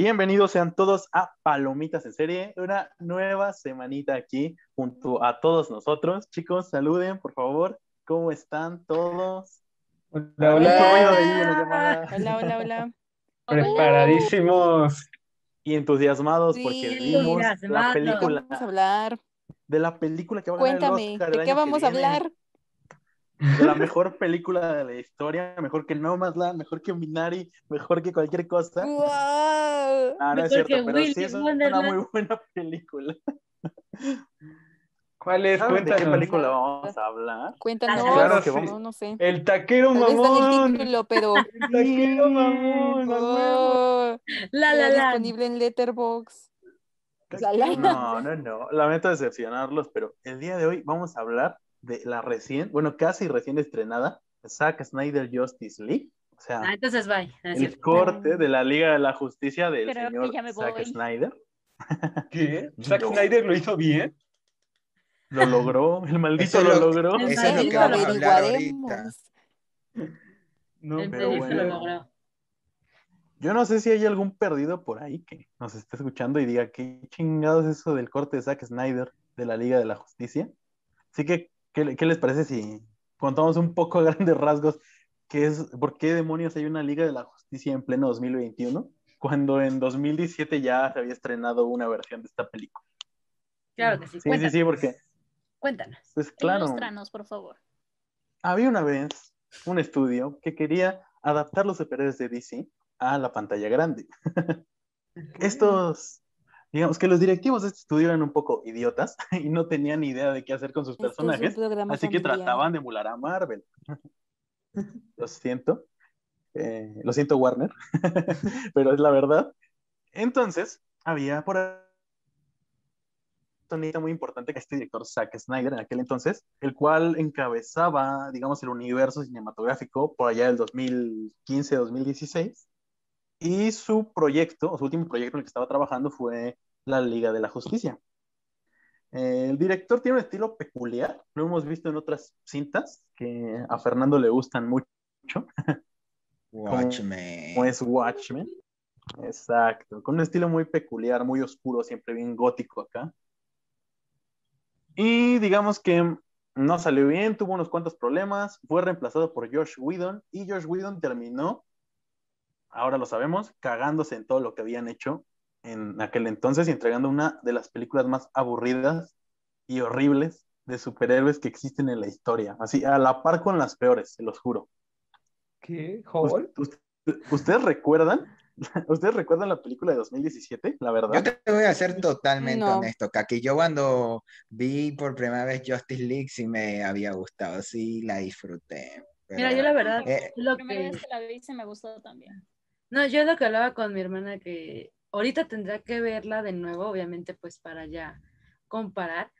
Bienvenidos sean todos a Palomitas en Serie, una nueva semanita aquí junto a todos nosotros. Chicos, saluden, por favor. ¿Cómo están todos? Hola, hola. Hola, hola, hola. Preparadísimos. Y entusiasmados porque vimos la película Vamos a hablar. de la película que va a ganar el Cuéntame, Oscar ¿de qué vamos a hablar? La mejor película de la historia, mejor que Nomadland, mejor que Minari, mejor que cualquier cosa. ¡Wow! Ah, no es Mejor cierto, que pero sí Willy es una muy buena película. ¿Cuál es? ¿Saben de qué Cuéntanos. película vamos a hablar? Cuéntanos. Claro que no, vamos- no sé. El taquero Tal vez está en el mamón. título, pero El taquero mamón. oh, La la la. disponible en Letterboxd. La, la, la. No, no, no. Lamento decepcionarlos, pero el día de hoy vamos a hablar de la recién, bueno, casi recién estrenada Zack Snyder Justice League. O sea, Ah, entonces bye. El cierto. corte de la Liga de la Justicia del Creo señor Zack. Snyder. ¿Qué? ¿Zack No. Snyder lo hizo bien? Lo logró, el maldito lo, lo- logró. El Eso es lo que vamos a hablar averiguaremos. ahorita. No, El pero bueno. lo logró. Yo no sé si hay algún perdido por ahí que nos esté escuchando y diga qué chingados es eso del corte de Zack Snyder de la Liga de la Justicia. Así que, ¿qué, qué les parece si contamos un poco a grandes rasgos qué es, por qué demonios hay una Liga de la Justicia en pleno 2021? Cuando en 2017 ya se había estrenado una versión de esta película. Claro que sí. Sí, sí, Cuéntanos. sí, porque, Cuéntanos. pues claro, Ilústranos, por favor. había una vez un estudio que quería adaptar los superhéroes de DC a la pantalla grande. Estos, digamos que los directivos de este estudio eran un poco idiotas y no tenían ni idea de qué hacer con sus personajes, así que trataban de emular a Marvel. Lo siento, eh, lo siento Warner, pero es la verdad. Entonces, había por ahí muy importante que este director Zack Snyder en aquel entonces, el cual encabezaba, digamos, el universo cinematográfico por allá del 2015-2016, y su proyecto, o su último proyecto en el que estaba trabajando fue la Liga de la Justicia. El director tiene un estilo peculiar, lo hemos visto en otras cintas que a Fernando le gustan mucho, Watchmen. como es Watchmen. Exacto, con un estilo muy peculiar, muy oscuro, siempre bien gótico acá. Y digamos que no salió bien, tuvo unos cuantos problemas, fue reemplazado por Josh Whedon y Josh Whedon terminó, ahora lo sabemos, cagándose en todo lo que habían hecho en aquel entonces y entregando una de las películas más aburridas y horribles de superhéroes que existen en la historia, así a la par con las peores, se los juro. ¿Qué? ¿Ust- ¿Hall? ust- ¿Ustedes recuerdan? ¿Ustedes recuerdan la película de 2017? La verdad. Yo te voy a ser totalmente No. honesto, Kaki. Yo cuando vi por primera vez Justice League sí me había gustado, sí la disfruté. Mira, pero- yo la verdad, Eh, lo La primera que... vez que la vi se me gustó también. No, yo lo que hablaba con mi hermana que ahorita tendría que verla de nuevo, obviamente, pues para ya comparar,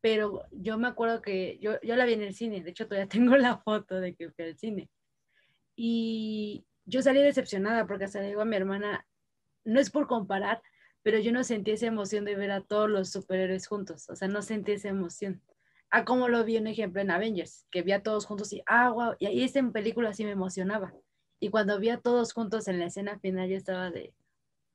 pero yo me acuerdo que yo, yo la vi en el cine, de hecho todavía tengo la foto de que fui al cine. Y yo salí decepcionada porque hasta le digo a mi hermana, no es por comparar, pero yo no sentí esa emoción de ver a todos los superhéroes juntos, o sea, no sentí esa emoción. A como lo vi un ejemplo en Avengers, que vi a todos juntos y, ah, wow, y ahí esta película sí me emocionaba. Y cuando vi a todos juntos en la escena final, yo estaba de,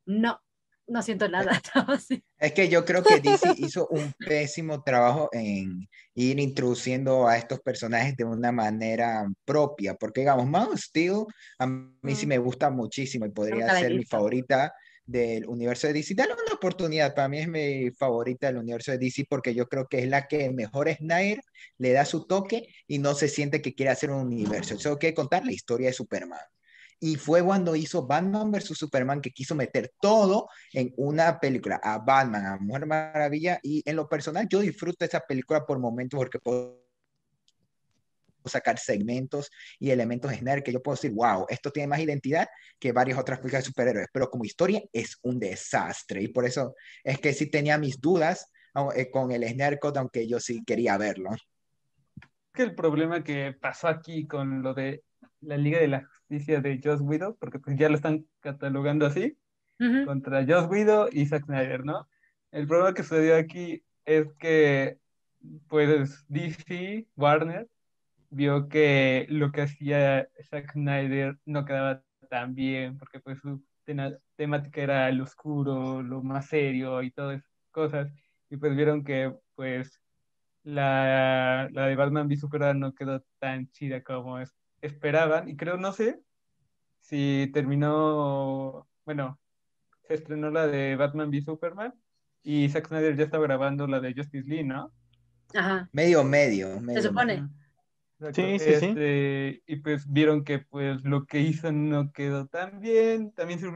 no, no siento nada. así. Es que yo creo que DC hizo un pésimo trabajo en ir introduciendo a estos personajes de una manera propia, porque digamos, Man of Steel a mí sí Mm. me gusta muchísimo y podría ser mi favorita del universo de DC. Dale una oportunidad, para mí es mi favorita del universo de DC porque yo creo que es la que mejor Snyder le da su toque y no se siente que quiere hacer un universo. Solo quiere contar la historia de Superman. Y fue cuando hizo Batman vs. Superman que quiso meter todo en una película, a Batman, a Mujer Maravilla, y en lo personal yo disfruto esa película por momentos porque sacar segmentos y elementos de Snyder que yo puedo decir, wow, esto tiene más identidad que varias otras películas de superhéroes, pero como historia es un desastre y por eso es que sí tenía mis dudas eh, con el Cut, aunque yo sí quería verlo. que el problema que pasó aquí con lo de la Liga de la Justicia de Joss Whedon, porque pues ya lo están catalogando así, Ujú. contra Joss Whedon y Zack Snyder, ¿no? El problema que sucedió aquí es que, pues, DC, Warner, vio que lo que hacía Zack Snyder no quedaba tan bien, porque pues su temática era lo oscuro, lo más serio y todas esas cosas. Y pues vieron que pues la, la de Batman v Superman no quedó tan chida como es- esperaban. Y creo, no sé si terminó, bueno, se estrenó la de Batman v Superman y Zack Snyder ya estaba grabando la de Justice League, ¿no? Ajá, Medio, medio, medio. se supone. Ajá. Sí, sí, sí. Este, y pues vieron que pues lo que hizo no quedó tan bien. También se,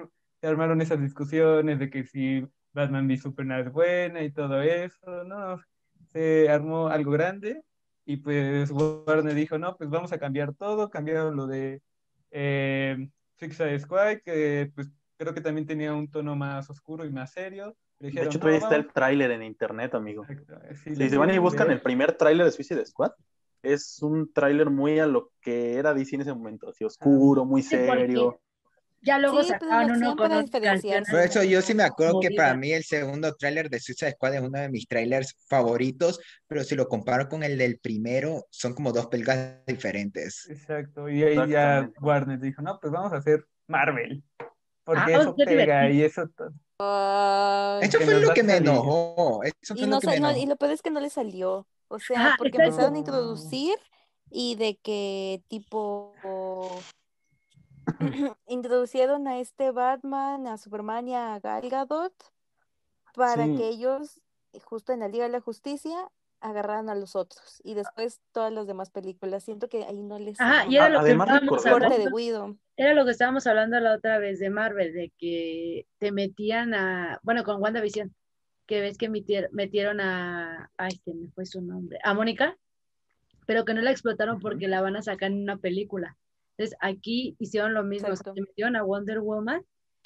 se armaron esas discusiones de que si Batman v Superman es buena y todo eso, ¿no? Se armó algo grande y pues Warner dijo, no, pues vamos a cambiar todo. Cambiaron lo de eh, Suicide Squad, que pues creo que también tenía un tono más oscuro y más serio. Le De dijeron, hecho, "No, todavía está el vamos". tráiler en internet, amigo. Exacto, sí, Si se van y buscan ver. el primer tráiler de Suicide Squad, es un tráiler muy a lo que era DC en ese momento, así oscuro, muy serio. Ya luego Sí, sacaron lo uno con. Por eso yo sí me acuerdo que para mí el segundo tráiler de Suicide Squad es uno de mis trailers favoritos, pero si lo comparo con el del primero, son como dos películas diferentes. Exacto, y ahí ya. Warner dijo, no, pues vamos a hacer Marvel, porque Ah, eso pega divertido. y eso... Eso fue lo que me enojó. Eso y, no lo que sa- me no, enojó. y lo peor es que no le salió. O sea, Ajá, porque exacto. empezaron a introducir y de que tipo introducieron a este Batman, a Superman y a Gal Gadot para Sí. que ellos, justo en la Liga de la Justicia, agarraran a los otros. Y después todas las demás películas. Siento que ahí no les Ajá, y era lo que Además, estábamos de hablando. Era lo que estábamos hablando la otra vez de Marvel, de que te metían a, bueno, con WandaVision, que ves que metier- metieron a, ay, se me fue su nombre, a Mónica, pero que no la explotaron porque la van a sacar en una película. Entonces aquí hicieron lo mismo, o sea, Exacto. que metieron a Wonder Woman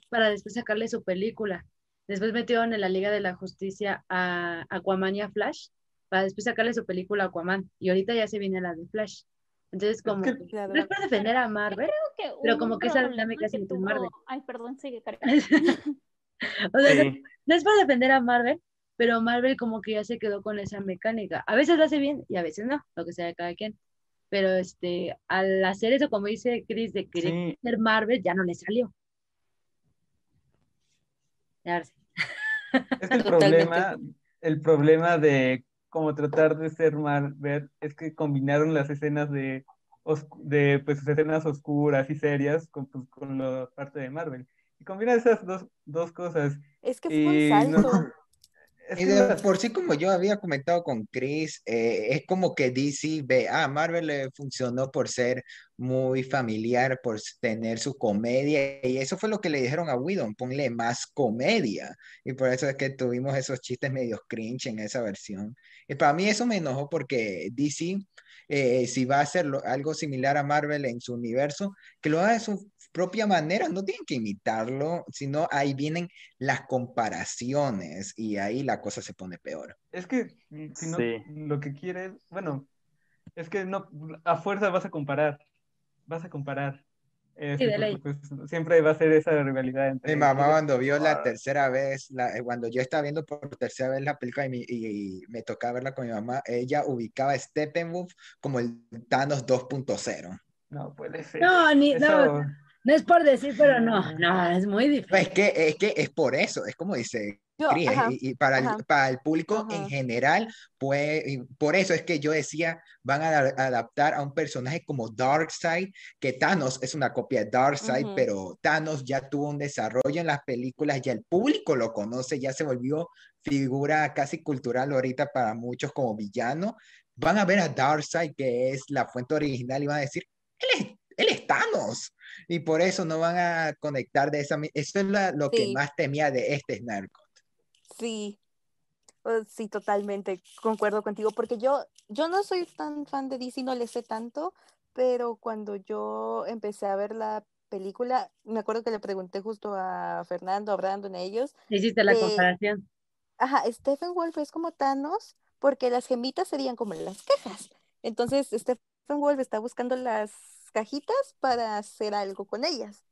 para después sacarle su película. Después metieron en la Liga de la Justicia a Aquaman y a Flash para después sacarle su película a Aquaman. Y ahorita ya se viene la de Flash. Entonces, como que- que- Claro. no es para defender a Marvel, Creo que Pero como que esa dinámica con tuvo- Marvel. Ay, perdón, sigue Karen. o sea, no- Sí. no es para defender a Marvel, pero Marvel como que ya se quedó con esa mecánica. A veces lo hace bien y a veces no, lo que sea de cada quien. Pero este, al hacer eso, como dice Chris, de querer Sí. ser Marvel, ya no le salió. Ya. Es que el Totalmente. problema, el problema de como tratar de ser Marvel es que combinaron las escenas de, de pues escenas oscuras y serias con, pues, con la parte de Marvel. Y combina esas dos, dos cosas. Es que fue Y un no- salto. es Y de por sí, como yo había comentado con Chris, eh, es como que DC ve, ah, Marvel le funcionó por ser muy familiar, por tener su comedia, y eso fue lo que le dijeron a Whedon, ponle más comedia, y por eso es que tuvimos esos chistes medio cringe en esa versión. Y para mí eso me enojó porque DC, eh, si va a hacer lo- algo similar a Marvel en su universo, que lo haga de su propia manera, no tienen que imitarlo, sino ahí vienen las comparaciones y ahí la cosa se pone peor. Es que si no, Sí. lo que quieres, bueno, es que no, a fuerza vas a comparar, vas a comparar. Este, de porque, ley. pues, siempre va a ser esa rivalidad entre Mi mamá ellos. cuando vio la Ah. tercera vez, la- eh, cuando yo estaba viendo por tercera vez la película y, mi- y me tocaba verla con mi mamá, ella ubicaba a Steppenwolf como el Thanos 2.0. No puede ser. No, ni, no, Eso- no es por decir, pero no, no, es muy No, difícil. Es que, es que es por eso, es como dice Yo, ajá, y, y para, el, para el público en Ajá. general, pues, por eso es que yo decía, van a ada- adaptar a un personaje como Darkseid, que Thanos es una copia de Darkseid, pero Thanos ya tuvo un desarrollo en las películas, ya el público lo conoce, ya se volvió figura casi cultural ahorita para muchos como villano. Van a ver a Darkseid, que es la fuente original, y van a decir, él es, él es Thanos. Y por eso no van a conectar de esa... Eso es la- lo que Sí. más temía de este Cut. Sí, sí, totalmente, concuerdo contigo, porque yo, yo no soy tan fan de DC, no le sé tanto, pero cuando yo empecé a ver la película, me acuerdo que le pregunté justo a Fernando, a Brandon, a ellos, Hiciste la eh, comparación. ajá, Stephen Wolf es como Thanos, porque las gemitas serían como las cajas. Entonces, Stephen Wolf está buscando las cajitas para hacer algo con ellas.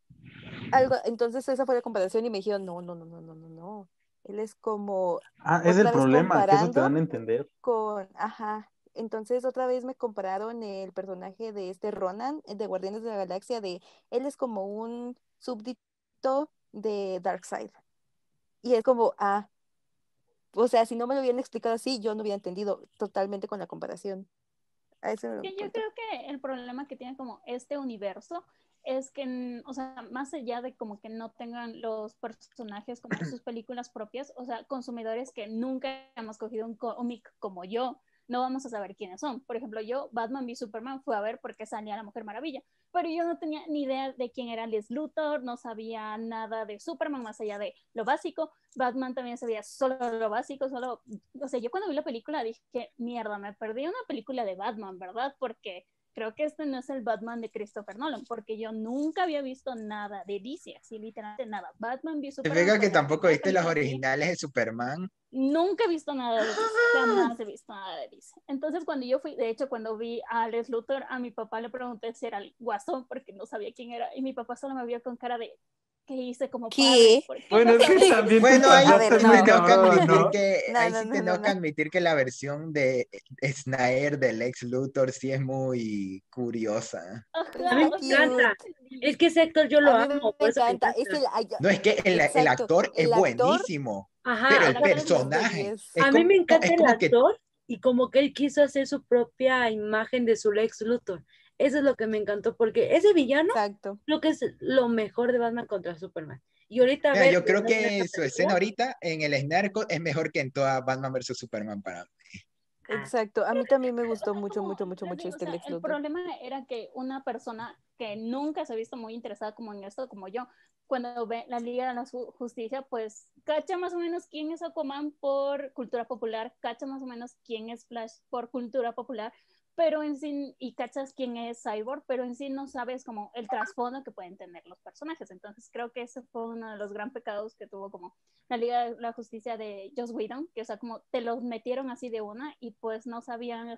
Algo, entonces esa fue la comparación y me dijeron, no, no, no, no, no, no, no. Él es como Ah, es el problema, que eso te dan a entender. con, ajá. Entonces otra vez me compararon el personaje de este Ronan, de Guardianes de la Galaxia, de él es como un súbdito de Darkseid. Y es como, ah, o sea, si no me lo hubieran explicado así, yo no hubiera entendido totalmente con la comparación. A yo creo que el problema que tiene como este universo es que, o sea, más allá de como que no tengan los personajes como sus películas propias, o sea, consumidores que nunca hemos cogido un cómic como yo, no vamos a saber quiénes son. Por ejemplo, yo, Batman v Superman, fui a ver porque salía la Mujer Maravilla, pero yo no tenía ni idea de quién era Lex Luthor, no sabía nada de Superman más allá de lo básico. Batman también sabía solo lo básico, solo, o sea, yo cuando vi la película dije, mierda, me perdí una película de Batman, ¿verdad? Porque creo que este no es el Batman de Christopher Nolan, porque yo nunca había visto nada de DC, así literalmente nada. Batman v Te Superman. fue que tampoco viste vi. originales de Superman. Nunca he visto nada de DC, jamás he visto nada de DC. Entonces, cuando yo fui, de hecho, cuando vi a Alex Luthor, a mi papá le pregunté si era el guasón, porque no sabía quién era, y mi papá solo me vio con cara de, ¿qué hice como ¿Qué? padre? ¿Por qué Bueno, no es que sabía?" también Bueno, ahí no. tengo que cabrón, admitir ¿no? que, No, ahí no, sí no, tengo no, que no. admitir que la versión de Snyder del ex Luthor sí es muy curiosa. A mí me encanta. Es que ese actor yo lo A mí amo, me por eso me encanta. Es encanta. que el- ay, No, es que el, actor es el actor- buenísimo, Ajá, pero el personaje. a mí como- me encanta el que actor y como que él quiso hacer su propia imagen de su Lex Luthor. Eso es lo que me encantó, porque ese villano Exacto. creo que es lo mejor de Batman contra Superman. Y ahorita Mira, ver yo creo que su película, escena ahorita en el Cut es mejor que en toda Batman vs Superman para mí. Exacto. A mí también me gustó mucho, mucho, mucho, mucho este o sea, Lex El problema era que una persona que nunca se ha visto muy interesada como en esto, como yo, cuando ve la Liga de la Ju- Justicia, pues cacha más o menos quién es Aquaman por cultura popular, cacha más o menos quién es Flash por cultura popular, pero en sí, y cachas quién es Cyborg, pero en sí no sabes como el trasfondo que pueden tener los personajes. Entonces creo que ese fue uno de los gran pecados que tuvo como la Liga de la Justicia de Joss Whedon, que o sea, como te los metieron así de una y pues no sabían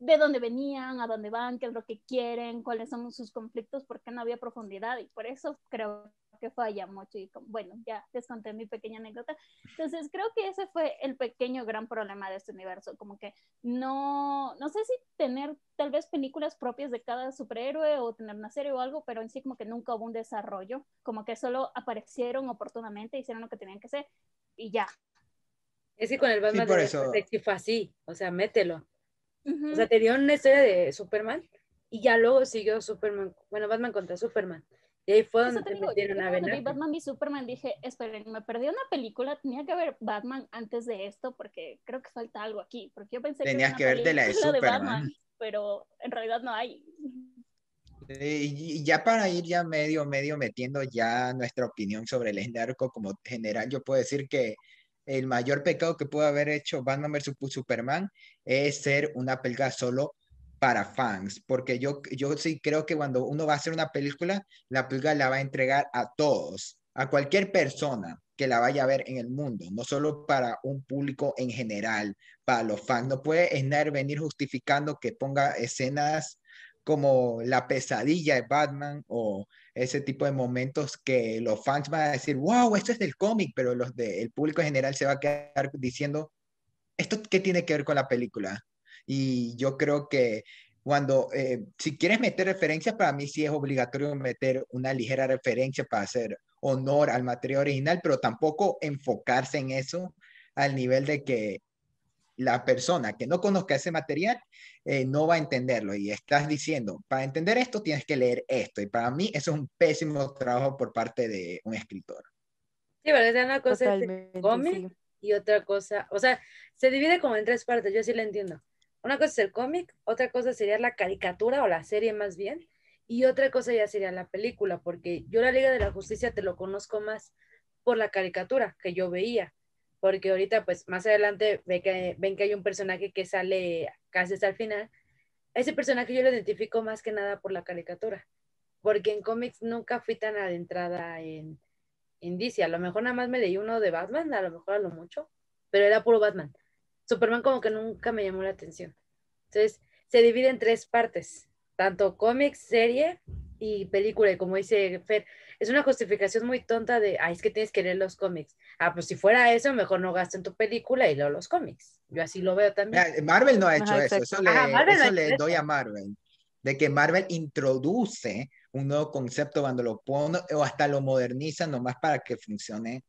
de dónde venían, a dónde van, qué es lo que quieren, cuáles son sus conflictos, porque no había profundidad y por eso creo que falla mucho y como- bueno, ya les conté mi pequeña anécdota. Entonces creo que ese fue el pequeño gran problema de este universo, como que no, no sé si tener tal vez películas propias de cada superhéroe o tener una serie o algo, pero en sí como que nunca hubo un desarrollo, como que solo aparecieron oportunamente, hicieron lo que tenían que hacer y ya. Es que con el Batman por de eso- Detective fue así, o sea, mételo. Ujú. O sea, te dieron una historia de Superman y ya luego siguió Superman, bueno, Batman contra Superman. Y ahí fue donde te digo, metieron a cuando vi. Batman v Superman dije, esperen, me perdí una película, tenía que ver Batman antes de esto porque creo que falta algo aquí, porque yo pensé Tenías que, que verte la de Superman. Batman, pero en realidad no hay. Y y ya para ir ya medio, medio metiendo ya nuestra opinión sobre el Cut como general, yo puedo decir que el mayor pecado que pudo haber hecho Batman vs Superman es ser una película solo para fans, porque yo, yo sí creo que cuando uno va a hacer una película, la película la va a entregar a todos, a cualquier persona que la vaya a ver en el mundo, no solo para un público en general, para los fans. No puede Snyder venir justificando que ponga escenas como la pesadilla de Batman o ese tipo de momentos que los fans van a decir, wow, esto es del cómic, pero los del público en general se va a quedar diciendo, ¿esto qué tiene que ver con la película? Y yo creo que cuando, eh, si quieres meter referencias, para mí sí es obligatorio meter una ligera referencia para hacer honor al material original, pero tampoco enfocarse en eso al nivel de que la persona que no conozca ese material eh, no va a entenderlo y estás diciendo, para entender esto tienes que leer esto y para mí eso es un pésimo trabajo por parte de un escritor. Sí, pero es una cosa es Totalmente, el cómic sí. y otra cosa, o sea, se divide como en tres partes, yo sí lo entiendo. Una cosa es el cómic, otra cosa sería la caricatura o la serie más bien, y otra cosa ya sería la película, porque yo la Liga de la Justicia te lo conozco más por la caricatura que yo veía, porque ahorita pues más adelante ve que, ven que hay un personaje que sale casi hasta el final, ese personaje yo lo identifico más que nada por la caricatura, porque en cómics nunca fui tan adentrada en, en DC, a lo mejor nada más me leí uno de Batman, a lo mejor a lo mucho, pero era puro Batman. Superman como que nunca me llamó la atención. Entonces, se divide en tres partes, tanto cómics, serie y película. Y como dice Fer, es una justificación muy tonta de, ay, es que tienes que leer los cómics. Ah, pues si fuera eso, mejor no gasto en tu película y leo los cómics. Yo así lo veo también. Mira, Marvel no ha hecho Ajá, eso, eso le, Ajá, no doy eso. a Marvel, de que Marvel introduce un nuevo concepto cuando lo pone o hasta lo modernizan nomás para que funcione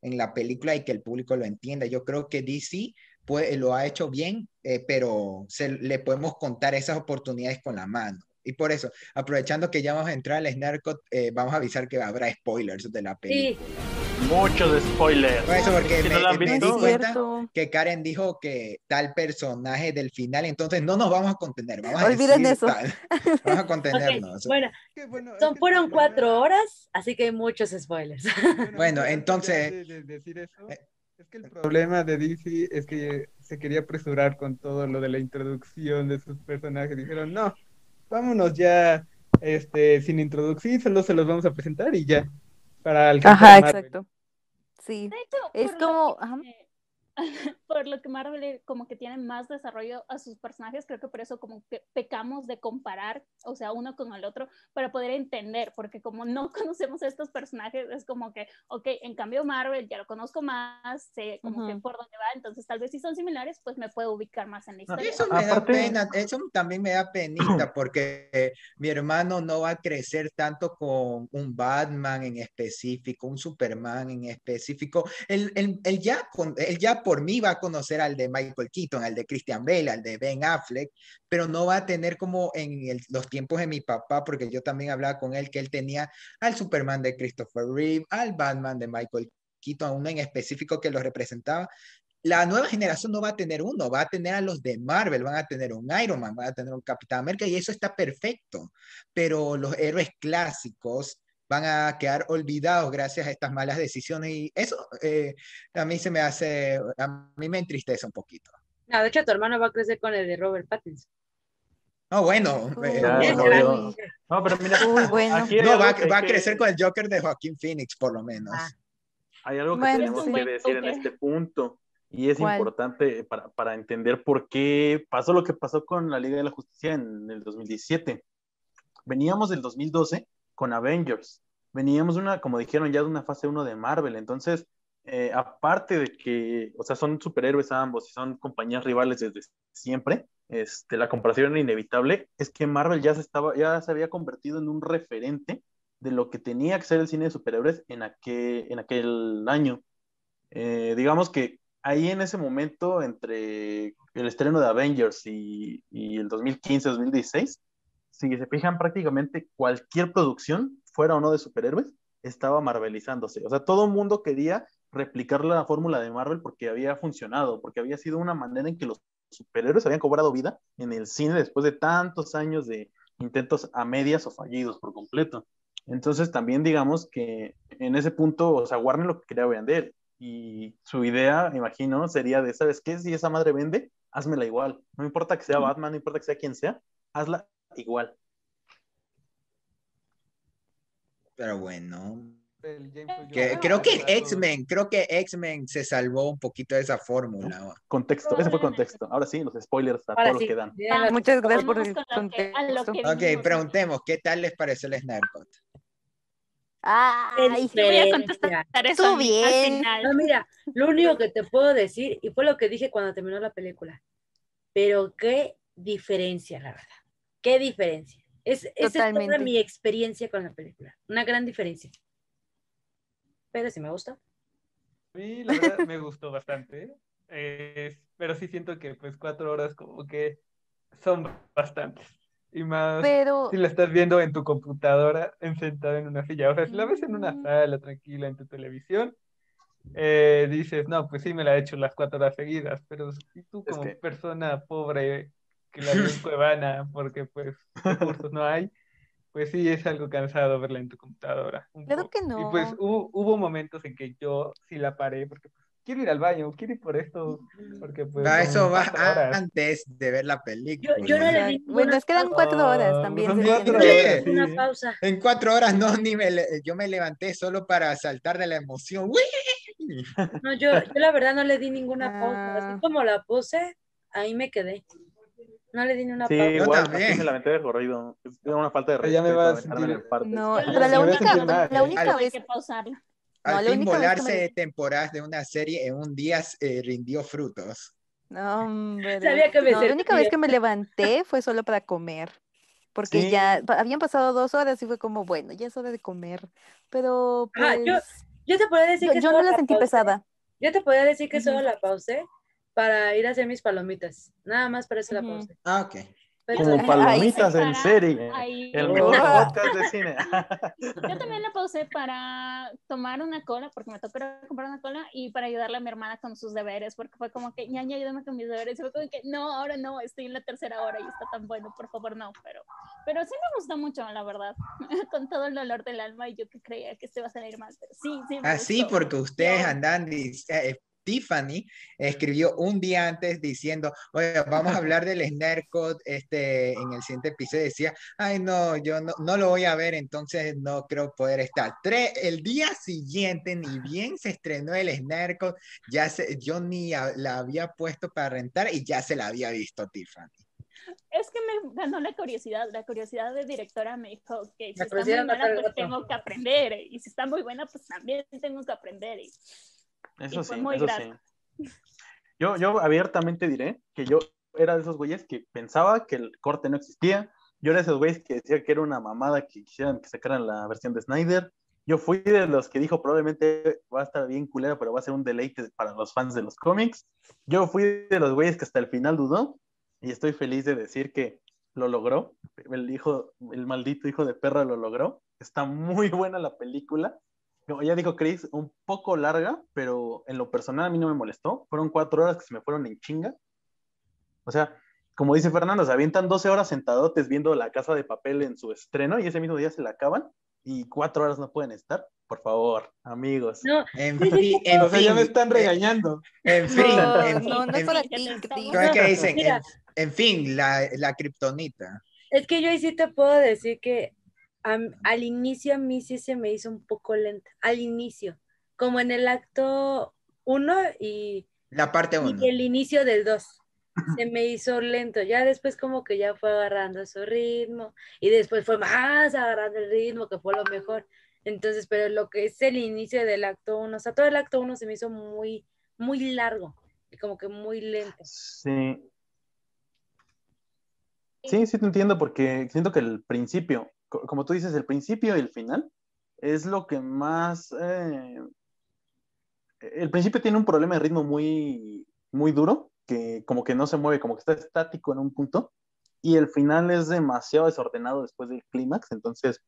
en la película y que el público lo entienda. Yo creo que DC pues, lo ha hecho bien, eh, pero se, le podemos contar esas oportunidades con la mano. Y por eso, aprovechando que ya vamos a entrar al Snarkot, eh, vamos a avisar que habrá spoilers de la película. Sí, Muchos spoilers. Por eso, porque Si me, no me di cuenta que Karen dijo que tal personaje del final, entonces no nos vamos a contener, vamos a Olviden decir eso. tal. Vamos a contenernos. bueno, Que, bueno, es son, fueron cuatro horas, así que hay muchos spoilers. Bueno, entonces- de- de decir eso, Eh. Es que el problema de DC es que se quería apresurar con todo lo de la introducción de sus personajes. Dijeron, no, vámonos ya este, sin introducir, solo se los vamos a presentar y ya. Para alcanzar Ajá, exacto. Sí. De hecho, Es como- ajá. por lo que Marvel como que tiene más desarrollo a sus personajes, creo que por eso como que pecamos de comparar, o sea, uno con el otro, para poder entender, porque como no conocemos a estos personajes, es como que, ok, en cambio Marvel ya lo conozco más, sé como que Ujú. por dónde va, entonces tal vez si son similares, pues me puedo ubicar más en la historia. Eso me da pena, eso también me da penita porque eh, mi hermano no va a crecer tanto con un Batman en específico, un Superman en específico. Él, él- él ya, con- él ya por mí va a conocer al de Michael Keaton, al de Christian Bale, al de Ben Affleck, pero no va a tener como en los tiempos de mi papá, porque yo también hablaba con él que él tenía al Superman de Christopher Reeve, al Batman de Michael Keaton, uno en específico que lo representaba la nueva generación no va a tener uno, va a tener a los de Marvel, van a tener un Iron Man, van a tener un Capitán América y eso está perfecto. Pero los héroes clásicos van a quedar olvidados gracias a estas malas decisiones y eso eh, a mí se me hace, a mí me entristece un poquito. No, de hecho, tu hermano va a crecer con el de Robert Pattinson. No, bueno, Uy. eh, no, No, pero mira, Uy, bueno. aquí no, va, va a que- crecer con el Joker de Joaquín Phoenix, por lo menos. Ah. Hay algo que Bueno, tenemos que decir en Joker. este punto y es ¿Cuál? importante para, para entender por qué pasó lo que pasó con la Liga de la Justicia en el 2017. Veníamos del 2012 con Avengers, veníamos una, como dijeron, ya de una fase 1 de Marvel, entonces, eh, aparte de que, o sea, son superhéroes ambos y son compañías rivales desde siempre, este, la comparación inevitable, es que Marvel ya se, estaba, ya se había convertido en un referente de lo que tenía que ser el cine de superhéroes en aquel, en aquel año. Eh, digamos que ahí en ese momento, entre el estreno de Avengers y, y el 2015-2016, si se fijan prácticamente cualquier producción, fuera o no de superhéroes, estaba marvelizándose. O sea, todo el mundo quería replicar la fórmula de Marvel porque había funcionado, porque había sido una manera en que los superhéroes habían cobrado vida en el cine después de tantos años de intentos a medias o fallidos por completo. Entonces también digamos que en ese punto, o sea, Warner lo que quería vender y su idea, imagino, sería de, ¿sabes qué? Si esa madre vende, házmela igual. No importa que sea Batman, no importa que sea quien sea, hazla igual. Pero bueno, que, creo que X-Men, creo que X-Men se salvó un poquito de esa fórmula. Contexto, ese fue contexto. Ahora sí, los spoilers a Ahora todo sí, lo que dan. Muchas gracias por el contexto. que Ok, preguntemos, ¿qué tal les pareció el Snarkot? Ay, Yo voy a contestar eso Estuvo al bien. final. No, mira, lo único que te puedo decir, y fue lo que dije cuando terminó la película, pero qué diferencia, la verdad. Qué diferencia. Es, esa es toda mi experiencia con la película. Una gran diferencia. Pero sí me gustó. A mí, la verdad, me gustó bastante. eh, pero sí siento que, pues, cuatro horas como que son bastantes. Y más pero si la estás viendo en tu computadora, en- sentada en una silla. O sea, si la ves en una sala tranquila en tu televisión, eh, dices, no, pues sí me la he hecho las cuatro horas seguidas. Pero si tú Es como que- persona pobre que la vio en Cuevana, porque pues recursos no hay, pues sí es algo cansado verla en tu computadora. Claro que Y pues no. hubo, hubo momentos en que yo sí la paré, porque pues, quiero ir al baño, quiero ir por esto, porque pues Ah, son eso va horas. antes de ver la película. Yo, yo no le di bueno, es que eran cuatro horas Ah, también. son cuatro horas. sí. una pausa. En cuatro horas no, ni me le- yo me levanté solo para saltar de la emoción. ¡Uy! No, yo, yo la verdad no le di ninguna pausa. Ah. Así como la puse, ahí me quedé. No le di ni una Sí, pausa. Igual, también. me la metí de corrido. Es una falta de Pero ya me respeto vas a sentir-. No, pero la la única, la ¿eh? única Al- vez, que pausarla. Al No, la fin volarse me- de temporadas de una serie en un día eh, rindió frutos. no, hombre. Sabía que me No, la única vez que me levanté fue solo para comer. porque Sí. ya habían pasado dos horas y fue como, bueno, ya es hora de comer. Pero Ajá, yo- pues Yo te podría decir yo, que yo solo no la la sentí pesada. Yo te podría decir que solo Ujú. la pausé para ir a hacer mis palomitas. Nada más para eso la pausé. Ah, ok. Pero- Como Ahí palomitas en serie. ahí- El Oh. mejor podcast de cine. Yo también la pausé para tomar una cola, porque me tocó ir a comprar una cola, y para ayudarle a mi hermana con sus deberes, porque fue como que, ñaña, ayúdame con mis deberes. Y fue como que, no, ahora no, estoy en la tercera hora y está tan bueno, por favor, no. Pero, pero sí me gustó mucho, la verdad, con todo el dolor del alma, y yo que creía que este iba a salir mal, pero sí, sí. Me Así gustó. porque ustedes andan, eh, Tiffany escribió un día antes diciendo, oye, vamos a hablar del Snyder Code este, en el siguiente episodio. Decía, ay, no, yo no, no lo voy a ver, entonces no creo poder estar. Tre- el día siguiente, ni bien se estrenó el Snyder Code, ya se, yo ni a- la había puesto para rentar y ya se la había visto Tiffany. Es que me ganó la curiosidad, la curiosidad de directora me dijo que si La está muy buena, pues tengo que aprender, y si está muy buena, pues también tengo que aprender. Y Eso Y sí, muy eso sí. Yo, yo abiertamente diré que yo era de esos güeyes que pensaba que el corte no existía. Yo era de esos güeyes que decía que era una mamada que quisieran que sacaran la versión de Snyder. Yo fui de los que dijo probablemente va a estar bien culera, pero va a ser un deleite para los fans de los cómics. Yo fui de los güeyes que hasta el final dudó y estoy feliz de decir que lo logró. El hijo, el maldito hijo de perra lo logró. Está muy buena la película. Como ya dijo Chris, un poco larga, pero en lo personal a mí no me molestó. Fueron cuatro horas que se me fueron en chinga. O sea, como dice Fernando, se avientan 12 horas sentadotes viendo la casa de papel en su estreno y ese mismo día se la acaban y cuatro horas no pueden estar. Por favor, amigos. No, En fin, en O sea, ya me están regañando. En fin, No, en, no, no es en- para Sí, ti, ya te Cris. ¿cómo es que dicen? En, en fin, la, la kriptonita. Es que yo ahí sí te puedo decir que al inicio a mí sí se me hizo un poco lenta. Al inicio. Como en el acto 1 y, La parte y 1. el inicio del 2. Se me hizo lento. Ya después como que ya fue agarrando su ritmo. Y después fue más agarrando el ritmo, que fue lo mejor. Entonces, pero lo que es el inicio del acto 1, o sea, todo el acto 1 se me hizo muy, muy largo. Y como que muy lento. Sí. Sí, sí te entiendo porque siento que el principio, como tú dices, el principio y el final es lo que más... eh, el principio tiene un problema de ritmo muy, muy duro, que como que no se mueve, como que está estático en un punto, y el final es demasiado desordenado después del clímax, entonces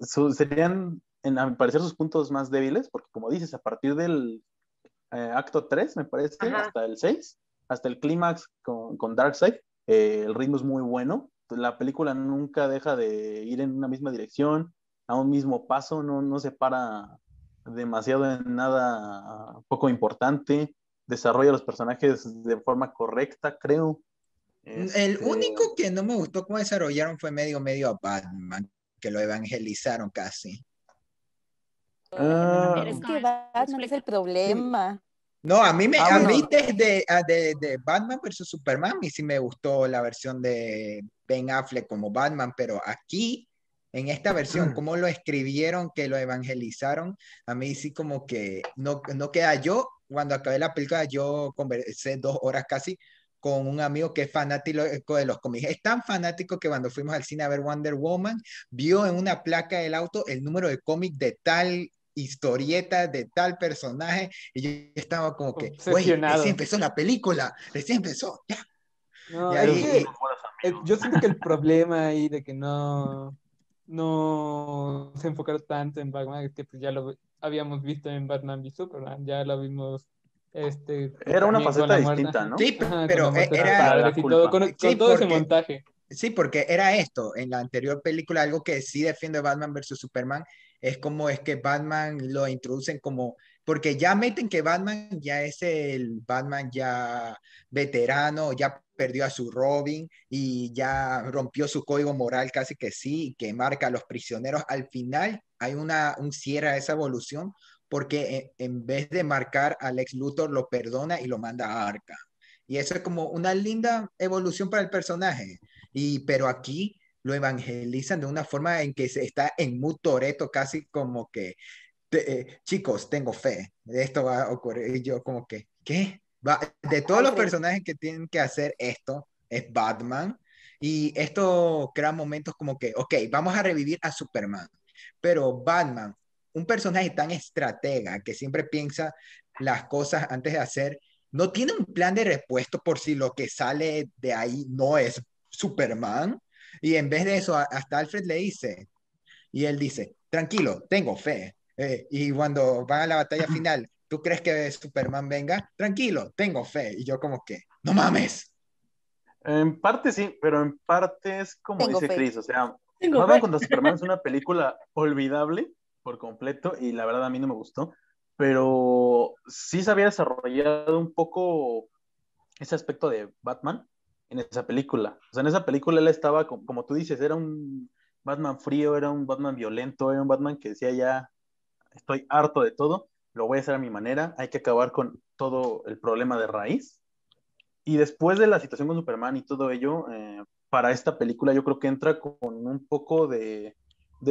su- serían, en, a mi parecer, sus puntos más débiles, porque como dices, a partir del eh, acto 3, me parece, Ajá. hasta el 6, hasta el clímax con, con Darkseid, eh, el ritmo es muy bueno, la película nunca deja de ir en una misma dirección, a un mismo paso, no, no se para demasiado en nada poco importante, desarrolla los personajes de forma correcta, creo. El Este, único que no me gustó cómo desarrollaron fue medio medio a Batman, que lo evangelizaron casi. Ah, Es que Batman es el problema. No, a mí, me, Ah, a mí desde a- de, de Batman vs. Superman, a mí sí me gustó la versión de Ben Affleck como Batman, pero aquí, en esta versión, cómo lo escribieron, que lo evangelizaron, a mí sí como que no, no queda. Yo, cuando acabé la película, yo conversé dos horas casi con un amigo que es fanático de los cómics. Es tan fanático que cuando fuimos al cine a ver Wonder Woman, vio en una placa del auto el número de cómic de tal historieta, de tal personaje, y yo estaba como que, güey, recién empezó la película, recién empezó, ya. No, Y es ahí- que, eh, yo siento que el problema ahí de que no, no se enfocaron tanto en Batman es que pues ya lo habíamos visto en Batman v Superman, ya lo vimos este Era una faceta distinta, ¿no? Sí, Ajá, pero era, y todo, con, con Sí, todo ese porque- montaje. Sí, porque era esto, en la anterior película, algo que sí defiende Batman versus Superman, es como es que Batman lo introducen como, porque ya meten que Batman ya es el Batman ya veterano, ya perdió a su Robin y ya rompió su código moral casi que sí, que marca a los prisioneros. Al final hay una, un cierre a esa evolución, porque en, en vez de marcar al ex Luthor, lo perdona y lo manda a Arca. Y eso es como una linda evolución para el personaje. Y, pero aquí lo evangelizan de una forma en que se está en mood Toretto, casi como que, te- eh, chicos, tengo fe, esto va a ocurrir. Y yo como que, ¿qué? De todos los personajes que tienen que hacer esto, es Batman. Y esto crea momentos como que, ok, vamos a revivir a Superman, pero Batman, un personaje tan estratega que siempre piensa las cosas antes de hacer, no tiene un plan de repuesto por si lo que sale de ahí no es Superman. Y en vez de eso, hasta Alfred le dice, y él dice, tranquilo, tengo fe. Eh, y cuando van a la batalla final, ¿tú crees que Superman venga? Tranquilo, tengo fe. Y yo como que, no mames. En parte sí, pero en parte es como Tengo dice fe. Chris, o sea, Tengo Batman fe. contra Superman es una película olvidable por completo y la verdad a mí no me gustó, pero sí se había desarrollado un poco ese aspecto de Batman en esa película. O sea, en esa película él estaba, como, como tú dices, era un Batman frío, era un Batman violento, era un Batman que decía ya, estoy harto de todo, lo voy a hacer a mi manera, hay que acabar con todo el problema de raíz. Y después de la situación con Superman y todo ello, eh, para esta película yo creo que entra con un poco de,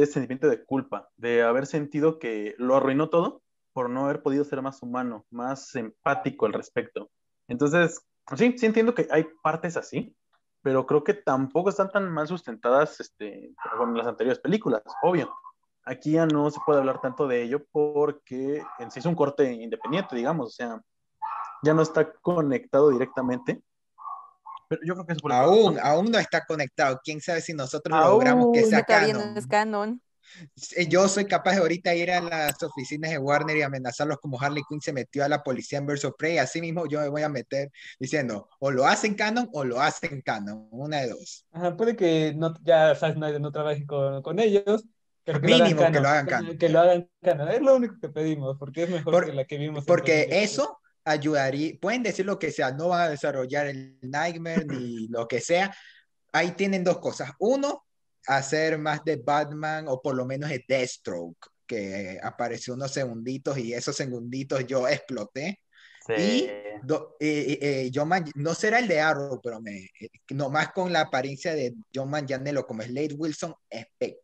sentimiento de culpa, de haber sentido que lo arruinó todo por no haber podido ser más humano, más empático al respecto. Entonces, sí, sí entiendo que hay partes así, pero creo que tampoco están tan mal sustentadas este, con las anteriores películas, obvio. Aquí ya no se puede hablar tanto de ello porque en sí es un corte independiente, digamos, o sea, ya no está conectado directamente. Pero yo creo que es por el Aún, aún no está conectado. ¿Quién sabe si nosotros Aún logramos que sea canon? es canon. Yo soy capaz de ahorita ir a las oficinas de Warner y amenazarlos como Harley Quinn se metió a la policía en Verso Prey. Así mismo yo me voy a meter diciendo, o lo hacen canon o lo hacen canon. Una de dos. Ajá, puede que no, ya Zack Snyder no trabaje con, con ellos, pero que lo hagan Mínimo que canon, lo hagan que- canon. Que, lo hagan canon. Es lo único que pedimos, porque es mejor Por- que la que vimos. Porque 2018. eso ayudaría, pueden decir lo que sea, no van a desarrollar el Nightmare ni lo que sea. Ahí tienen dos cosas. Uno, hacer más de Batman o por lo menos de Deathstroke, que apareció unos segunditos y esos segunditos yo exploté. Sí. Y do- eh, eh, eh, John Man- no será el de Arrow, pero me, eh, nomás con la apariencia de John Manganiello como Slade Wilson, espectacular.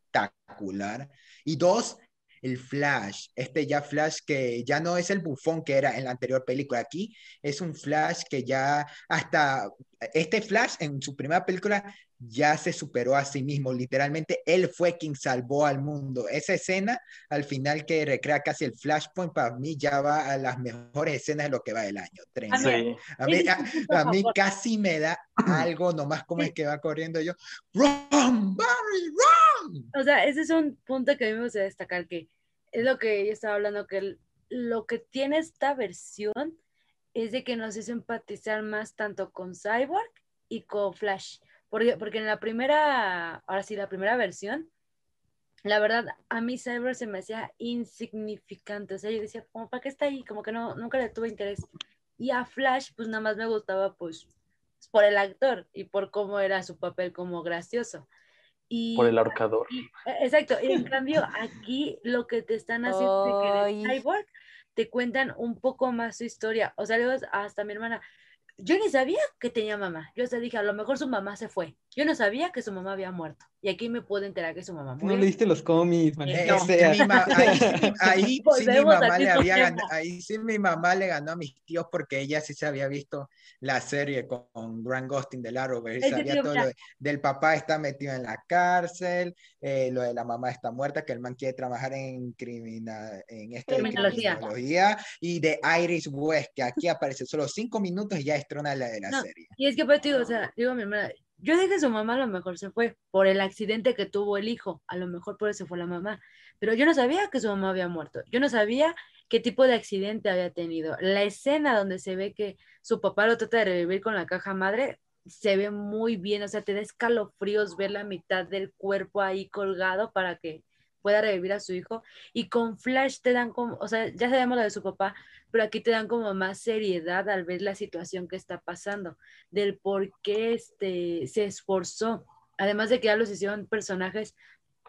Y dos, el Flash, este ya Flash que ya no es el bufón que era en la anterior película, aquí es un Flash que ya hasta este Flash en su primera película ya se superó a sí mismo, literalmente él fue quien salvó al mundo. Esa escena al final que recrea casi el Flashpoint para mí ya va a las mejores escenas de lo que va del año. Sí. A mí, a, a casi me da algo nomás como Sí. es que va corriendo yo. Run, Barry, run. O sea, ese es un punto que a mí me gustaría destacar, que es lo que yo estaba hablando, que el- lo que tiene esta versión es de que nos hizo empatizar más tanto con Cyborg y con Flash. Porque, porque en la primera, ahora sí, la primera versión, la verdad, a mí Cyborg se me hacía insignificante. O sea, yo decía, como, ¿para qué está ahí? Como que no, nunca le tuve interés. Y a Flash, pues nada más me gustaba, pues, por el actor y por cómo era su papel como gracioso. Y Por el ahorcador. y- e- exacto, y en cambio aquí lo que te están haciendo es que el Cyborg te cuentan un poco más su historia. O sea, luego hasta mi hermana, yo ni sabía que tenía mamá. Yo hasta dije, a lo mejor su mamá se fue. Yo no sabía que su mamá había muerto. Y aquí me puedo enterar que su mamá No murió. leíste los cómics, man. Eh, mi ma- ahí, sí mi- ahí sí mi mamá le había ganado, ahí sí mi mamá le ganó a mis tíos porque ella sí se había visto la serie con, con Grant Gustin del Arrowverse, sabía tío, todo lo de- del papá está metido en la cárcel, eh, lo de la mamá está muerta, que el man quiere trabajar en crimina, en este Criminología. criminología, y de Iris West, que aquí aparece solo cinco minutos y ya estrona la de la No, serie. Y es que, pues, digo, o sea, digo a mi hermana, yo dije que su mamá a lo mejor se fue por el accidente que tuvo el hijo, a lo mejor por eso fue la mamá, pero yo no sabía que su mamá había muerto, yo no sabía qué tipo de accidente había tenido. La escena donde se ve que su papá lo trata de revivir con la caja madre, se ve muy bien, o sea, te da escalofríos ver la mitad del cuerpo ahí colgado para que pueda revivir a su hijo. Y con Flash te dan como, o sea, ya sabemos lo de su papá, pero aquí te dan como más seriedad al ver la situación que está pasando, del por qué este, se esforzó. Además de que ya los hicieron personajes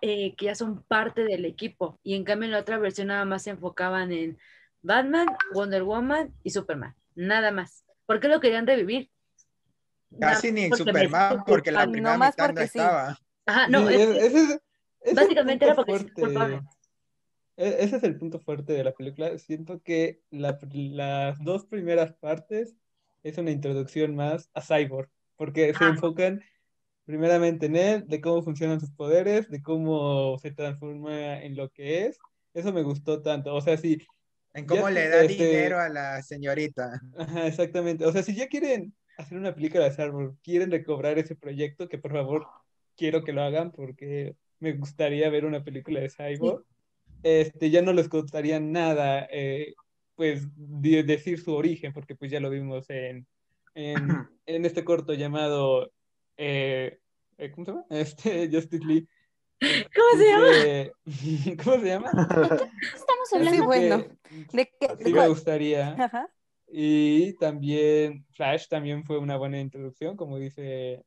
eh, que ya son parte del equipo. Y en cambio en la otra versión nada más se enfocaban en Batman, Wonder Woman y Superman. Nada más. ¿Por qué lo querían revivir? Casi ni en porque me Superman, porque la primera Nomás mitad no porque sí. estaba. Ajá, no, Sí, es- es- ese básicamente era porque se fuerte. culpable. E- Ese es el punto fuerte de la película. Siento que la- las dos primeras partes es una introducción más a Cyborg, porque se Ah. enfocan primeramente en él, de cómo funcionan sus poderes, de cómo se transforma en lo que es. Eso me gustó tanto. O sea, si En cómo Ya, le da este- dinero a la señorita. Ajá, exactamente. O sea, si ya quieren hacer una película de Cyborg, quieren recobrar ese proyecto, que por favor quiero que lo hagan porque me gustaría ver una película de Cyborg. Este, ya no les costaría nada, eh, pues, de- decir su origen, porque pues ya lo vimos en, en, en este corto llamado, eh, eh, ¿cómo se llama? Este, Justice League. ¿Cómo se llama? Este, ¿Cómo se llama? Estamos Sí, hablando. bueno. ¿De qué? sí me gustaría. Ajá. Y también Flash también fue una buena introducción, como dice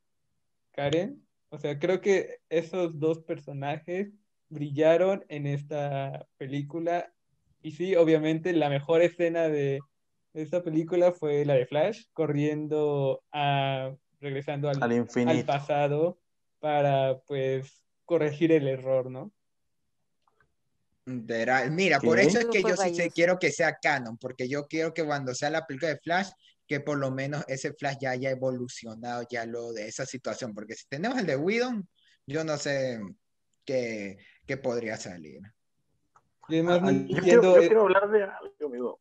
Karen. O sea, creo que esos dos personajes brillaron en esta película. Y sí, obviamente la mejor escena de esta película fue la de Flash, corriendo a, regresando al, Al pasado para pues corregir el error, ¿no? Mira, por eso es que yo sí sé- quiero que sea canon, porque yo quiero que cuando sea la película de Flash, que por lo menos ese Flash ya haya evolucionado ya lo de esa situación, porque si tenemos el de Whedon, yo no sé qué, qué podría salir. Además Ah, no yo, quiero, yo eh, quiero hablar de algo, amigo.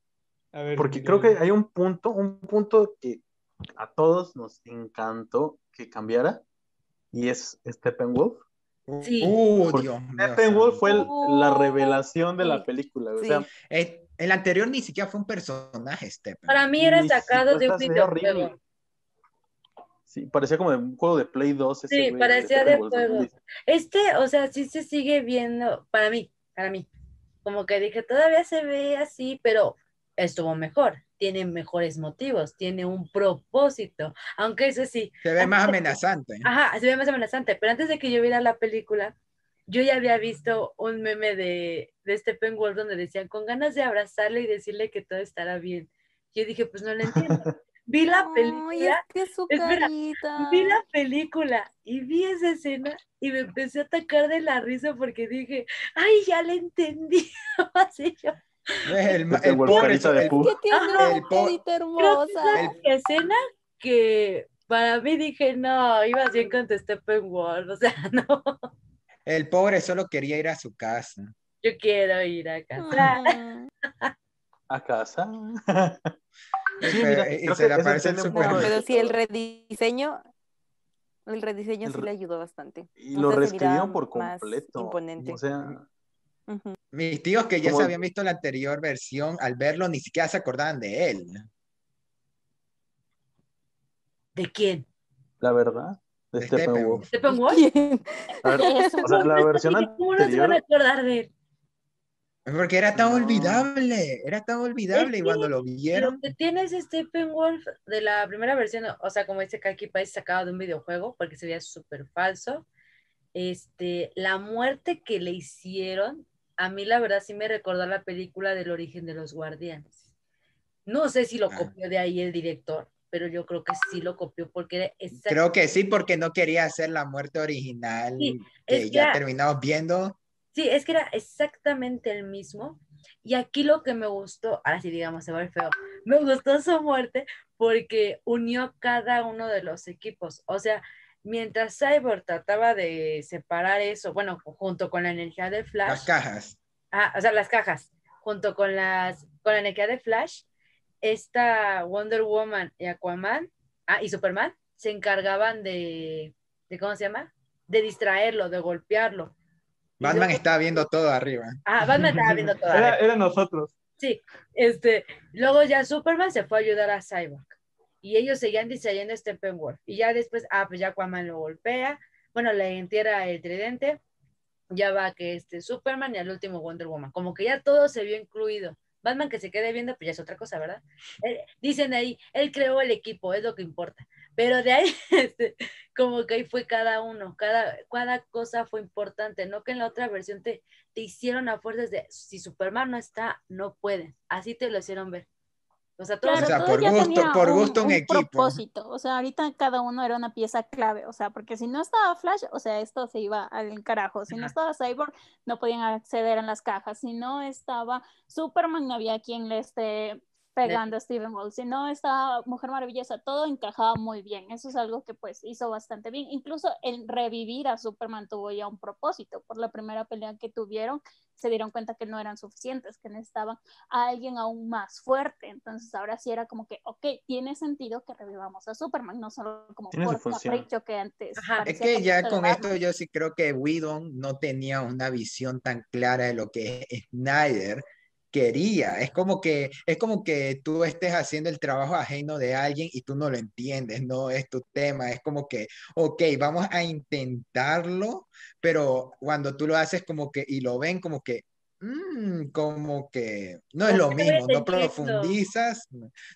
a ver, Porque creo que hay un punto, un punto que a todos nos encantó que cambiara, y es Steppenwolf. Sí. Uh, Dios mío. Steppenwolf fue el- la revelación de la sí, película. O sí. sea, Eh, el anterior ni siquiera fue un personaje, Stephen. Para mí era sacado de un videojuego. sí, parecía como de un juego de Play 2. ese Sí, güey, parecía de Steppenwolf, juego. Este, o sea, sí se sigue viendo, para mí, para mí. Como que dije, todavía se ve así, pero estuvo mejor. Tiene mejores motivos, tiene un propósito. Aunque eso sí, Se ve más amenazante. Ajá, se ve más amenazante, pero antes de que yo viera la película, yo ya había visto un meme de, de Steppenwolf donde decían con ganas de abrazarle y decirle que todo estará bien. Yo dije, pues no lo entiendo. Vi la Ay, película, es que su Espera, vi la película y vi esa escena y me empecé a atacar de la risa porque dije, ay, ya le entendí. Así yo, El, el Steppenwolf, pobre, de el-. Que tiene Ajá. una El po- carita creo que hermosa. esa escena que para mí dije, no, ibas bien con tu Steppenwolf, o sea, no, el pobre solo quería ir a su casa. yo quiero ir a casa. Mm. A casa. Y Sí, se- mira, y creo se que le aparece el super- No, pero sí, el rediseño, el rediseño El sí le ayudó bastante. Y lo reescribieron por completo. imponente. O sea. Mis tíos que ya se habían visto la anterior versión, al verlo ni siquiera se acordaban de él. ¿De quién? la verdad, de Steppenwolf. ¿Steppenwolf? ¿Quién? A ver, Eso. o sea, la versión Dije, ¿Cómo no se van a acordar de él? Porque era tan No. olvidable, era tan olvidable y cuando lo Lo vieron, que tiene es Steppenwolf de la primera versión, o sea, como dice Kaki Pais, sacado de un videojuego, porque se veía súper falso. Este, la muerte que le hicieron, a mí la verdad sí me recordó a la película del origen de los guardianes. No sé si lo Ah. copió de ahí el director, pero yo creo que sí lo copió porque era exact- creo que sí, porque no quería hacer la muerte original Sí, que ya era- terminamos viendo. Sí, es que era exactamente el mismo. Y aquí lo que me gustó, ahora sí digamos, se va ver feo, me gustó su muerte porque unió cada uno de los equipos. O sea, mientras Cyborg trataba de separar eso, bueno, junto con la energía de Las Flash, cajas. ah, o sea, las cajas, junto con, las, con la energía de Flash, esta Wonder Woman y Aquaman, ah, y Superman, se encargaban de, de ¿cómo se llama? De distraerlo, de golpearlo. Batman está viendo todo arriba. Ah, Batman estaba viendo todo. Era, era nosotros. Sí, este, luego ya Superman se fue a ayudar a Cyborg y ellos seguían distrayendo a Steppenwolf y ya después, ah, pues ya Aquaman lo golpea, bueno, le entierra el tridente, ya va que este Superman y al último Wonder Woman, como que ya todo se vio incluido. Batman que se quede viendo, pues ya es otra cosa, ¿verdad? Eh, dicen ahí, él creó el equipo, es lo que importa. Pero de ahí, este, como que ahí fue cada uno, cada, cada cosa fue importante, no que en la otra versión te, te hicieron a fuerzas de, si Superman no está, no pueden. Así te lo hicieron ver. O sea, todos O sea, todo por ya gusto- tenía por gusto un equipo. propósito. O sea, ahorita cada uno era una pieza clave. O sea, porque si no estaba Flash, o sea, esto se iba al carajo. Si no estaba Cyborg, no podían acceder a las cajas. Si no estaba Superman, no había quien le esté pegando a Steven Wall. Si no, esta Mujer Maravillosa, todo encajaba muy bien. Eso es algo que pues hizo bastante bien. Incluso el revivir a Superman tuvo ya un propósito. Por la primera pelea que tuvieron, se dieron cuenta que no eran suficientes, que necesitaban a alguien aún más fuerte. Entonces ahora sí era como que, ok, tiene sentido que revivamos a Superman, no solo como por capricho que antes. Ajá. Es que ya con esto Batman. yo sí creo que Whedon no tenía una visión tan clara de lo que Snyder quería. Es como que, es como que tú estés haciendo el trabajo ajeno de alguien y tú no lo entiendes, no es tu tema. Es como que, ok, vamos a intentarlo, pero cuando tú lo haces como que, y lo ven como que, mm, como que no es lo mismo, no profundizas,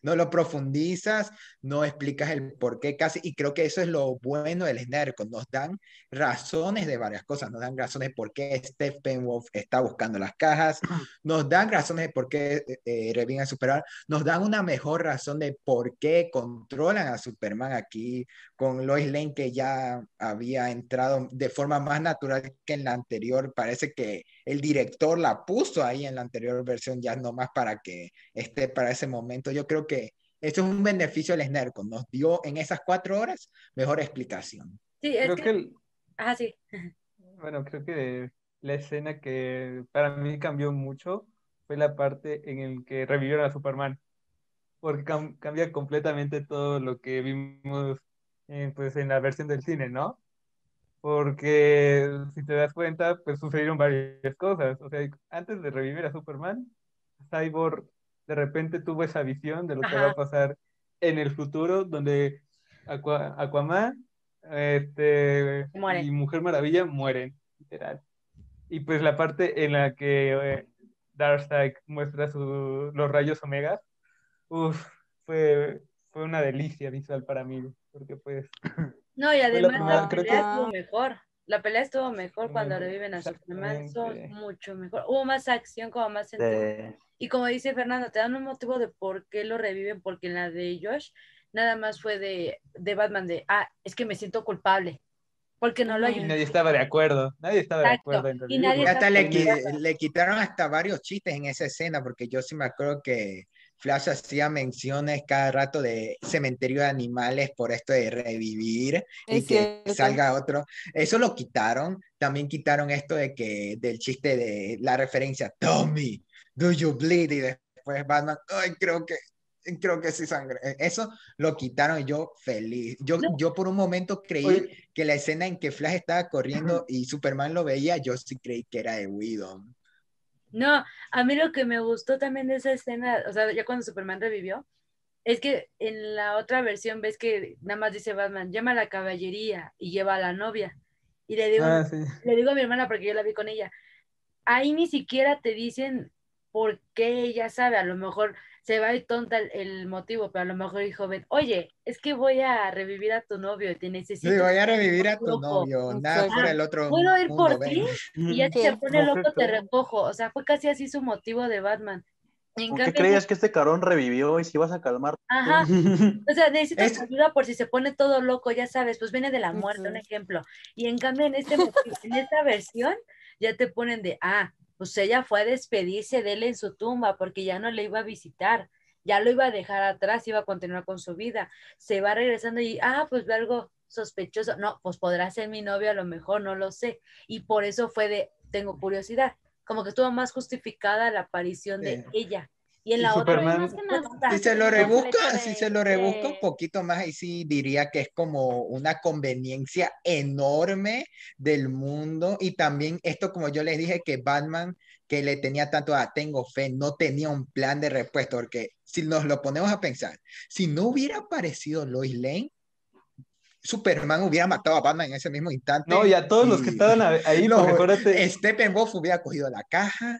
no lo profundizas, no explicas el por qué casi, y creo que eso es lo bueno del Snyder, Code, nos dan razones de varias cosas, nos dan razones de por qué Steppenwolf está buscando las cajas, nos dan razones de por qué eh, reviven a Superman, nos dan una mejor razón de por qué controlan a Superman aquí con Lois Lane que ya había entrado de forma más natural que en la anterior, parece que el director la puso ahí en la anterior versión ya nomás para que esté para ese momento, yo creo que eso es un beneficio del Snyder, Code, nos dio en esas cuatro horas mejor explicación. Sí, es Creo que, que, el- ah, sí. bueno, creo que la escena que para mí cambió mucho fue la parte en el que revivieron a Superman, porque cam- cambia completamente todo lo que vimos eh, pues en la versión del cine, ¿no? Porque si te das cuenta, pues sucedieron varias cosas. O sea, antes de revivir a Superman, Cyborg de repente tuvo esa visión de lo que Ajá. va a pasar en el futuro, donde Aqua- Aquaman este, Muere. y Mujer Maravilla mueren, literal. Y pues la parte en la que eh, Darkseid muestra su- los rayos omega, uf, fue, fue una delicia visual para mí, porque pues No, y la además primera- la creo pelea que- estuvo mejor. La pelea estuvo mejor cuando reviven a Superman. Exactamente. mucho mejor. Hubo más acción, como más sentido. De- Y como dice Fernando, te dan un motivo de por qué lo reviven, porque en la de Josh nada más fue de, de Batman de, ah, es que me siento culpable, porque no lo y ayudé. nadie estaba de acuerdo, nadie estaba de Exacto, acuerdo en y nadie hasta le, le quitaron hasta varios chistes en esa escena, porque yo sí me acuerdo que Flash hacía menciones cada rato de cementerio de animales por esto de revivir y que salga otro. Eso lo quitaron. También quitaron esto de que del chiste de la referencia, Tommy, do you bleed? Y después Batman, ay, creo que creo que sí sangre. Eso lo quitaron y yo feliz. Yo, No. yo por un momento creí Oye, que la escena en que Flash estaba corriendo y Superman lo veía, yo sí creí que era de Whedon. No, a mí lo que me gustó también de esa escena, o sea, ya cuando Superman revivió, es que en la otra versión ves que nada más dice Batman, llama a la caballería y lleva a la novia. Y le digo, ah, sí. le digo a mi hermana porque yo la vi con ella, ahí ni siquiera te dicen por qué ella sabe, a lo mejor se va a ir tonta el, el motivo, pero a lo mejor dijo, ven, oye, es que voy a revivir a tu novio y te necesito. Sí, voy a revivir a tu loco. novio, nada fuera del otro ¿Puedo ir mundo, por ti? Y ya si se pone loco, te recojo. O sea, fue casi así su motivo de Batman. ¿Por qué creías que este cabrón revivió y si ibas a calmar? Ajá. O sea, necesitas Es- ayuda por si se pone todo loco, ya sabes, pues viene de la muerte, un Ujú. ejemplo. Y en cambio, en, este, en esta versión, ya te ponen de, ah, pues ella fue a despedirse de él en su tumba porque ya no le iba a visitar, ya lo iba a dejar atrás, iba a continuar con su vida. Se va regresando y, ah, pues ve algo sospechoso. No, pues podrá ser mi novio, a lo mejor, no lo sé. Y por eso fue de, tengo curiosidad. Como que estuvo más justificada la aparición de ella. Y en Y la otra, Superman- Más que nada, Si se lo de- si se lo rebusca de- un poquito más, ahí sí diría que es como una conveniencia enorme del mundo. Y también esto, como yo les dije, que Batman, que le tenía tanto a tengo fe, no tenía un plan de respuesta, porque si nos lo ponemos a pensar, si no hubiera aparecido Lois Lane, Superman hubiera matado a Batman en ese mismo instante. No, y a todos los que y- estaban ahí, acuérdate, Steppenwolf hubiera cogido la caja,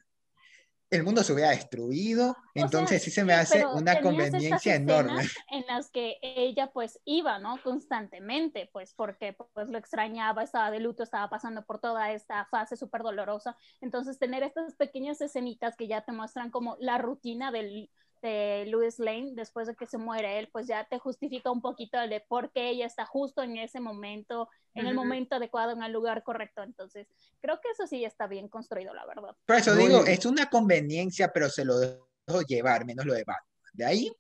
el mundo se hubiera destruido, O sea, entonces sí se me hace una conveniencia enorme. En las que ella pues iba, ¿no? Constantemente, pues porque pues lo extrañaba, estaba de luto, estaba pasando por toda esta fase súper dolorosa. Entonces tener estas pequeñas escenitas que ya te muestran como la rutina del, de Louis Lane después de que se muere él, pues ya te justifica un poquito el de por qué ella está justo en ese momento, en el momento adecuado, en el lugar correcto. Entonces creo que eso sí está bien construido, la verdad. Por eso digo, es una conveniencia, pero se lo dejo llevar, menos lo de Batman. De ahí,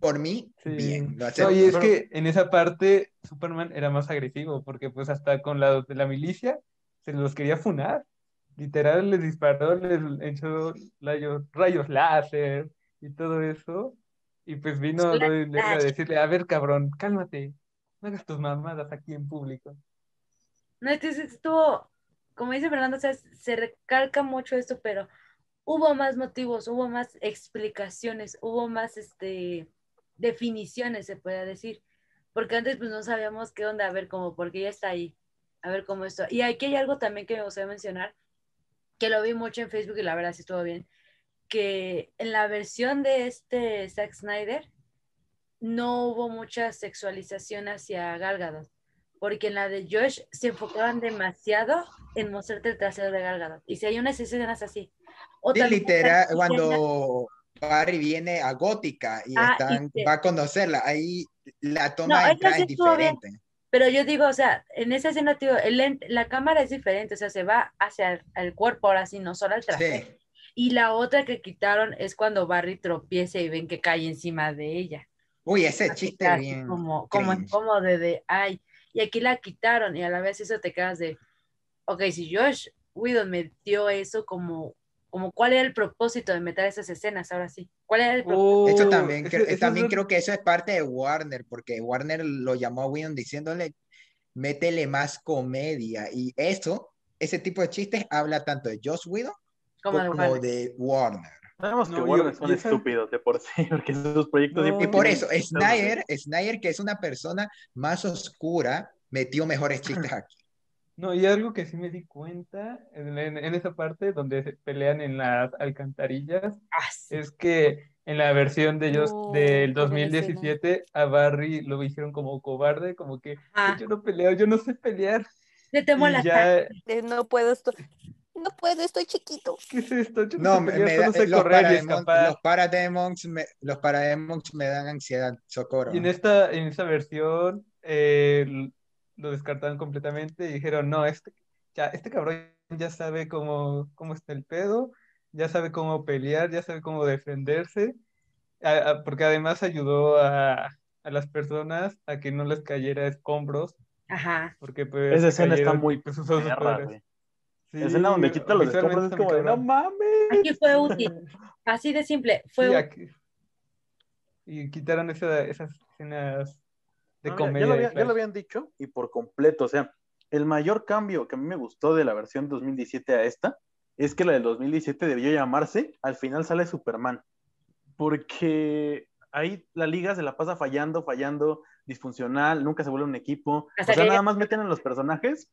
por mí, Sí. bien. Lo No, y es que en esa parte Superman era más agresivo, porque pues hasta con la de la milicia se los quería funar. Literal les disparó, les echó rayos, rayos láser y todo eso. Y pues vino a decirle, a ver, cabrón, cálmate, no hagas tus mamadas aquí en público. No, entonces estuvo, como dice Fernando, o sea, se recalca mucho esto, pero hubo más motivos, hubo más explicaciones, hubo más este definiciones, se puede decir. Porque antes pues no sabíamos qué onda, a ver cómo, porque ya está ahí, a ver cómo esto. Y aquí hay algo también que me gustaría mencionar, que lo vi mucho en Facebook y la verdad sí estuvo bien, que en la versión de este Zack Snyder no hubo mucha sexualización hacia Gal Gadot porque en la de Josh se enfocaban demasiado en mostrarte el trasero de Gal Gadot. Y si hay unas escenas así. O Sí, literal, cuando Barry viene a Gótica y Ah, están, y va a conocerla, ahí la No, toma sí bien. diferente. Pero yo digo, o sea, en esa escena, tío, el la cámara es diferente, o sea, se va hacia el, el cuerpo ahora sí, no solo al trasero. Sí. Y la otra que quitaron es cuando Barry tropieza y ven que cae encima de ella. Uy, ese Así chiste bien. Como, como incómodo de, de, ay, y aquí la quitaron y a la vez eso te quedas de, ok, si Josh Whedon metió eso como, como cuál era el propósito de meter esas escenas, ahora sí. ¿Cuál era el propósito? Oh, Eso también, ese- cre- ese es también un- creo que eso es parte de Warner, porque Warner lo llamó a Whedon diciéndole, métele más comedia. Y eso, ese tipo de chistes habla tanto de Joss Whedon como de como Warner. de Warner. Sabemos que No, Warner yo- son esa- estúpidos de por sí, porque sus proyectos No. Y por eso, Snyder, Snyder, que es una persona más oscura, metió mejores chistes aquí. No, y algo que sí me di cuenta en, en- en esa parte donde se pelean en las alcantarillas Ah, sí. es que en la versión de ellos No, del qué buena 2017 a Barry lo hicieron como cobarde, como que Ah, yo no peleo, yo no sé pelear. le temo Y la ya, De, no puedo, no puedo, estoy chiquito. ¿qué es esto? Yo No, me, me da- sé los, parademons, los parademons me, los parademons me dan ansiedad, socorro. Y en esta, en esa versión eh, lo descartaron completamente y dijeron, no, este, ya, este cabrón ya sabe cómo, cómo está el pedo, ya sabe cómo pelear, ya sabe cómo defenderse, a- a- porque además ayudó a, a las personas a que no les cayera escombros, Ajá. porque pues Esa escena está cayeron muy y, pues, Sí, La escena donde quita los escombros es como de, no mames. Aquí fue útil. Así de simple. Fue Sí, aquí- Y quitaron esa- esas escenas de No, ya- comedia ya, lo había- ya lo habían dicho y por completo. O sea, el mayor cambio que a mí me gustó de la versión 2017 a esta es que la del 2017 debió llamarse Al final sale Superman. Porque ahí la liga se la pasa fallando, fallando, disfuncional, nunca se vuelve un equipo. Hasta o sea, que- nada más meten a los personajes.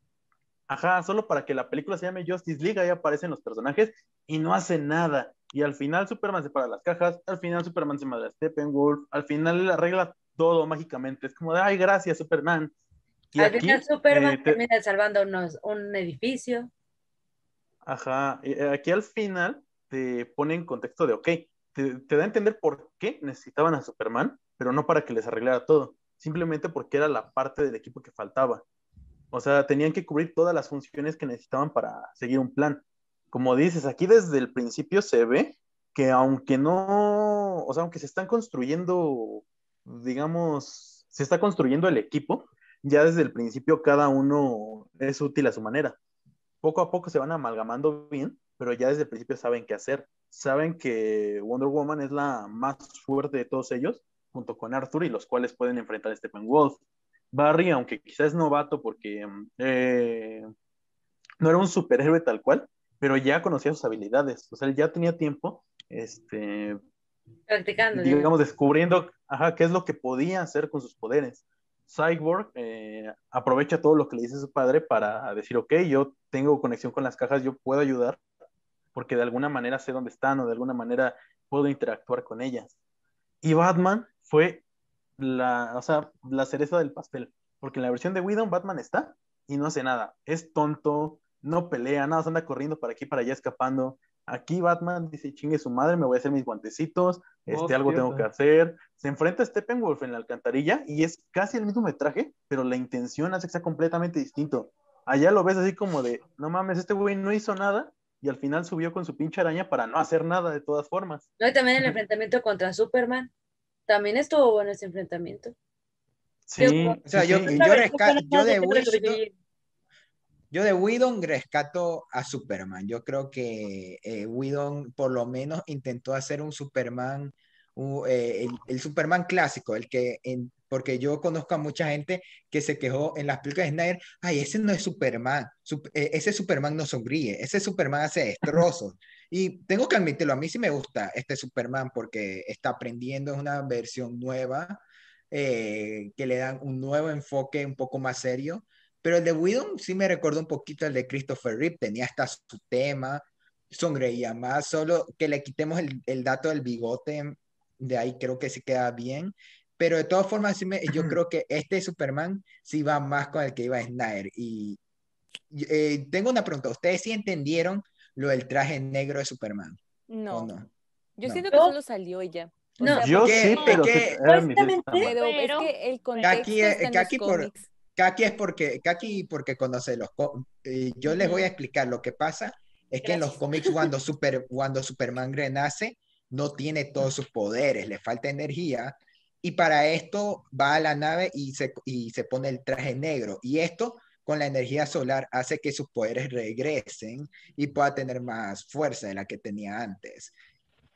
Ajá, solo para que la película se llame Justice League, ahí aparecen los personajes y no hacen nada. Y al final Superman se para las cajas, al final Superman se madre a Steppenwolf, al final él arregla todo mágicamente. Es como de, ay, gracias, Superman. Y Al aquí, final Superman eh, te- termina salvando unos- un edificio. ajá, eh, aquí al final te pone en contexto de, ok, te, te da a entender por qué necesitaban a Superman, pero no para que les arreglara todo, simplemente porque era la parte del equipo que faltaba. O sea, tenían que cubrir todas las funciones que necesitaban para seguir un plan. Como dices, aquí desde el principio se ve que aunque no, o sea, aunque se están construyendo, digamos, se está construyendo el equipo, ya desde el principio cada uno es útil a su manera. Poco a poco se van amalgamando bien, pero ya desde el principio saben qué hacer. Saben que Wonder Woman es la más fuerte de todos ellos, junto con Arthur, y los cuales pueden enfrentar a Steppenwolf. Barry, aunque quizás es novato porque eh, no era un superhéroe tal cual, pero ya conocía sus habilidades. O sea, él ya tenía tiempo, este, Practicando. digamos, descubriendo ajá, qué es lo que podía hacer con sus poderes. Cyborg eh, aprovecha todo lo que le dice su padre para decir, ok, yo tengo conexión con las cajas, yo puedo ayudar, porque de alguna manera sé dónde están o de alguna manera puedo interactuar con ellas. Y Batman fue la, o sea, la cereza del pastel, porque en la versión de Whedon Batman está y no hace nada, es tonto, no pelea, nada, se anda corriendo para aquí, para allá, escapando. Aquí Batman dice, chingue su madre, me voy a hacer mis guantecitos, este, Oh, algo tengo que hacer. Se enfrenta a Steppenwolf en la alcantarilla y es casi el mismo metraje, pero la intención hace que sea completamente distinto. Allá lo ves así como de, no mames, este güey no hizo nada y al final subió con su pinche araña para no hacer nada de todas formas. No, y también el enfrentamiento contra Superman. También estuvo bueno ese enfrentamiento. Sí, O sea, sí, yo, sí. yo, yo de revivir. yo de Whedon rescato a Superman. Yo creo que eh, Whedon por lo menos intentó hacer un Superman, un- eh, el, el Superman clásico, el que, en- porque yo conozco a mucha gente que se quejó en las películas de Snyder, ay, ese no es Superman, Sup- eh, ese Superman no sonríe, ese Superman hace destrozos. Y tengo que admitirlo, a mí sí me gusta este Superman porque está aprendiendo, es una versión nueva, eh, que le dan un nuevo enfoque un poco más serio. Pero el de Whedon sí me recordó un poquito el de Christopher Reeve, tenía hasta su tema, sonreía más, solo que le quitemos el, el dato del bigote, de ahí creo que sí queda bien. Pero de todas formas, sí me- yo creo que este Superman sí va más con el que iba Snyder. Y eh, tengo una pregunta, ¿ustedes sí entendieron lo del traje negro de Superman? ¿O No, no? yo No. siento que solo salió y ya. O No. sea, Yo sí, ¿Qué- pero tamaño. Pero, Pero- es que el Aquí, contexto eh, está en que los aquí por-. Kaki es porque, Kaki porque conoce los eh, yo les voy a explicar lo que pasa es que en los Gracias. cómics cuando super cuando Superman renace no tiene todos sus poderes, le falta energía y para esto va a la nave y se y se pone el traje negro y esto con la energía solar hace que sus poderes regresen y pueda tener más fuerza de la que tenía antes.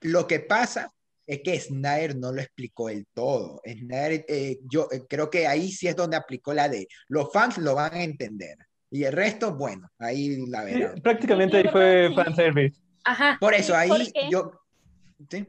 Lo que pasa es que Snyder no lo explicó del todo. Snyder, eh, yo eh, creo que ahí sí es donde aplicó la de los fans lo van a entender. Y el resto, bueno, ahí la Sí, verán. prácticamente ahí fue fanservice. Ajá. Por eso, ahí yo...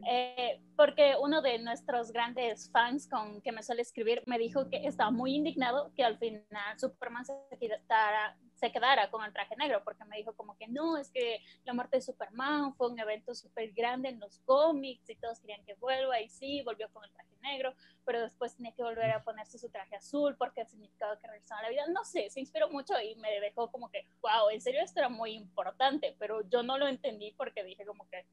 Eh, porque uno de nuestros grandes fans con que me suele escribir me dijo que estaba muy indignado que al final Superman se quedara, se quedara con el traje negro, porque me dijo como que no, es que la muerte de Superman fue un evento súper grande en los cómics y todos querían que vuelva y sí, volvió con el traje negro, pero después tenía que volver a ponerse su traje azul porque significaba que regresaba a la vida. No sé, se inspiró mucho y me dejó como que, wow, en serio esto era muy importante, pero yo no lo entendí porque dije como que,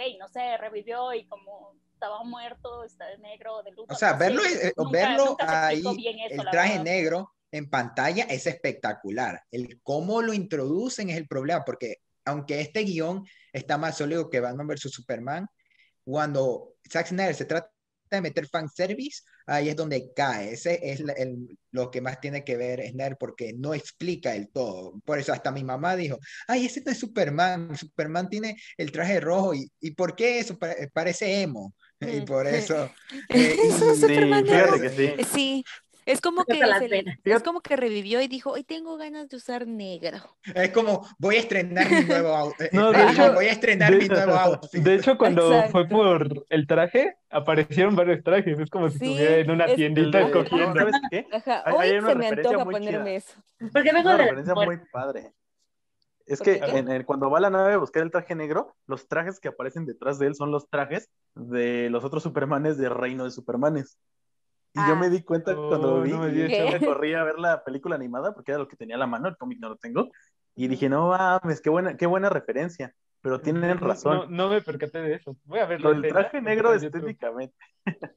ok, no sé, revivió y como estaba muerto, está de negro, de luto. O sea, verlo, eh, nunca- verlo nunca se ahí, eso, el traje negro en pantalla es espectacular. El cómo lo introducen es el problema, porque aunque este guion está más sólido que Batman vs. Superman, cuando Zack Snyder se trata de meter fanservice, ahí es donde cae. Ese es la- el- lo que más tiene que ver Snyder, porque no explica el todo. Por eso hasta mi mamá dijo, ay, ese no es Superman, Superman tiene el traje rojo, ¿y, ¿y por qué eso? Pare- Parece emo. Y Mm. por eso... eh, Es un y- Sí, Superman fíjate negro. que sí. Sí, es como que se es como que revivió y dijo, hoy tengo ganas de usar negro. Es como, voy a estrenar mi nuevo outfit. No, de hecho- voy a estrenar mi nuevo outfit. De hecho, cuando Exacto. fue por el traje, aparecieron varios trajes. Es como si Sí, estuviera en una es- tiendita El de- cogiendo. ¿sabes qué? Ajá, Hay- hoy hay una se me antoja muy ponerme eso. Porque vengo Una de la referencia muy padre. Es ¿Por que en cuando va a la nave a buscar el traje negro, los trajes que aparecen detrás de él son los trajes de los otros Supermanes de Reino de Supermanes. Y yo Ah. me di cuenta Oh, cuando lo vi, no me di yo me corrí a ver la película animada porque era lo que tenía a la mano, el cómic no lo tengo. Y dije, no mames, qué buena, qué buena referencia. Pero tienen razón. No, no me percaté de eso. Voy a ver Lo del traje negro estéticamente.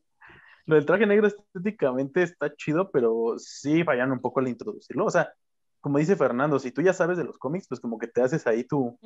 Lo del traje negro estéticamente está chido, pero sí fallan un poco al introducirlo. O sea, como dice Fernando, si tú ya sabes de los cómics, pues como que te haces ahí tu.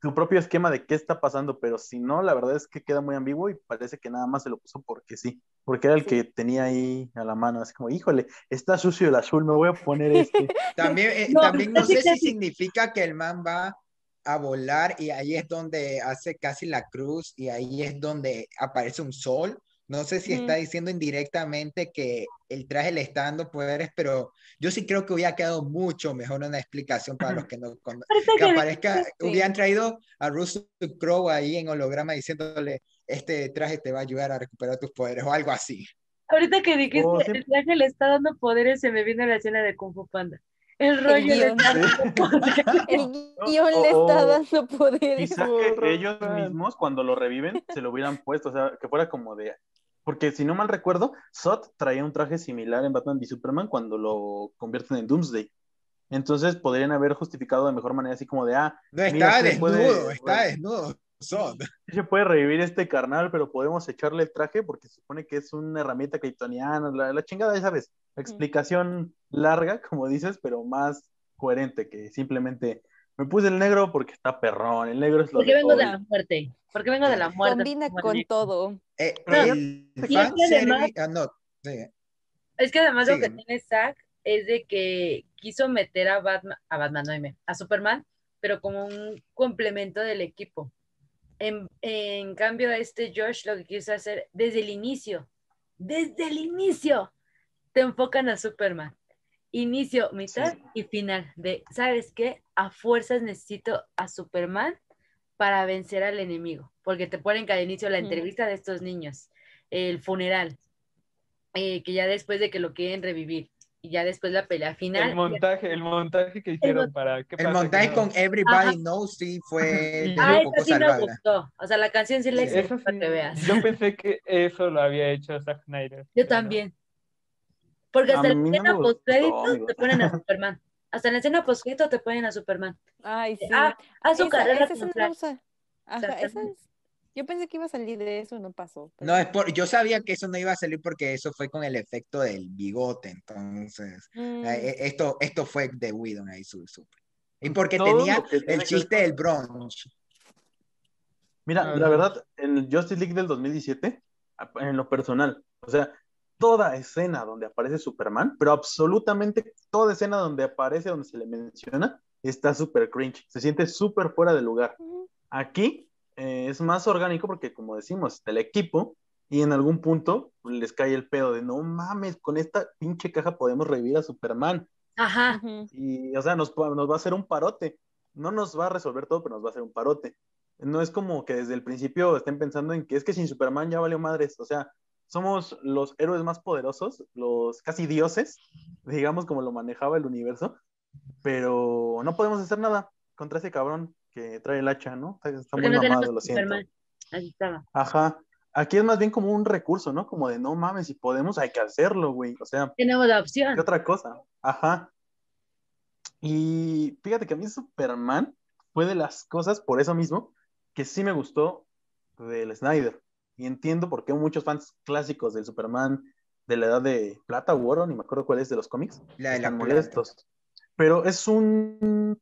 Tu propio esquema de qué está pasando, pero si no, la verdad es que queda muy ambiguo y parece que nada más se lo puso porque sí, porque era el Sí. que tenía ahí a la mano, así como, híjole, está sucio el azul, me voy a poner este. También, eh, No, también no sé si significa que el man va a volar y ahí es donde hace casi la cruz y ahí es donde aparece un sol. No sé si está diciendo indirectamente que el traje le está dando poderes, pero yo sí creo que hubiera quedado mucho mejor una explicación para los que no con- Ahorita que que aparezca, Sí. hubieran traído a Russell Crowe ahí en holograma diciéndole, este traje te va a ayudar a recuperar tus poderes o algo así. Ahorita que dijiste, Oh, sí. el traje le está dando poderes, se me viene la escena de Kung Fu Panda. El rollo le guion. está dando poderes. El guion le está o dando poderes. Quizá que ellos mismos, cuando lo reviven, se lo hubieran puesto, o sea, que fuera como de... Porque si no mal recuerdo, Zod traía un traje similar en Batman v Superman cuando lo convierten en Doomsday. Entonces podrían haber justificado de mejor manera, así como de, ah, No, Mira, está le desnudo, puede- está bueno. desnudo. Sí se puede revivir este carnal, pero podemos echarle el traje porque se supone que es una herramienta kryptoniana, la, la chingada, ya sabes, explicación larga, como dices, pero más coherente que simplemente Me puse el negro porque está perrón. El negro es lo Porque vengo de todo. la muerte. Porque vengo de la muerte. Combina con todo. Eh, No, el y es que además- ah, no, sí. Es que además lo que tiene Zack es de que quiso meter a Batman, a Batman, no dime, a Superman, pero como un complemento del equipo. En, en cambio, este Josh lo que quiso hacer desde el inicio, desde el inicio, te enfocan a Superman. Inicio, mitad Sí. y final. De, ¿sabes qué? A fuerzas necesito a Superman para vencer al enemigo. Porque te ponen cada inicio la entrevista de estos niños, el funeral, eh, que ya después de que lo quieren revivir, y ya después la pelea final. El montaje, el montaje que hicieron para... ¿qué El montaje que con no? Everybody Ajá. Knows sí fue de Ah, poco sí me gustó. O sea, la canción sí la hice Eso para que veas. Yo pensé que eso lo había hecho Zack Snyder. Yo también. Porque hasta mí no me escena gustó, postcrédito amigo. te ponen a Superman. Hasta en la escena postcrédito te ponen a Superman. Ay, sí. Ah, haz su Esa- carrera esa como no Flash. usa- Ajá, sea, esa es- Yo pensé que iba a salir de eso, no pasó. pero- No, es por, yo sabía que eso no iba a salir porque eso fue con el efecto del bigote, entonces Mm, eh, esto, esto fue de Whedon ahí su, su- Y porque Todo tenía el chiste del brunch. Mira, la verdad, en el Justice League del 2017, en lo personal, o sea, toda escena donde aparece Superman, pero absolutamente toda escena donde aparece, donde se le menciona, está súper cringe, se siente súper fuera de lugar. Aquí eh, es más orgánico porque, como decimos, el equipo y en algún punto les cae el pedo de no mames, con esta pinche caja podemos revivir a Superman. Ajá. Y, o sea, nos, nos va a hacer un parote. No nos va a resolver todo, pero nos va a hacer un parote. No es como que desde el principio estén pensando en que es que sin Superman ya valió madres. O sea, somos los héroes más poderosos, los casi dioses, digamos como lo manejaba el universo, pero no podemos hacer nada contra ese cabrón que trae el hacha, ¿no? Está, está muy no mamado, lo siento. Ahí estaba. Ajá. Aquí es más bien como un recurso, ¿no? Como de no mames, si podemos, hay que hacerlo, güey. O sea, Tenemos la opción. ¿Qué otra cosa? Ajá. Y fíjate que a mí Superman fue de las cosas, por eso mismo, que sí me gustó del Snyder. Y entiendo por qué muchos fans clásicos del Superman de la edad de plata o oro, ni me acuerdo cuál es de los cómics, La de la están plata. molestos. Pero es un...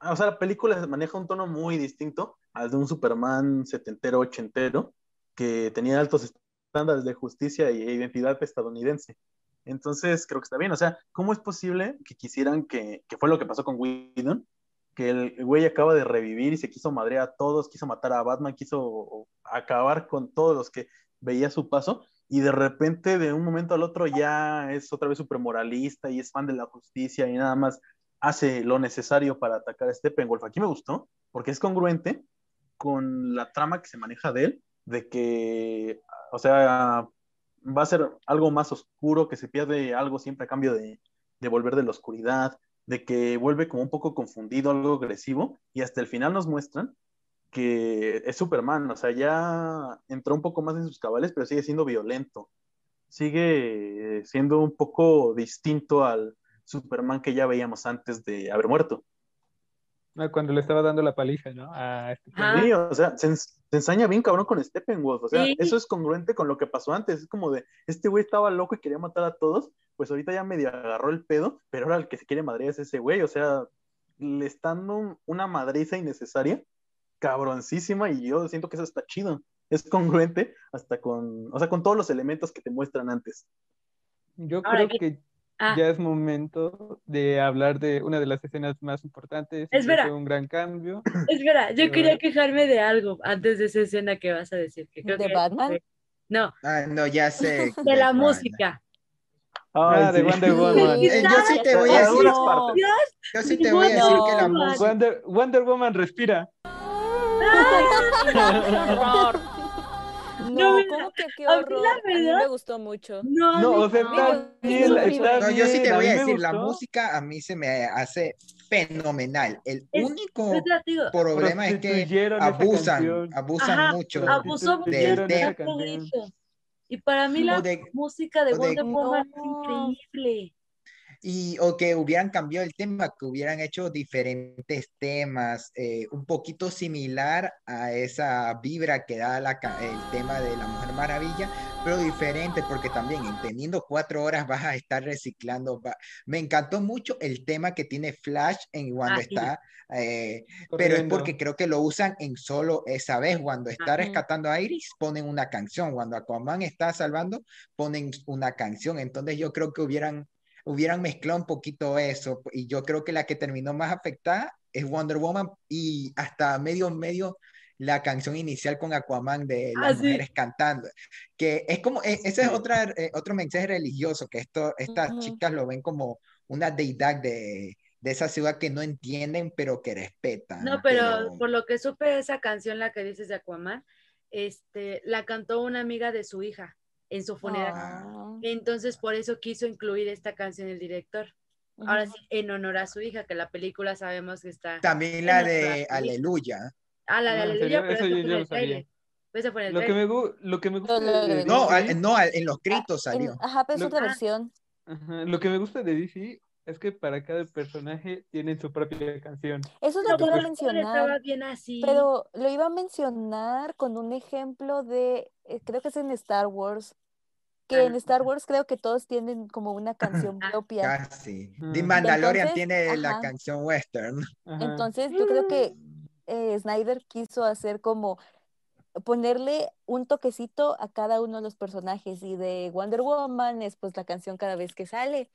O sea, la película maneja un tono muy distinto al de un Superman setentero, ochentero, que tenía altos estándares de justicia e identidad estadounidense. Entonces, creo que está bien. O sea, ¿cómo es posible que quisieran que, que fue lo que pasó con Whedon? Que el güey acaba de revivir y se quiso madrear a todos, quiso matar a Batman, quiso acabar con todos los que veía su paso, y de repente, de un momento al otro, ya es otra vez súper moralista y es fan de la justicia y nada más hace lo necesario para atacar a Steppenwolf. Aquí me gustó, porque es congruente con la trama que se maneja de él, de que, o sea, va a ser algo más oscuro, que se pierde algo siempre a cambio de, de volver de la oscuridad, de que vuelve como un poco confundido, algo agresivo, y hasta el final nos muestran que es Superman, o sea, ya entró un poco más en sus cabales, pero sigue siendo violento, sigue siendo un poco distinto al Superman que ya veíamos antes de haber muerto. Ah, Cuando le estaba dando la paliza, ¿no? A este. Sí, o sea, se, ens- se ensaña bien cabrón con Steppenwolf, o sea, Sí. eso es congruente con lo que pasó antes, es como de, este güey estaba loco y quería matar a todos, pues ahorita ya medio agarró el pedo, pero ahora el que se quiere madrear es ese güey, o sea, le están dando un- una madriza innecesaria, cabroncísima, y yo siento que eso está chido, es congruente hasta con, o sea, con todos los elementos que te muestran antes. Yo Ahora creo que- que Ah, ya es momento de hablar de una de las escenas más importantes. que Espera. fue un gran cambio. espera, yo Pero- quería quejarme de algo antes de esa escena que vas a decir. Que creo ¿De que- Batman? No, Ah, no, ya sé. de la música. Ah, de sí. Wonder Woman. Eh, yo sí te voy a decir, No. yo sí te voy a decir que la No. música. Wonder, Wonder Woman respira. No, ¿cómo que qué a mí la horror? A mí verdad- me gustó mucho. No, No, no, o sea, no. está bien, No, está No, yo sí te a voy a mí me decir, la música a mí se me hace fenomenal. El Es- único digo, problema es que abusan, abusan Ajá, mucho. abusó del de tema. Y para mí la de- música de o de- Wonder Woman es No. increíble. Y, o que hubieran cambiado el tema, que hubieran hecho diferentes temas, eh, un poquito similar a esa vibra que da la el tema de la Mujer Maravilla, pero diferente porque también en teniendo cuatro horas vas a estar reciclando. va- Me encantó mucho el tema que tiene Flash en cuando Ah, está, eh, pero es porque creo que lo usan en solo esa vez. Cuando está rescatando a Iris, ponen una canción. Cuando Aquaman está salvando, ponen una canción. Entonces yo creo que hubieran, hubieran mezclado un poquito eso. Y yo creo que la que terminó más afectada es Wonder Woman y hasta medio medio la canción inicial con Aquaman de las Ah, sí. mujeres cantando. Que es como, e- ese es otra, eh, otro mensaje religioso, que esto, estas Ujú. chicas lo ven como una deidad de, de esa ciudad que no entienden, pero que respetan. No, pero por lo que supe esa canción, la que dices de Aquaman, este, la cantó una amiga de su hija en su funeral. Ah, Entonces, por eso quiso incluir esta canción el director. Ahora sí, en honor a su hija, que la película sabemos que está. También la de. Aleluya. Ah, la de Ah, ¿en Aleluya, pero Eso eso yo en lo el sabía. trailer. Eso fue en el Lo que me, gu- lo que me gusta de. No, no, en los gritos Ah, en- salió. ajá, pero es otra versión. Ajá, Lo que me gusta de DC es que para cada personaje tienen su propia canción. Eso es lo que iba a estaba mencionar. bien así. Pero lo iba a mencionar con un ejemplo de, eh, creo que es en Star Wars, que Ah, en Star Wars creo que todos tienen como una canción Ah, propia. Casi. Ujú. The Mandalorian Entonces, tiene la canción western. Ajá. Entonces yo creo que eh, Snyder quiso hacer como ponerle un toquecito a cada uno de los personajes y de Wonder Woman es pues la canción cada vez que sale.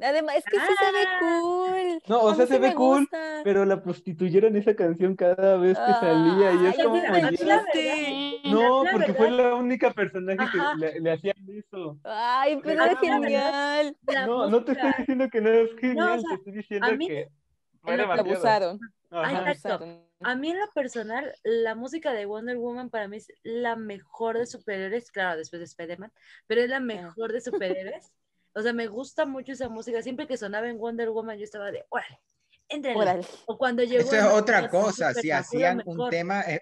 Además, es que sí se ve Ah. cool. No, o A sea, se ve cool, gusta. pero la prostituyeron esa canción cada vez que salía y es como la triste. No, la porque fue la única personaje Ajá. que le, le hacían eso. Ay, pero era la genial. La No, no te estoy diciendo que no es genial, sea, te estoy diciendo a mí- que demasiado. abusaron. Exacto. abusaron. A mí en lo personal, la música de Wonder Woman para mí es la mejor de superhéroes, claro, después de Spider-Man, pero es la mejor de superhéroes. O sea, me gusta mucho esa música. Siempre que sonaba en Wonder Woman, yo estaba de, órale. Órale. O cuando llegó... Eso es otra cosa, si hacían un mejor. tema, eh,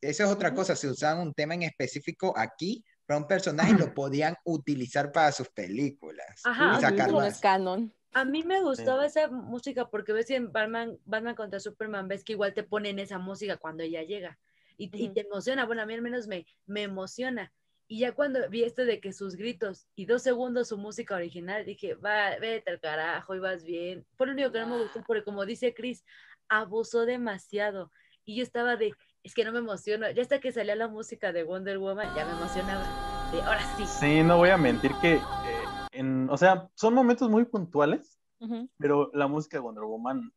eso es otra cosa, si usaban un tema en específico aquí, para un personaje lo podían utilizar para sus películas Ajá, y sacar más. canon. A mí me gustaba esa música porque ves que en Batman, Batman contra Superman ves que igual te ponen esa música cuando ella llega y, te- y Ujú. te emociona. Bueno, a mí al menos me, me emociona. Y ya cuando vi esto de que sus gritos y dos segundos su música original, dije, va, vete al carajo y vas bien. Por lo único que no me gustó, porque como dice Chris, abusó demasiado. Y yo estaba de, es que no me emociono. Ya hasta que salía la música de Wonder Woman, ya me emocionaba. De, ahora sí. Sí, no voy a mentir que, en, o sea, son momentos muy puntuales, Ujú. pero la música de Wonder Woman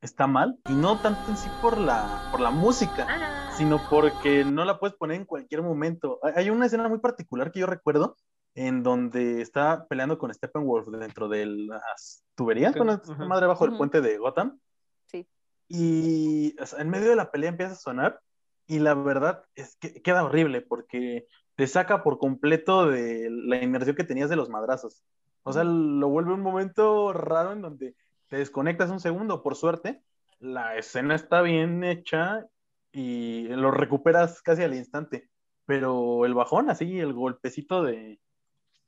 está mal y no tanto en sí por la, por la música, Ah, sino porque no la puedes poner en cualquier momento. Hay- una escena muy particular que yo recuerdo en donde está peleando con Steppenwolf dentro de las tuberías, con esta ajá. madre bajo el Ujú. puente de Gotham. Sí. Y o sea, en medio de la pelea empieza a sonar y la verdad es que queda horrible porque te saca por completo de la inmersión que tenías de los madrazos. O sea, lo vuelve un momento raro en donde te desconectas un segundo, por suerte. La escena está bien hecha y lo recuperas casi al instante. Pero el bajón, así, el golpecito de, de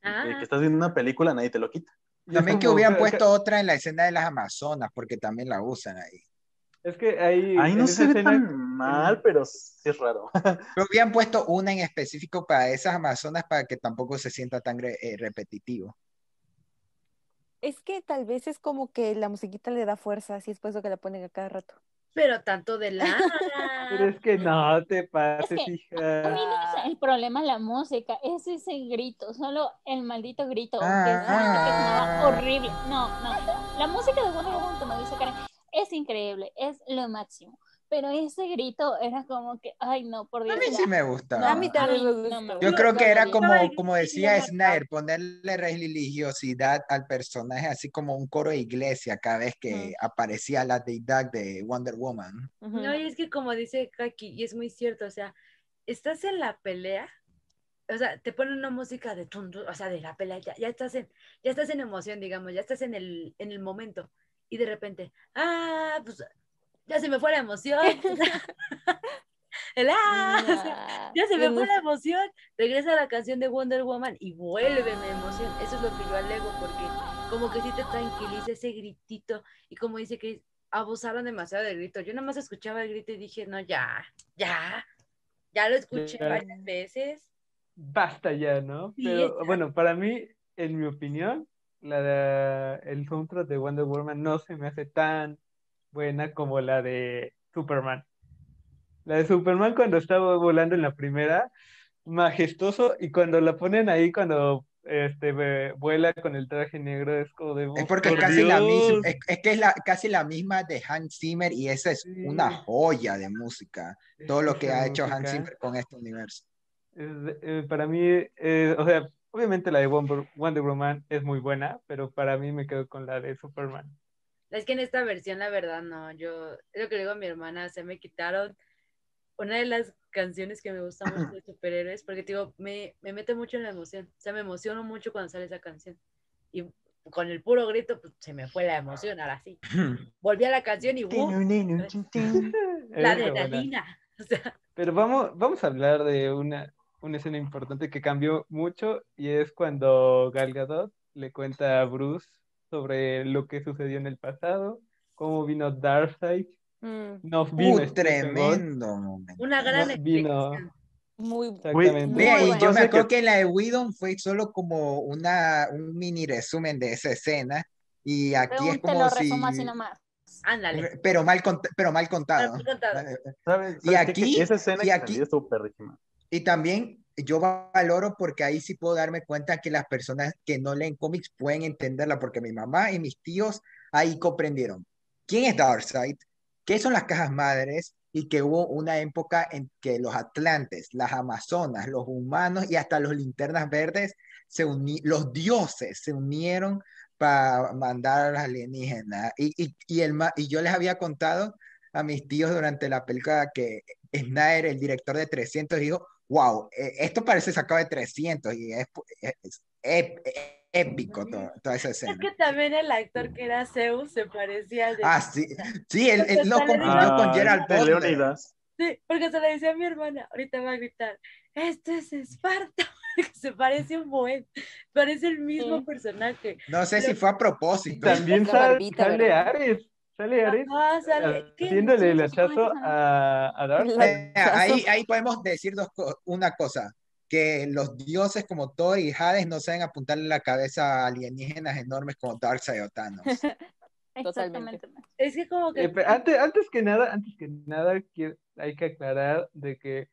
ah. que estás viendo una película, nadie te lo quita. También que hubieran puesto otra en la escena de las Amazonas, porque también la usan ahí. Es que ahí, Ahí no se ve escena- tan mal, pero sí es raro. Pero hubieran puesto una en específico para esas Amazonas para que tampoco se sienta tan re- eh, repetitivo. Es que tal vez es como que la musiquita le da fuerza, así es por eso que la ponen a cada rato. Pero tanto de la. Pero es que no te pases, que- A hija. mí no es el problema la música, es ese grito, solo el maldito grito, que Ah, es que sonaba ah. horrible. No, no, la música de Wonder Woman, como dice Karen, es increíble, es lo máximo. Pero ese grito era como que, ay no, por Dios. A mí sí me No, gusta. a mí también me no gusta. me Yo creo que era No, como, como decía Snyder, ponerle religiosidad al personaje, así como un coro de iglesia cada vez que Ujú. aparecía la deidad de Wonder Woman. No, y es que como dice Kaki, y es muy cierto, o sea, estás en la pelea, o sea, te ponen una música de tun, o sea, de la pelea, ya, ya estás en, ya estás en emoción, digamos, ya estás en el, en el momento, y de repente, ah, pues ya se me fue la emoción. El, ah, o sea, Nah, ya se me fue la emoción. Regresa la canción de Wonder Woman y vuelve mi emoción. Eso es lo que yo alego, porque como que sí te tranquiliza ese gritito. Y como dice que abusaron demasiado del grito. Yo nada más escuchaba el grito y dije, no, ya, ya, ya lo escuché Ya. varias veces. basta ya, ¿no? Sí, Pero ya. bueno, para mí, en mi opinión, la de- el soundtrack de Wonder Woman no se me hace tan buena como la de Superman. La de Superman cuando estaba volando en la primera, majestuoso, y cuando la ponen ahí, cuando este, vuela con el traje negro, es como de... Es porque es "Oh, casi la misma, Dios". es, es que es la, casi la misma de Hans Zimmer y esa es Sí. una joya de música. Todo lo que ha hecho Hans música. Zimmer con este universo. Es eh, para mí, eh, o sea, obviamente la de Wonder, Wonder Woman es muy buena, pero para mí me quedo con la de Superman. Es que en esta versión, la verdad, no. Yo, es lo que le digo a mi hermana, se me quitaron una de las canciones que me gusta mucho de superhéroes, porque digo, me, me mete mucho en la emoción. O sea, me emociono mucho cuando sale esa canción. Y con el puro grito, pues se me fue la emoción, ahora sí. Volví a la canción y ¡uh! la adrenalina. O sea, Pero vamos, vamos a hablar de una, una escena importante que cambió mucho y es cuando Gal Gadot le cuenta a Bruce sobre lo que sucedió en el pasado, cómo vino Darkseid, Mm, no vino Uh, Stephen Wolf, tremendo momento. una gran no vino muy exactamente. Vea, Muy y bueno. yo me acuerdo que- que en la de Whedon fue solo como una, un mini resumen de esa escena y aquí es Te como lo si... Ándale. Pero mal, pero mal contado. Mal contado. ¿Sabes? Y ¿Sabes qué? aquí- Que esa escena y aquí- salió estuvo perrísima. Y también yo valoro porque ahí sí puedo darme cuenta que las personas que no leen cómics pueden entenderla, porque mi mamá y mis tíos ahí comprendieron. Quién es Darkseid, qué son las cajas madres y que hubo una época en que los atlantes, las amazonas, los humanos y hasta los linternas verdes, se los dioses se unieron para mandar a los alienígenas. Y, y, y, el, y yo les había contado a mis tíos durante la película que Snyder, el director de 300, dijo, wow, eh, esto parece sacado de 300 y es, es- es ép- épico todo- toda esa Es escena. que también el actor que era Zeus se parecía al de... Ah, sí, sí, él, él lo confundió con Ah, Gerald de Butler. Leonidas. Sí, porque se le decía a mi hermana, ahorita va a gritar, este es Esparta, que se parece un buen, parece el mismo Sí. personaje. No sé si fue a propósito. También sale ¿verdad? Ares, sale Ares Ajá, sale- ¿qué? haciéndole el hachazo a, a Dark. La- Eh, ahí, ahí podemos decir dos co- una cosa, que los dioses como Thor y Hades no saben apuntarle la cabeza a alienígenas enormes como Darkseid o Thanos. Totalmente. Exactamente. Es que como que... Eh, antes, antes que nada, antes que nada, hay que aclarar de que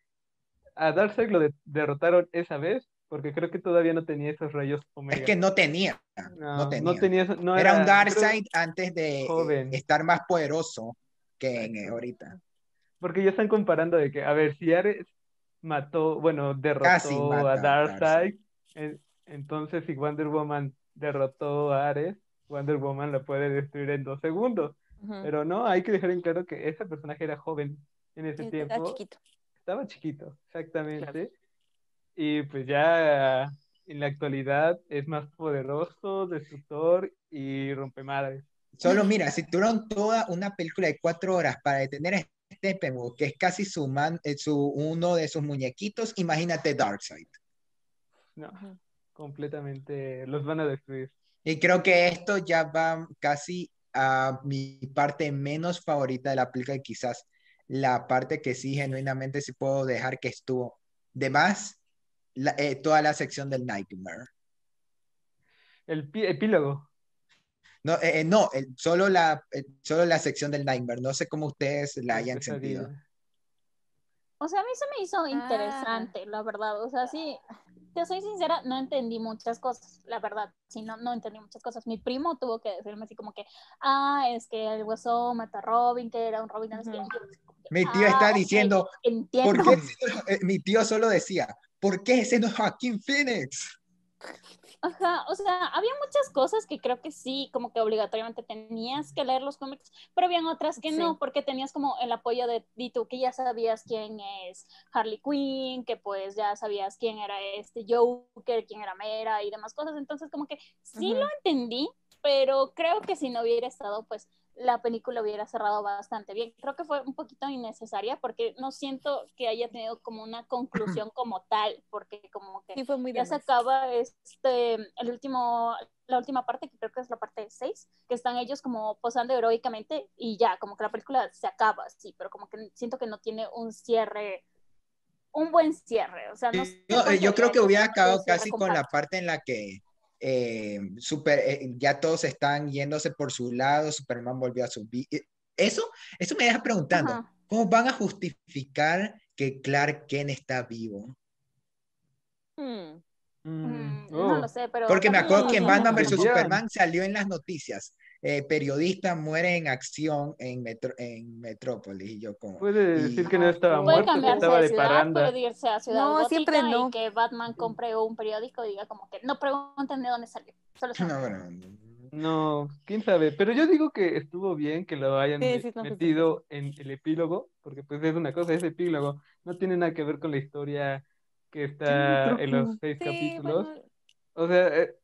a Darkseid lo de- derrotaron esa vez, porque creo que todavía no tenía esos rayos Omega. Es que no tenía, no, no tenía. tenía eso- no Era un creo- Darkseid antes de eh, joven. estar más poderoso que en, eh, ahorita. porque ya están comparando de que, a ver, si Ares mató, bueno, derrotó mata a a Darkseid, Darkseid. en- entonces si Wonder Woman derrotó a Ares, Wonder Woman la puede destruir en dos segundos. Pero no, hay que dejar en claro que ese personaje era joven en ese Era tiempo. chiquito. Estaba chiquito, exactamente. Y pues ya en la actualidad es más poderoso, destructor y rompemadres. Solo mira, si tuvieron toda una película de cuatro horas para detener a Steppenwolf, que es casi su, man, eh, su uno de sus muñequitos, imagínate Darkseid. No, completamente los van a destruir. Y creo que esto ya va casi a mi parte menos favorita de la película y quizás la parte que sí genuinamente sí puedo dejar que estuvo. De más, la- eh, toda la sección del Nightmare. El pi- epílogo. No, eh, eh, no el- solo, la, eh, solo la sección del Nightmare. No sé cómo ustedes la hayan sentido. O sea, a mí se me hizo interesante, la verdad. O sea, sí, te soy sincera, no entendí muchas cosas, la verdad. Sí, no, no entendí muchas cosas. Mi primo tuvo que decirme así como que, ah, es que el hueso mata a Robin, que era un Robin. no sé Mi tío "Ah, está ok, diciendo, ¿por Entiendo. qué ese no- eh, mi tío solo decía, ¿por qué ese no es Joaquín Phoenix? Ajá, o sea, había muchas cosas que creo que sí, como que obligatoriamente tenías que leer los cómics, pero habían otras que Sí. no, porque tenías como el apoyo de, de tú, que ya sabías quién es Harley Quinn, que pues ya sabías quién era este Joker, quién era Mera y demás cosas, entonces como que sí lo entendí, pero creo que si no hubiera estado, pues la película hubiera cerrado bastante bien. Creo que fue un poquito innecesaria porque no siento que haya tenido como una conclusión como tal, porque como que Sí, fue muy ya se acaba este el último la última parte que creo que es la parte 6 que están ellos como posando heroicamente y ya como que la película se acaba sí pero como que siento que no tiene un cierre un buen cierre. O sea, no sé Yo, creo que hubiera acabado casi con la parte en la que eh, super, eh, ya todos están yéndose por su lado, Superman volvió a subir. Eh, Eso, eso me deja preguntando, Ajá. ¿cómo van a justificar que Clark Kent está vivo? Hmm. Mm, Oh. No lo sé, pero. Porque me acuerdo que en Batman vs. Superman salió en las noticias. Eh, periodista muere en acción en, Metro- en Metrópolis. Y yo como... Puede y- decir que no estaba muerto, que estaba de de ciudad, parranda. puede irse a Ciudad No, siempre no. y que Batman compre un periódico y diga como que no pregunten de dónde salió. Solo No, bueno, No, quién sabe, pero yo digo que estuvo bien que lo hayan Sí, sí, no, metido en el epílogo, porque pues es una cosa, es epílogo, no tiene nada que ver con la historia que está en los seis Sí, capítulos. bueno, O sea, eh,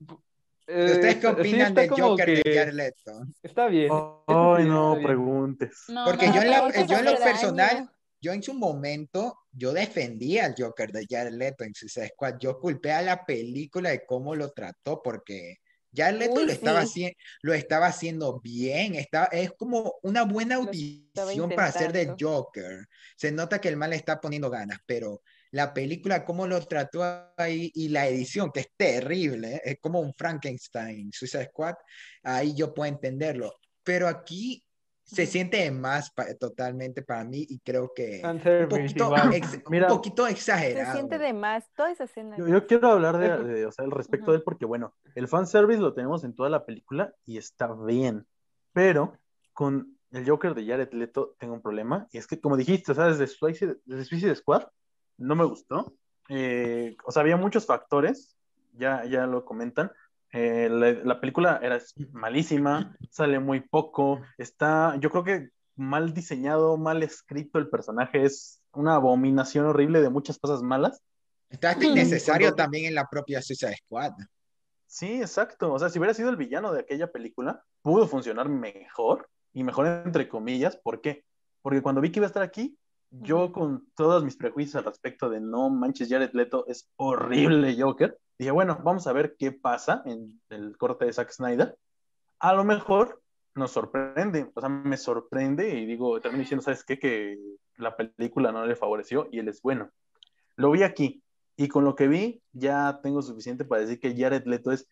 ¿Ustedes qué está- sí opinan del como Joker de que Jared Leto? Está bien. Ay, sí, no bien. preguntes. No, Porque no, yo en, la- preguntes yo en lo personal, yo en su momento, yo defendía al Joker de Jared Leto en Suicide Squad. Yo culpé a la película de cómo lo trató, porque Jared Leto Uy, lo, estaba sí. haci- lo estaba haciendo bien. Está, es como una buena estaba audición para hacer de. Joker. Se nota que el mal le está poniendo ganas, pero la película, cómo lo trató ahí y la edición, que es terrible, ¿eh? es como un Frankenstein, Suicide Squad, ahí yo puedo entenderlo. Pero aquí se siente de más pa- totalmente para mí y creo que un poquito, ex- un Mira, poquito Se exagerado. siente de más. Toda esa escena. Yo, yo quiero hablar de, de, o sea, al respecto Ujú. de él porque, bueno, el fanservice lo tenemos en toda la película y está bien, pero con el Joker de Jared Leto tengo un problema y es que, como dijiste, o sea, desde Suicide, desde Suicide Squad no me gustó. Eh, o sea, había muchos factores, ya, ya lo comentan. Eh, la, la película era malísima, sale muy poco, está, yo creo que mal diseñado, mal escrito el personaje, es una abominación horrible de muchas cosas malas. Está hasta innecesario Cuando- también en la propia Suicide Squad. Sí, exacto. O sea, si hubiera sido el villano de aquella película, pudo funcionar mejor, y mejor entre comillas. ¿Por qué? Porque cuando vi que iba a estar aquí, yo con todos mis prejuicios al respecto de no manches, Jared Leto es horrible Joker, dije, bueno, vamos a ver qué pasa en el corte de Zack Snyder. A lo mejor nos sorprende, o sea, me sorprende y digo, termino diciendo, ¿sabes qué? Que la película no le favoreció y él es bueno. Lo vi aquí y con lo que vi ya tengo suficiente para decir que Jared Leto es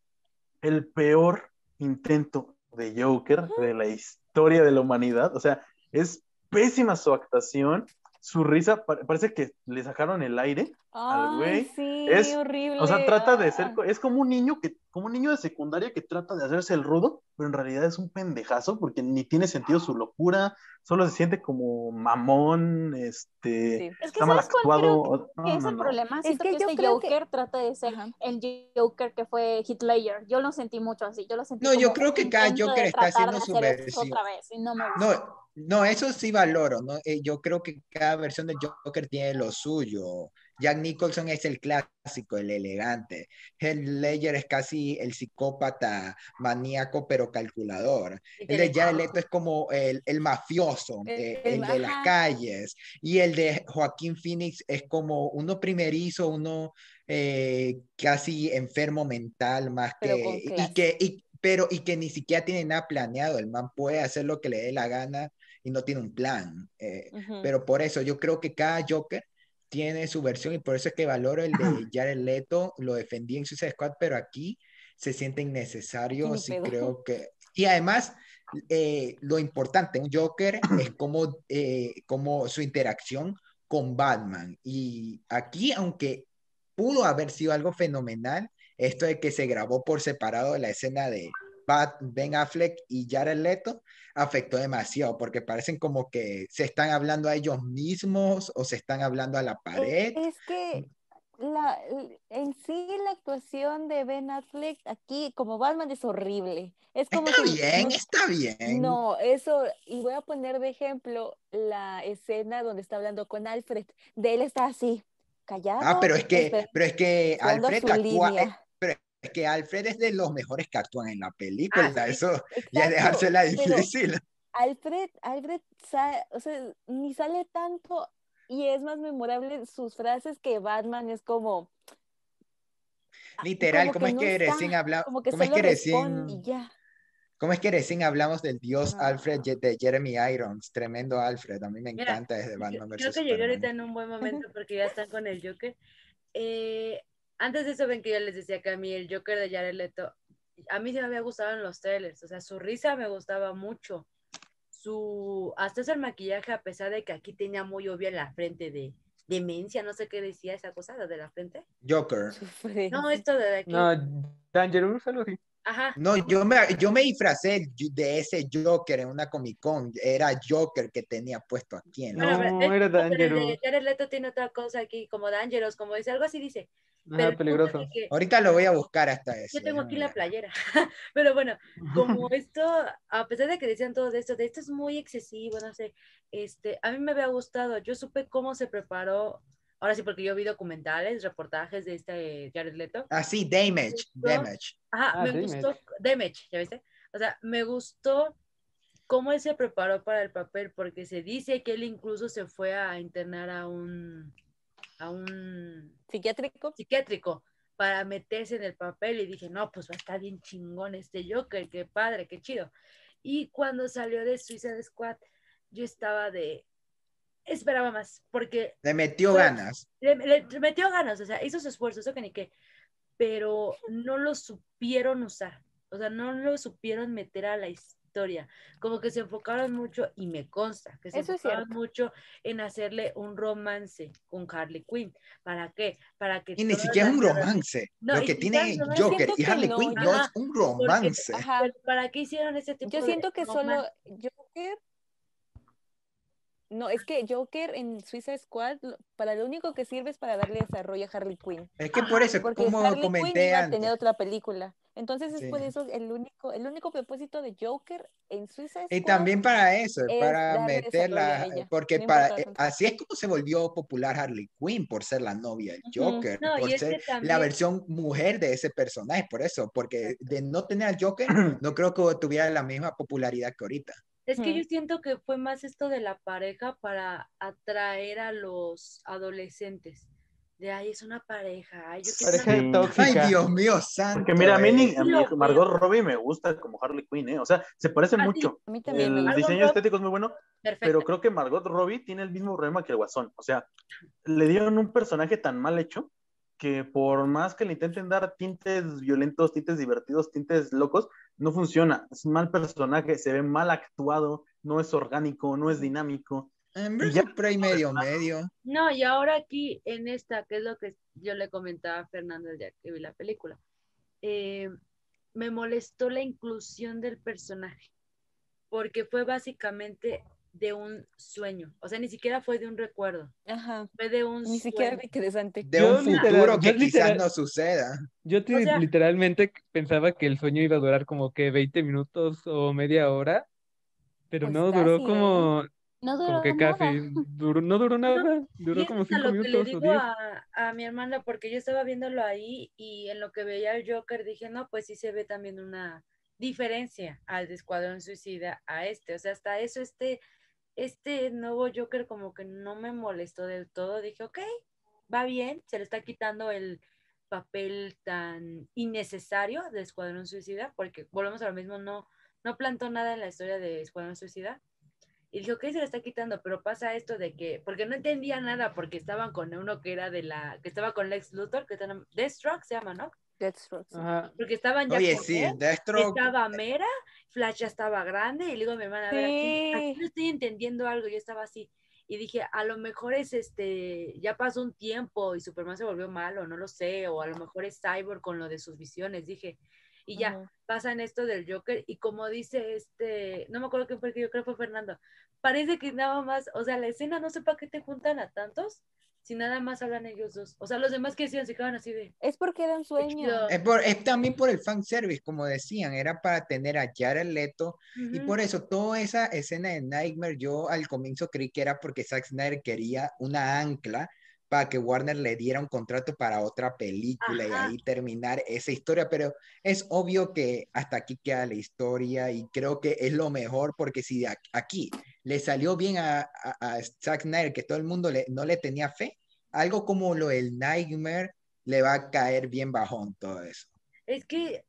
el peor intento de Joker de la historia de la humanidad. O sea, es pésima su actuación, su risa, pa- parece que le sacaron el aire al güey. Ay, sí, Es- horrible. O sea, trata de ah. ser, es como un niño que, como un niño de secundaria que trata de hacerse el rudo, pero en realidad es un pendejazo porque ni tiene sentido su locura, solo se siente como mamón, este, Sí. Es que está mal ¿sabes cuál creo actuado. que No, es no, el no. problema? Es Siento que que, yo este creo que- Joker trata de ser Ajá. el Joker que fue Ledger. Yo lo sentí mucho así. Yo lo sentí No, yo como creo que cada Joker está haciendo su versión. otra vez y no me gustó. No, no, eso sí valoro, ¿no? Eh, yo creo que cada versión de Joker tiene lo suyo. Jack Nicholson es el clásico, el elegante. Heath Ledger es casi el psicópata maníaco pero calculador. El de Jared Leto es como el, el mafioso, El- eh, el- el de las calles. Y el de Joaquín Phoenix es como uno primerizo, uno eh, casi enfermo mental más Pero que... Y que y, pero y que ni siquiera tiene nada planeado. El man puede hacer lo que le dé la gana y no tiene un plan. Eh, pero por eso yo creo que cada Joker tiene su versión y por eso es que valoro el de Jared Leto, lo defendí en Suicide Squad, pero aquí se siente innecesario, sí creo que... Y además, eh, lo importante, un Joker es como, eh, como su interacción con Batman. Y aquí, aunque pudo haber sido algo fenomenal, esto de que se grabó por separado de la escena de Ben Affleck y Jared Leto, afectó demasiado porque parecen como que se están hablando a ellos mismos o se están hablando a la pared. Es que la, en sí la actuación de Ben Affleck aquí como Batman es horrible. Es como Está si bien, no- está bien. No, eso, y voy a poner de ejemplo la escena donde está hablando con Alfred. De él está así, callado. Ah, pero es que, pero es que Alfred actúa, es que Alfred es de los mejores que actúan en la película, Ah, eso ya es exacto, dejársela difícil. Alfred, Alfred, sa- o sea, ni sale tanto y es más memorable sus frases que Batman es como, ah, Literal, como ¿cómo es no que está, recién habla, como que cómo es que ya. ¿Cómo es que recién hablamos del dios Ah. Alfred de Jeremy Irons? Tremendo Alfred, a mí me Mira, encanta desde Yo- Batman Creo que llegué ahorita en un buen momento porque ya están con el Joker. Eh, antes de eso ven que yo les decía que a mí el Joker de Jared Leto, a mí sí me había gustado en los trailers, o sea, su risa me gustaba mucho. Su, hasta eso el maquillaje, a pesar de que aquí tenía muy obvia la frente de demencia, no sé qué decía esa cosa, de la frente. Joker. No, esto de aquí. No, Dangerous, algo así. Ajá. No, yo me, yo me disfracé de ese Joker en una Comic Con. Era Joker que tenía puesto aquí en la- No, de- era pero el de Dangerous. Jared Leto tiene otra cosa aquí, como Dangerous, como dice, algo así dice. Pero punto peligroso. que- Ahorita lo voy a buscar hasta eso. Yo tengo aquí la playera. Pero bueno, como esto, a pesar de que decían todo de esto, de esto es muy excesivo, no sé, este, a mí me había gustado. Yo supe cómo se preparó, ahora sí, porque yo vi documentales, reportajes de este Jared Leto. Ah, sí, Damage. Damage. Ajá, Ah, me Damage. gustó, Damage, ¿ya viste? O sea, me gustó cómo él se preparó para el papel, porque se dice que él incluso se fue a internar a un, a un Psiquiátrico. psiquiátrico para meterse en el papel y dije, no, pues va a estar bien chingón este Joker, qué padre, qué chido. Y cuando salió de Suicide Squad, yo estaba de, esperaba más, porque Le metió Pues, ganas. le, le- le metió ganas, o sea, hizo su esfuerzo, eso que ni qué, pero no lo supieron usar, o sea, no lo supieron meter a la historia, como que se enfocaron mucho, y me consta, que se Eso enfocaron mucho en hacerle un romance con Harley Quinn, ¿para qué? Para que Y ni siquiera es un romance. No, Lo que tiene no, yo Joker y que Harley no, Quinn yo- no es un romance. Ajá. ¿Para qué hicieron ese tipo Yo de siento que solo? Joker. No, es que Joker en Suicide Squad, para lo único que sirve es para darle desarrollo a Harley Quinn. Es que por eso, Porque como Harley Quinn comenté iba a antes. tener otra película. Entonces es por Sí. eso el único, el único propósito de Joker en Suicide Y Squad. también para eso, es para meterla, porque no para, eh, así es como se volvió popular Harley Quinn, por ser la novia del. Joker, No, y por es ser también- la versión mujer de ese personaje, por eso, porque de no tener al Joker, no creo que tuviera la misma popularidad que ahorita. Es que yo siento que fue más esto de la pareja para atraer a los adolescentes. De ay, es una pareja. Ay, yo Pareja una- Sí. Ay, tóxica. Dios mío, santo. Porque mira, a mí, ni- a mí Margot. Robbie me gusta como Harley Quinn, ¿eh? O sea, se parecen Ah, sí. mucho. A mí también me El diseño estético es muy bueno, Perfecto. pero creo que Margot Robbie tiene el mismo problema que el Guasón. O sea, le dieron un personaje tan mal hecho que por más que le intenten dar tintes violentos, tintes divertidos, tintes locos, no funciona. Es un mal personaje, se ve mal actuado, no es orgánico, no es dinámico. En Y ya- Prey medio, medio. No, y ahora aquí en esta, que es lo que yo le comentaba a Fernando día que vi la película, eh, me molestó la inclusión del personaje, porque fue básicamente de un sueño, o sea, ni siquiera fue de un recuerdo, Ajá. fue de un Ni siquiera sueño. era interesante. De Yo un literal- futuro yo que quizás literal- no suceda. Yo te- O sea- literalmente pensaba que el sueño iba a durar como que 20 minutos o media hora, pero Pues no, duró casi, ¿eh? como, No como duró que nada. casi, duró- no duró nada, duró como es a 5 lo que le minutos o digo 10. a, a mi hermana, porque yo estaba viéndolo ahí y en lo que veía el Joker dije, no, pues sí se ve también una diferencia al de Escuadrón Suicida a este. O sea, hasta eso, este, este nuevo Joker como que no me molestó del todo. Dije, ok, va bien, se le está quitando el papel tan innecesario de Escuadrón Suicida, porque volvemos a lo mismo, no, no plantó nada en la historia de Escuadrón Suicida. Y dije, ok, se le está quitando, pero pasa esto de que, porque no entendía nada, porque estaban con uno que era de la, que estaba con Lex Luthor, que está, Deathstroke se llama, ¿no? Deathstroke, sí. Ajá. Porque estaban ya Oye, sí, él, Deathstroke. estaba Mera, Flash ya estaba grande, y le digo a mi hermana, a ver, aquí, aquí no estoy entendiendo algo, yo estaba así, y dije, a lo mejor es este, ya pasó un tiempo y Superman se volvió malo, no lo sé, o a lo mejor es Cyborg con lo de sus visiones, dije, y ya, Ujú. pasa en esto del Joker y como dice este, no me acuerdo quién fue el que yo creo que fue Fernando, parece que nada más, o sea, la escena no sé para qué te juntan a tantos, si nada más hablan ellos dos, o sea, los demás que decían se quedaban así de, Es porque era un sueño. Es, por- es también por el fanservice, como decían, era para tener a Jared Leto y "Ujú". por eso toda esa escena de Nightmare yo al comienzo creí que era porque Zack Snyder quería una ancla para que Warner le diera un contrato para otra película y Ajá. ahí terminar esa historia, pero es obvio que hasta aquí queda la historia y creo que es lo mejor porque si aquí le salió bien a, a, a Zack Snyder que todo el mundo le, no le tenía fe, algo como lo del Nightmare le va a caer bien bajón todo eso. Es que,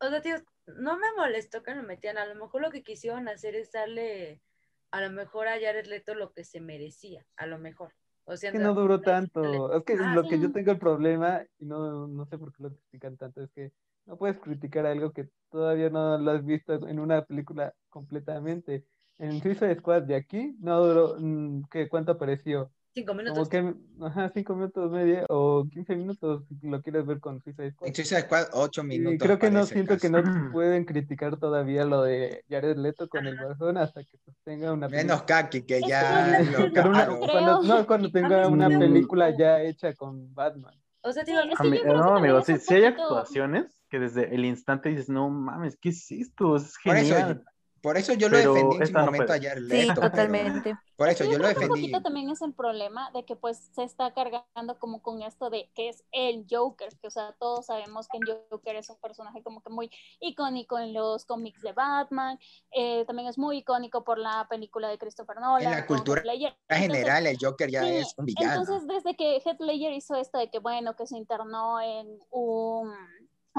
o sea, tío, no me molestó que lo metían. A lo mejor lo que quisieron hacer es darle, a lo mejor a Jared Leto lo que se merecía, a lo mejor. O sea, Es que no duró tanto. Es que Ah, lo que yo tengo el problema, y no, no sé por qué lo critican tanto, es que no puedes criticar algo que todavía no lo has visto en una película completamente. En Suicide Squad de aquí no duró, mm, ¿qué, ¿cuánto apareció? Cinco minutos. que, ajá, cinco minutos media o 15 minutos si lo quieres ver con Suicide Squad. En Suicide Squad, 8 Y minutos. creo que no siento que no pueden criticar todavía lo de Jared Leto con el Guasón hasta que pues, tenga una Menos película. Kaki, que ya lo una- cuando, no, cuando tenga una película ya hecha con Batman. O sea, Sí, digo, es A que mí- no, amigo, sí hay actuaciones que desde el instante dices, no mames, ¿qué es esto? Es Por eso, genial. Por eso yo lo Pero defendí en su no momento puede. ayer. Sí, pero- totalmente. por Es eso yo lo que un defendí. poquito también es el problema de que pues se está cargando como con esto de que es el Joker, que o sea, todos sabemos que el Joker es un personaje como que muy icónico en los cómics de Batman, eh, también es muy icónico por la película de Christopher Nolan. En la cultura. En general, el Joker ya Sí, es un villano. Entonces, desde que Heath Ledger hizo esto de que, bueno, que se internó en un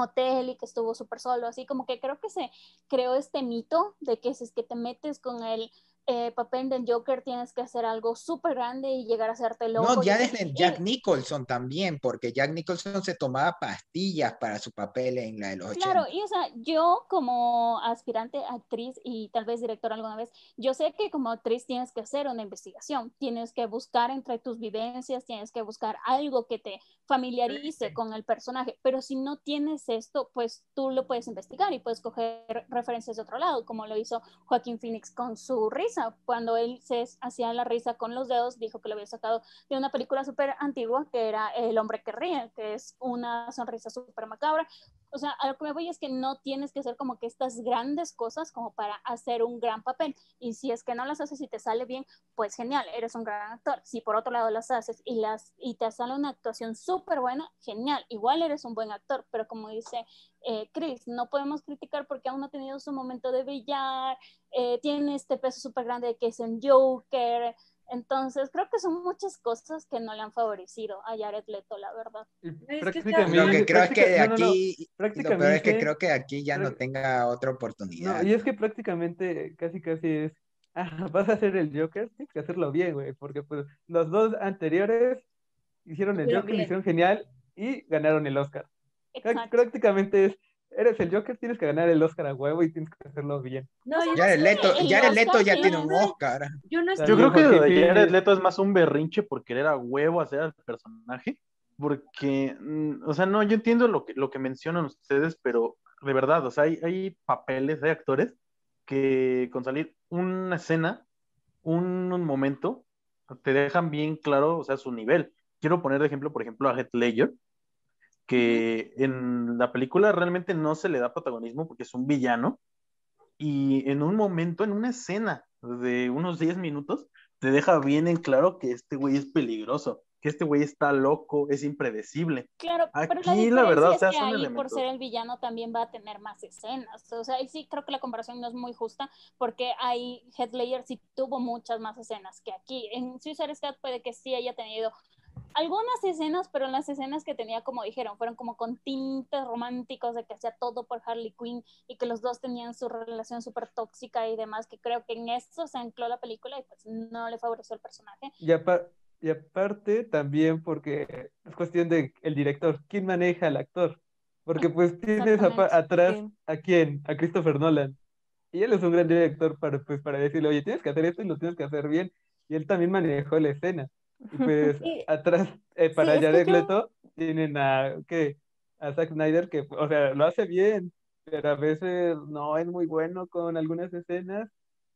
hotel y que estuvo súper solo, así como que creo que se creó este mito de que si es que te metes con el eh, papel del Joker tienes que hacer algo súper grande y llegar a hacerte loco. No, ya desde Y- Jack Nicholson también, porque Jack Nicholson se tomaba pastillas para su papel en la de los 80. Claro, y o sea, yo como aspirante actriz y tal vez directora alguna vez, yo sé que como actriz tienes que hacer una investigación, tienes que buscar entre tus vivencias, tienes que buscar algo que te familiarice con el personaje, pero si no tienes esto, pues tú lo puedes investigar y puedes coger referencias de otro lado, como lo hizo Joaquín Phoenix con su risa, cuando él se hacía la risa con los dedos, dijo que lo había sacado de una película súper antigua que era El hombre que ríe, que es una sonrisa súper macabra, o sea, a lo que me voy es que no tienes que hacer como que estas grandes cosas como para hacer un gran papel. Y si es que no las haces y te sale bien, pues genial, eres un gran actor. Si por otro lado las haces y, las, y te sale una actuación súper buena, genial, igual eres un buen actor. Pero como dice eh, Chris, no podemos criticar porque aún no ha tenido su momento de brillar, eh, tiene este peso súper grande que es un Joker. Entonces, creo que son muchas cosas que no le han favorecido a Jared Leto, la verdad. Prácticamente, Lo que creo es que no, no, aquí, lo peor es que prácticamente- creo que aquí ya no tenga otra No, oportunidad. y es que prácticamente casi casi es, ah, vas a hacer el Joker, tienes que hacerlo bien, güey, porque pues los dos anteriores hicieron el Joker, lo hicieron genial y ganaron el Oscar. Exacto. Prácticamente es, eres el Joker, tienes que ganar el Oscar a huevo y tienes que hacerlo bien. no, yo, Jared Leto, el Jared Leto ya tiene- un Oscar. yo no Yo estoy. Yo creo que lo de Joaquín Jared. Leto es más un berrinche por querer a huevo hacer al personaje. Porque, mm, o sea, no, yo entiendo lo que, lo que mencionan ustedes, pero de verdad, o sea, hay, hay papeles, hay actores que con salir una escena, un, un momento, te dejan bien claro, o sea, su nivel. Quiero poner de ejemplo, por ejemplo, a Heath Ledger, que en la película realmente no se le da protagonismo porque es un villano, y en un momento, en una escena de unos 10 minutos, te deja bien en claro que este güey es peligroso, que este güey está loco, es impredecible. Claro, pero la Aquí, la verdad, o es sea, que son ahí por elementos. ser el villano también va a tener más escenas. O sea, y sí creo que la comparación no es muy justa porque ahí Heath Ledger sí tuvo muchas más escenas que aquí. En Suicide Squad puede que sí haya tenido algunas escenas, pero las escenas que tenía, como dijeron, fueron como con tintes románticos de que hacía todo por Harley Quinn y que los dos tenían su relación súper tóxica y demás, que creo que en eso se ancló la película y pues no le favoreció al personaje. Y, apa- y aparte también porque es cuestión de el director, quién maneja al actor. Porque pues tienes atrás sí. a quién, a Christopher Nolan. Y él es un gran director para, pues, para decirle, oye, tienes que hacer esto y lo tienes que hacer bien. Y él también manejó la escena. Y pues Sí. atrás, eh, para es que Jared yo- Leto, tienen a, ¿qué? a Zack Snyder, que, o sea, lo hace bien, pero a veces no es muy bueno con algunas escenas.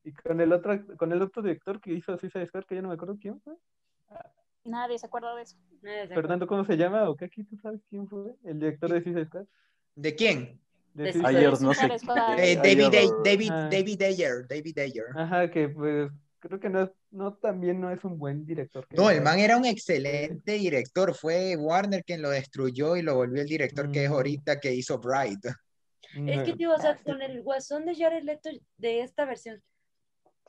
Y con el otro, con el otro director que hizo Suicide Squad, que yo no me acuerdo quién fue. Nadie se acuerda de eso. Fernando, ¿cómo se llama? ¿O qué aquí tú sabes quién fue? El director de Suicide Squad. ¿De quién? De De Ayer, no sé. Eh, Ayer- David, Day- David, Ah. David Ayer, David Ayer. Ajá, que pues creo que no, es- no también no es un buen director. No, el man era un excelente director. Fue Warner quien lo destruyó y lo volvió el director que es ahorita que hizo Bright. Es que, tío, o sea, con el guasón de Jared Leto de esta versión,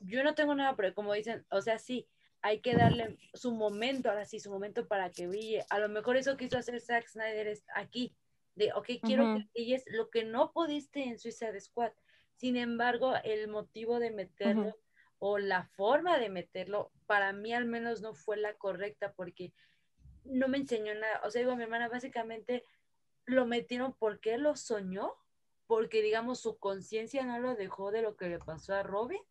yo no tengo nada, pero como dicen, o sea, sí, hay que darle su momento, ahora sí, su momento para que brille. A lo mejor eso quiso hacer Zack Snyder es aquí, de, ok, quiero que brilles lo que no pudiste en Suicide Squad. Sin embargo, el motivo de meterlo. O la forma de meterlo, para mí al menos no fue la correcta porque no me enseñó nada. O sea, digo, mi hermana básicamente lo metieron porque lo soñó, porque digamos su conciencia no lo dejó de lo que le pasó a Robin.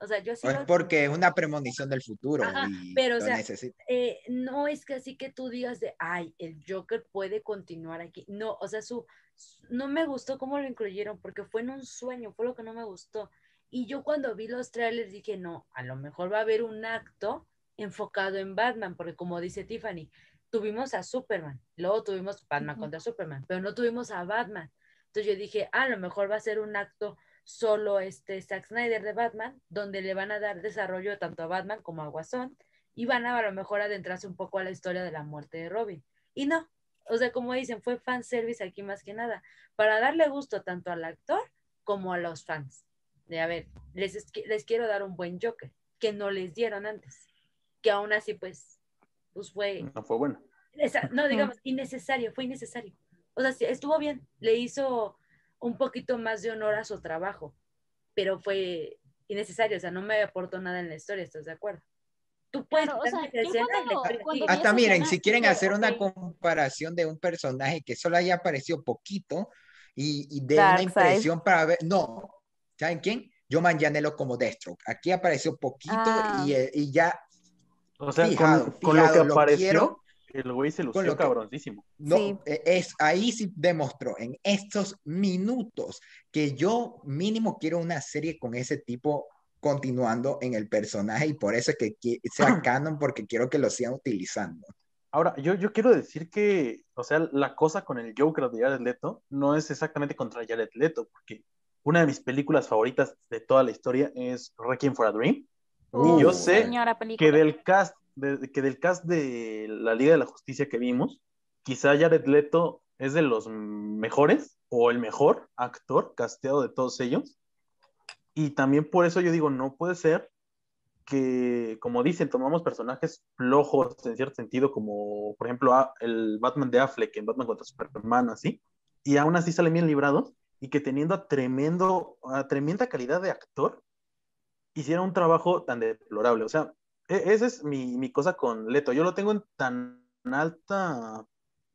O sea, yo sí O es lo- porque es una premonición del futuro Ajá, y pero, o sea, eh, no es que así que tú digas de, ay, el Joker puede continuar aquí. No, o sea, su, su- no me gustó cómo lo incluyeron porque fue en un sueño, fue lo que no me gustó. Y yo cuando vi los trailers dije, no, a lo mejor va a haber un acto enfocado en Batman, porque como dice Tiffany, tuvimos a Superman, luego tuvimos Batman contra Superman, pero no tuvimos a Batman. Entonces yo dije, "Ah, a lo mejor va a ser un acto solo este Zack Snyder de Batman, donde le van a dar desarrollo tanto a Batman como a Guasón, y van a a lo mejor adentrarse un poco a la historia de la muerte de Robin. Y no, o sea, como dicen, fue fan service aquí más que nada, para darle gusto tanto al actor como a los fans. De a ver, les, es- les quiero dar un buen Joker, que no les dieron antes, que aún así pues, pues fue, No fue bueno. esa- no digamos, innecesario, fue innecesario. O sea, sí, estuvo bien, le hizo un poquito más de honor a su trabajo, pero fue innecesario, o sea, no me aportó nada en la historia, ¿estás de acuerdo? Tú puedes Claro, o sea, cuando- Hasta esa miren, escena, si quieren hacer una ok. comparación de un personaje que solo haya aparecido poquito y, y de una Darkseid. impresión para ver, no, ¿saben quién? Yo Manganiello como Deathstroke. Aquí apareció poquito Ah. y, eh, y ya, O sea, Fijado, con, con lo que lo apareció, quiero. el güey se lució lo que- cabroncísimo. no, Sí. eh, es, ahí sí demostró en estos minutos que yo mínimo quiero una serie con ese tipo continuando en el personaje y por eso es que sea canon porque quiero que lo sigan utilizando. Ahora, yo, yo quiero decir que, o sea, la cosa con el Joker de Jared Leto no es exactamente contra Jared Leto, porque una de mis películas favoritas de toda la historia es Requiem for a Dream. Uh, y yo sé Señora película. que del cast de, que del cast de la Liga de la Justicia que vimos, quizá Jared Leto es de los mejores o el mejor actor casteado de todos ellos. Y también por eso yo digo, no puede ser que, como dicen, tomamos personajes flojos en cierto sentido, como por ejemplo el Batman de Affleck en Batman contra Superman, así, y aún así salen bien librados, y que teniendo a tremendo, a tremenda calidad de actor, hiciera un trabajo tan deplorable. O sea, e- esa es mi, mi cosa con Leto. Yo lo tengo en tan alta,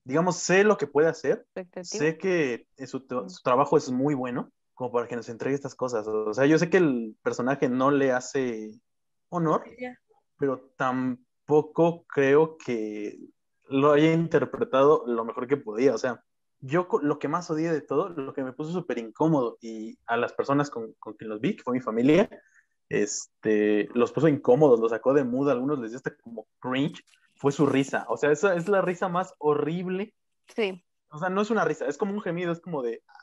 digamos, sé lo que puede hacer, sé que su, su trabajo es muy bueno, como para que nos entregue estas cosas. O sea, yo sé que el personaje no le hace honor, pero tampoco creo que lo haya interpretado lo mejor que podía. O sea, yo lo que más odié de todo, lo que me puso súper incómodo y a las personas con, con quien los vi, que fue mi familia, este, los puso incómodos, los sacó de mood, a algunos les dio hasta como cringe, fue su risa. O sea, esa es la risa más horrible. Sí. O sea, no es una risa, es como un gemido, es como de...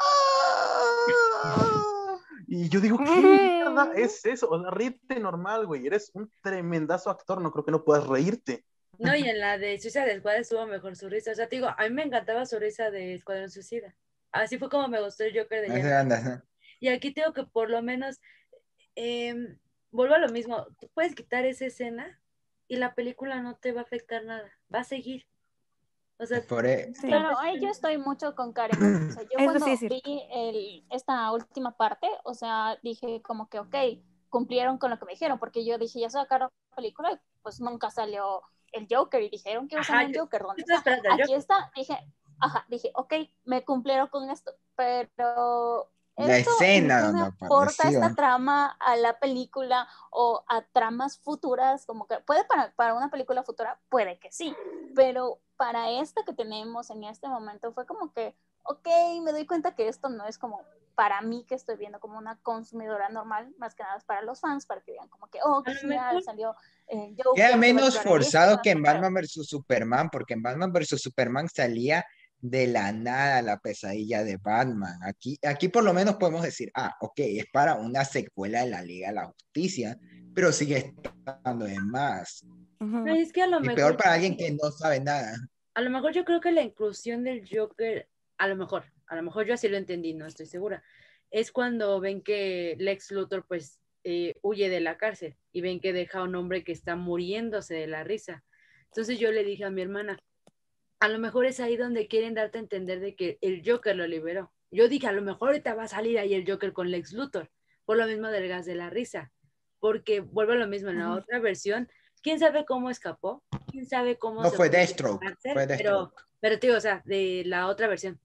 Y yo digo, ¿qué mierda es eso? O sea, ríete normal, güey. Eres un tremendazo actor, no creo que no puedas reírte. No, y en la de Suicide Squad estuvo mejor su risa. O sea, te digo, a mí me encantaba su risa de Escuadrón Suicida. Así fue como me gustó el Joker de anda, Y aquí tengo que por lo menos, em, vuelvo a lo mismo, tú puedes quitar esa escena y la película no te va a afectar nada, va a seguir. O sea, por e- Sí. Claro, ahí yo estoy mucho con Karen. O sea, yo Eso cuando sí es vi el, esta última parte, o sea, dije como que, ok, cumplieron con lo que me dijeron, porque yo dije, ya sacaron la película y pues nunca salió el Joker y dijeron que usan Ajá, el Joker. ¿Dónde está? Aquí está. Dije, ajá, dije, ok, me cumplieron con esto, pero... La esto escena ¿en qué donde aporta esta trama a la película o a tramas futuras, como que puede para, para una película futura, puede que sí, pero para esta que tenemos en este momento fue como que, ok, me doy cuenta que esto no es como para mí que estoy viendo como una consumidora normal, más que nada es para los fans, para que vean como que, oh, A lo genial, mejor- salió eh, Joker, Queda menos esto, forzado que en Batman vs. Superman, porque en Batman vs. Superman salía de la nada la pesadilla de Batman. Aquí, aquí por lo menos podemos decir, ah, ok, es para una secuela de la Liga de la Justicia, pero sigue estando de más. Es que a lo Y mejor, peor para alguien que no sabe nada. a lo mejor yo creo que la inclusión del Joker, a lo mejor, a lo mejor yo así lo entendí, no estoy segura, es cuando ven que Lex Luthor pues eh, huye de la cárcel y ven que deja a un hombre que está muriéndose de la risa. Entonces yo le dije a mi hermana, a lo mejor es ahí donde quieren darte a entender de que el Joker lo liberó. Yo dije, a lo mejor ahorita va a salir ahí el Joker con Lex Luthor, por lo mismo del gas de la risa, porque vuelve a lo mismo en la otra versión. ¿Quién sabe cómo escapó? ¿Quién sabe cómo No se fue Deathstroke, fue Pero, Deathstroke. pero tío, o sea, de la otra versión.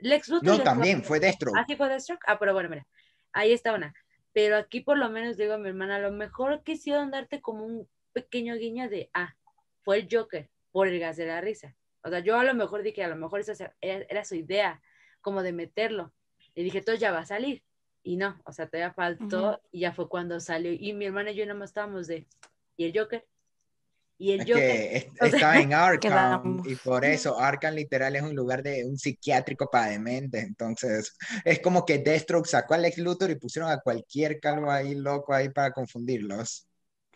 Lex Luthor. No, también fue Deathstroke. ¿Ah, sí fue Deathstroke? Ah, pero bueno, mira, ahí está una. Pero aquí por lo menos digo a mi hermana, a lo mejor quisieron darte como un pequeño guiño de, ah, fue el Joker por el gas de la risa. O sea, yo a lo mejor dije, a lo mejor esa era, era su idea, como de meterlo. Y dije, entonces ya va a salir. Y no, o sea, todavía faltó Ujú. y ya fue cuando salió. Y mi hermana y yo nada más estábamos de, ¿y el Joker? Y el Es Joker. que es- O sea, estaba en Arkham y por eso Arkham literal es un lugar de un psiquiátrico para dementes. Entonces es como que Deathstroke sacó a Lex Luthor y pusieron a cualquier calvo ahí loco ahí para confundirlos.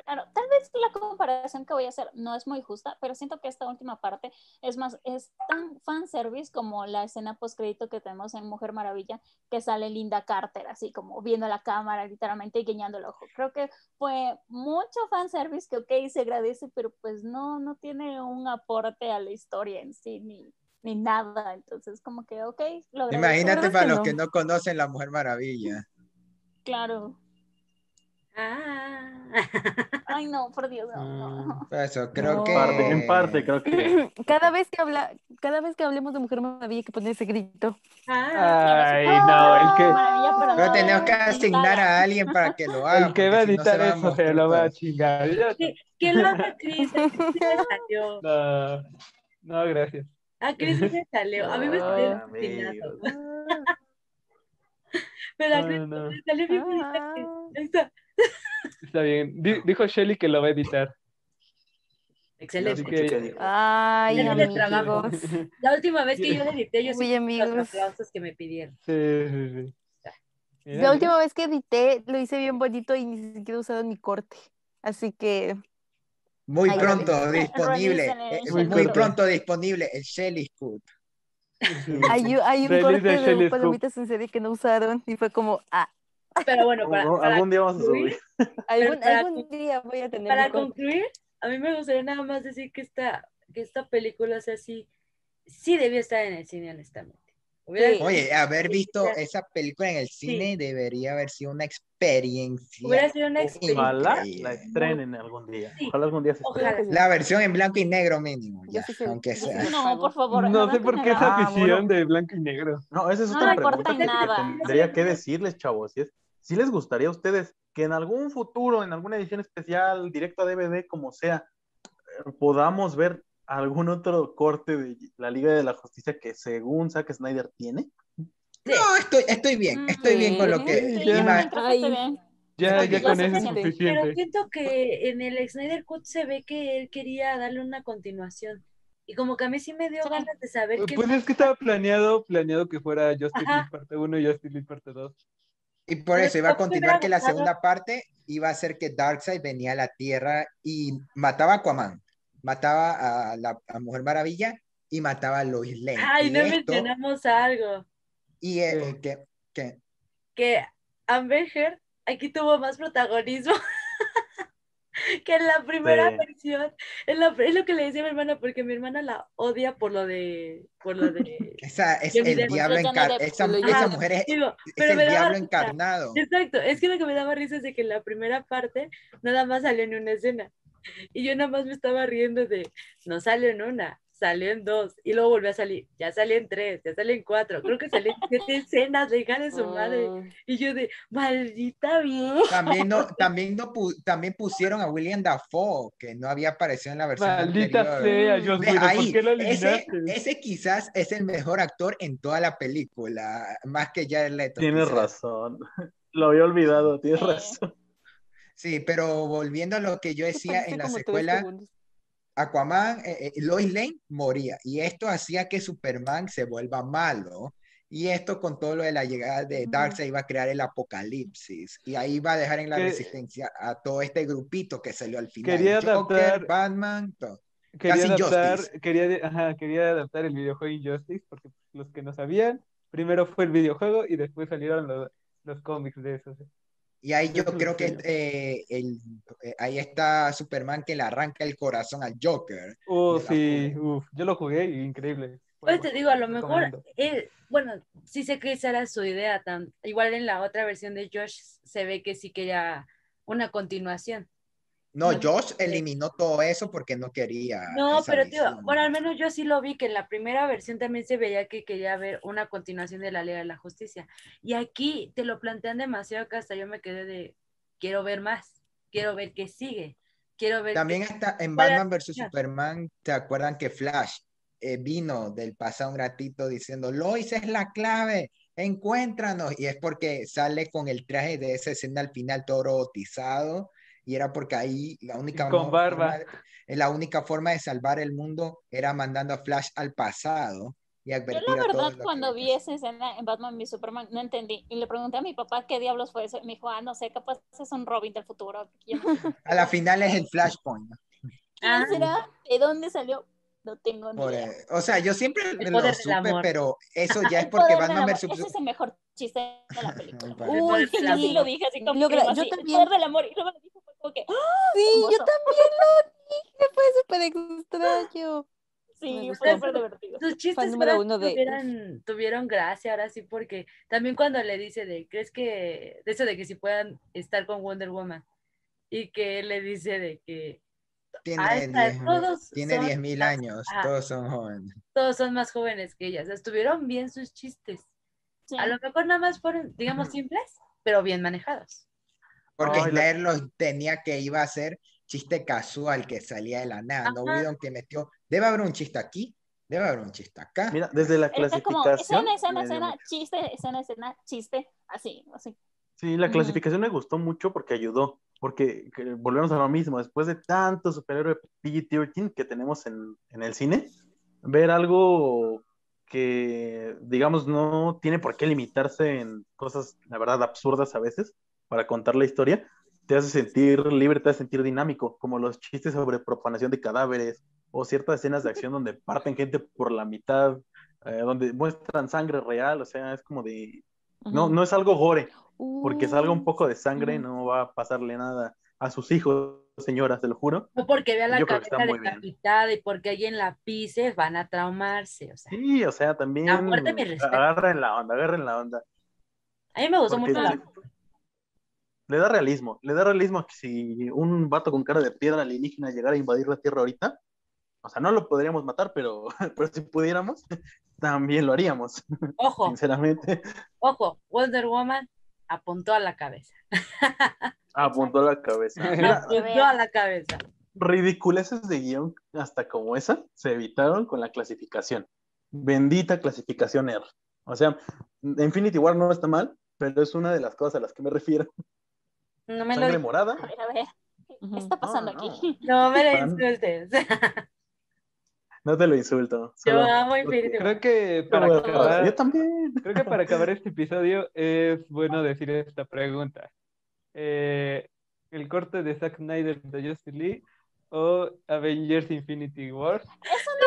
Claro, tal vez la comparación que voy a hacer no es muy justa, pero siento que esta última parte es más, es tan fanservice como la escena post crédito que tenemos en Mujer Maravilla, que sale Linda Carter, así como viendo la cámara literalmente y guiñando el ojo. Creo que fue mucho fanservice que, ok, se agradece, pero pues no, no tiene un aporte a la historia en sí, ni, ni nada. Entonces, como que, ok, lo. Imagínate para que los no. que no conocen la Mujer Maravilla. Claro. Ah. Ay, no, por Dios, no. Mm, no. por eso creo No. que... Parte, en parte, creo que. Cada vez que habla, cada vez que hablemos de Mujer Maravilla hay que poner ese grito. Ah. Ay, no, el que, pero tenemos que asignar a alguien para que lo haga. el que va a porque si no se editar eso se lo va a chingar. Que, que lo haga Chris, a Chris sí le salió. No, no, gracias. A Chris sí le salió. A mí me salió. Pero a no. le salió bien bonita Ah. Chris. Ahí está. Está bien. Di- dijo Shelly que lo va a editar. Excelente. Que-. Ay, Ya le trabajo. amigos. La última vez que yo le edité, yo Uy, amigos. los aplausos que me pidieron. Sí, sí, sí. Mira, La última vez que edité lo hice bien bonito y ni siquiera usaron mi corte. Así que Muy pronto disponible. Eh, Muy pronto disponible el Shelly Scoot. Sí. hay, un- hay un Feliz corte de de Scoop. palomitas en serie que no usaron y fue como, ah, Pero bueno, para, Algún- para Algún día vamos a subir. algún, para algún día voy a tener para concluir, a mí me gustaría nada más decir que esta, que esta película, o sea, sí, sí debió estar en el cine, honestamente. Sí. Oye, haber visto Hubiera- esa película en el cine debería haber sido una experiencia. Hubiera sido una experiencia. Ojalá la estrenen algún día. Sí. Ojalá algún día se Ojalá. estrene. La versión en blanco y negro mínimo, ya, sí aunque sí sea. se- No, por favor. No sé por qué esa Ah, afición bueno. de blanco y negro. No, esa es No otra importa pregunta que nada. tendría que decirles, chavos. Si, es, si les gustaría a ustedes que en algún futuro, en alguna edición especial, directo a DVD, como sea, eh, podamos ver algún otro corte de la Liga de la Justicia que según Zack Snyder tiene. No, estoy, estoy bien, estoy bien con lo que. Sí, Sí, ya. que Ay. Ya, con eso es suficiente. Pero siento que en el Snyder Cut se ve que él quería darle una continuación. Y como que a mí sí me dio Sí. ganas de saber qué Pues es que estaba planeado, planeado que fuera Justice. League parte 1 y Justice League parte 2. Y por eso iba a continuar que la segunda parte iba a ser que Darkseid venía a la Tierra y mataba a Aquaman, mataba a la a Mujer Maravilla y mataba a Lois Lane. Ay, y no esto, mencionamos algo. y eh, ¿Qué? que, que- Que Amber Heard aquí tuvo más protagonismo que en la primera Sí. versión. Es, la- es lo que le decía a mi hermana, porque mi hermana la odia por lo de. Por lo de esa es el diablo encarnado. Esa, mujer es, Digo, es pero el diablo risa. encarnado. Exacto, es que lo que me daba risa es de que en la primera parte nada más salió en una escena. Y yo nada más me estaba riendo de, no salió en una, salió en dos. Y luego volvió a salir, ya salió en tres, ya salió en cuatro. Creo que salió en siete escenas, de hija de su madre. Mm, Y yo de, maldita vida. También, no, también, no pu- también pusieron a William Dafoe, que no había aparecido en la versión Maldita anterior. sea, ¿por ahí, qué lo ese, eliminaste? ese quizás es el mejor actor en toda la película, más que Jared Leto. Tienes quizás. razón. Lo había olvidado, tienes razón. Sí, pero volviendo a lo que yo decía en la secuela, segundos. Aquaman, eh, eh, Lois Lane moría y esto hacía que Superman se vuelva malo. Y esto con todo lo de la llegada de. Darkseid iba a crear el apocalipsis y ahí va a dejar en la Que- resistencia a todo este grupito que salió al final. Quería Joker, adaptar- Batman, todo. Quería Casi adaptar, ajá, quería adaptar el videojuego Injustice, porque los que no sabían, primero fue el videojuego y después salieron los, los cómics de eso. Y ahí yo creo que eh, el, eh, ahí está Superman que le arranca el corazón al Joker. Oh, sí, uf, yo lo jugué y increíble. Pues te digo, a lo mejor, él, bueno, sí sé que esa era su idea. tan- igual en la otra versión de Josh se ve que sí quería una continuación. No, Josh eh, eliminó todo eso porque no quería. No, pero tío, bueno, al menos yo sí lo vi que en la primera versión también se veía que quería ver una continuación de la Liga de la Justicia. Y aquí te lo plantean demasiado que hasta yo me quedé de, quiero ver más, quiero ver qué sigue, quiero ver... También qué- está en Batman vs. Superman, ¿te acuerdan que Flash eh, vino del pasado un ratito diciendo, Lois es la clave, encuéntranos? Y es porque sale con el traje de esa escena al final todo robotizado y era porque ahí la única, con barba. forma de- la única forma de salvar el mundo era mandando a Flash al pasado y Yo advertir la a todos verdad que cuando a vi pasar. esa escena en Batman v Superman no entendí y le pregunté a mi papá qué diablos fue eso y me dijo, ah, no sé, capaz es un Robin del futuro. yo. A la final es el Flashpoint. ¿no? ¿Quién Ah. será? ¿De dónde salió? No tengo ni idea. eh, o sea, yo siempre El lo supe, pero eso ya es El porque Batman vs. Ese es el mejor chiste de la película. El Uy, sí, yo sí lo dije así como, Logra- como yo así, el también. poder del amor y luego lo dijo ¡ah! Sí, yo también lo dije, fue súper extraño. Sí, fue súper divertido. Sus chistes número uno de- tuvieran, tuvieron gracia ahora sí, porque también cuando le dice de, ¿crees que, de eso de que si puedan estar con Wonder Woman? Y que él le dice de que Tiene Ah, está, 10 todos tiene son 10.000 más- años, ah. todos son jóvenes. todos son más jóvenes que ella. O sea, estuvieron bien sus chistes. Sí. A lo mejor nada más fueron, digamos, simples, pero bien manejados. Porque Ay, la- Snyder los tenía que iba a ser chiste casual que salía de la nada. No Ajá. vieron que metió, debe haber un chiste aquí, debe haber un chiste acá. Mira, desde la Era como clasificación. escena, escena, escena, chiste, escena, escena, chiste, así, así. Sí, la clasificación me gustó mucho porque ayudó, porque que volvemos a lo mismo, después de tanto superhéroe PG-13 que tenemos en, en el cine, ver algo que, digamos, no tiene por qué limitarse en cosas, la verdad, absurdas a veces para contar la historia, te hace sentir libre, te hace sentir dinámico, como los chistes sobre profanación de cadáveres o ciertas escenas de acción donde parten gente por la mitad, eh, donde muestran sangre real, o sea, es como de... No, no es algo gore, porque salga un poco de sangre, no va a pasarle nada a sus hijos, señoras, te lo juro. O porque vea la Yo cabeza decapitada y porque alguien la pise, van a traumarse. O sea, Sí, o sea, también agarren la onda, agarren la onda. a mí me gustó Porque mucho la... le, da realismo, le da realismo a que si un vato con cara de piedra alienígena llegara a invadir la Tierra ahorita, o sea, no lo podríamos matar, pero, pero si pudiéramos, también lo haríamos, Ojo, sinceramente. ojo, Wonder Woman apuntó a la cabeza. Apuntó a la cabeza. Mira, Apuntó a la cabeza. ridiculeces de guion hasta como esa se evitaron con la clasificación. Bendita clasificación R. O sea, Infinity War no está mal, pero es una de las cosas a las que me refiero. No me lo morada. A ver, a ver. ¿qué está pasando No, no. aquí? No me lo insultes. No te lo insulto. Yo amo Infinity. Creo que Yo para acabar. Yo también. creo que para acabar este episodio es bueno decir esta pregunta. Eh, ¿el corte de Zack Snyder de Justice League o Avengers Infinity War?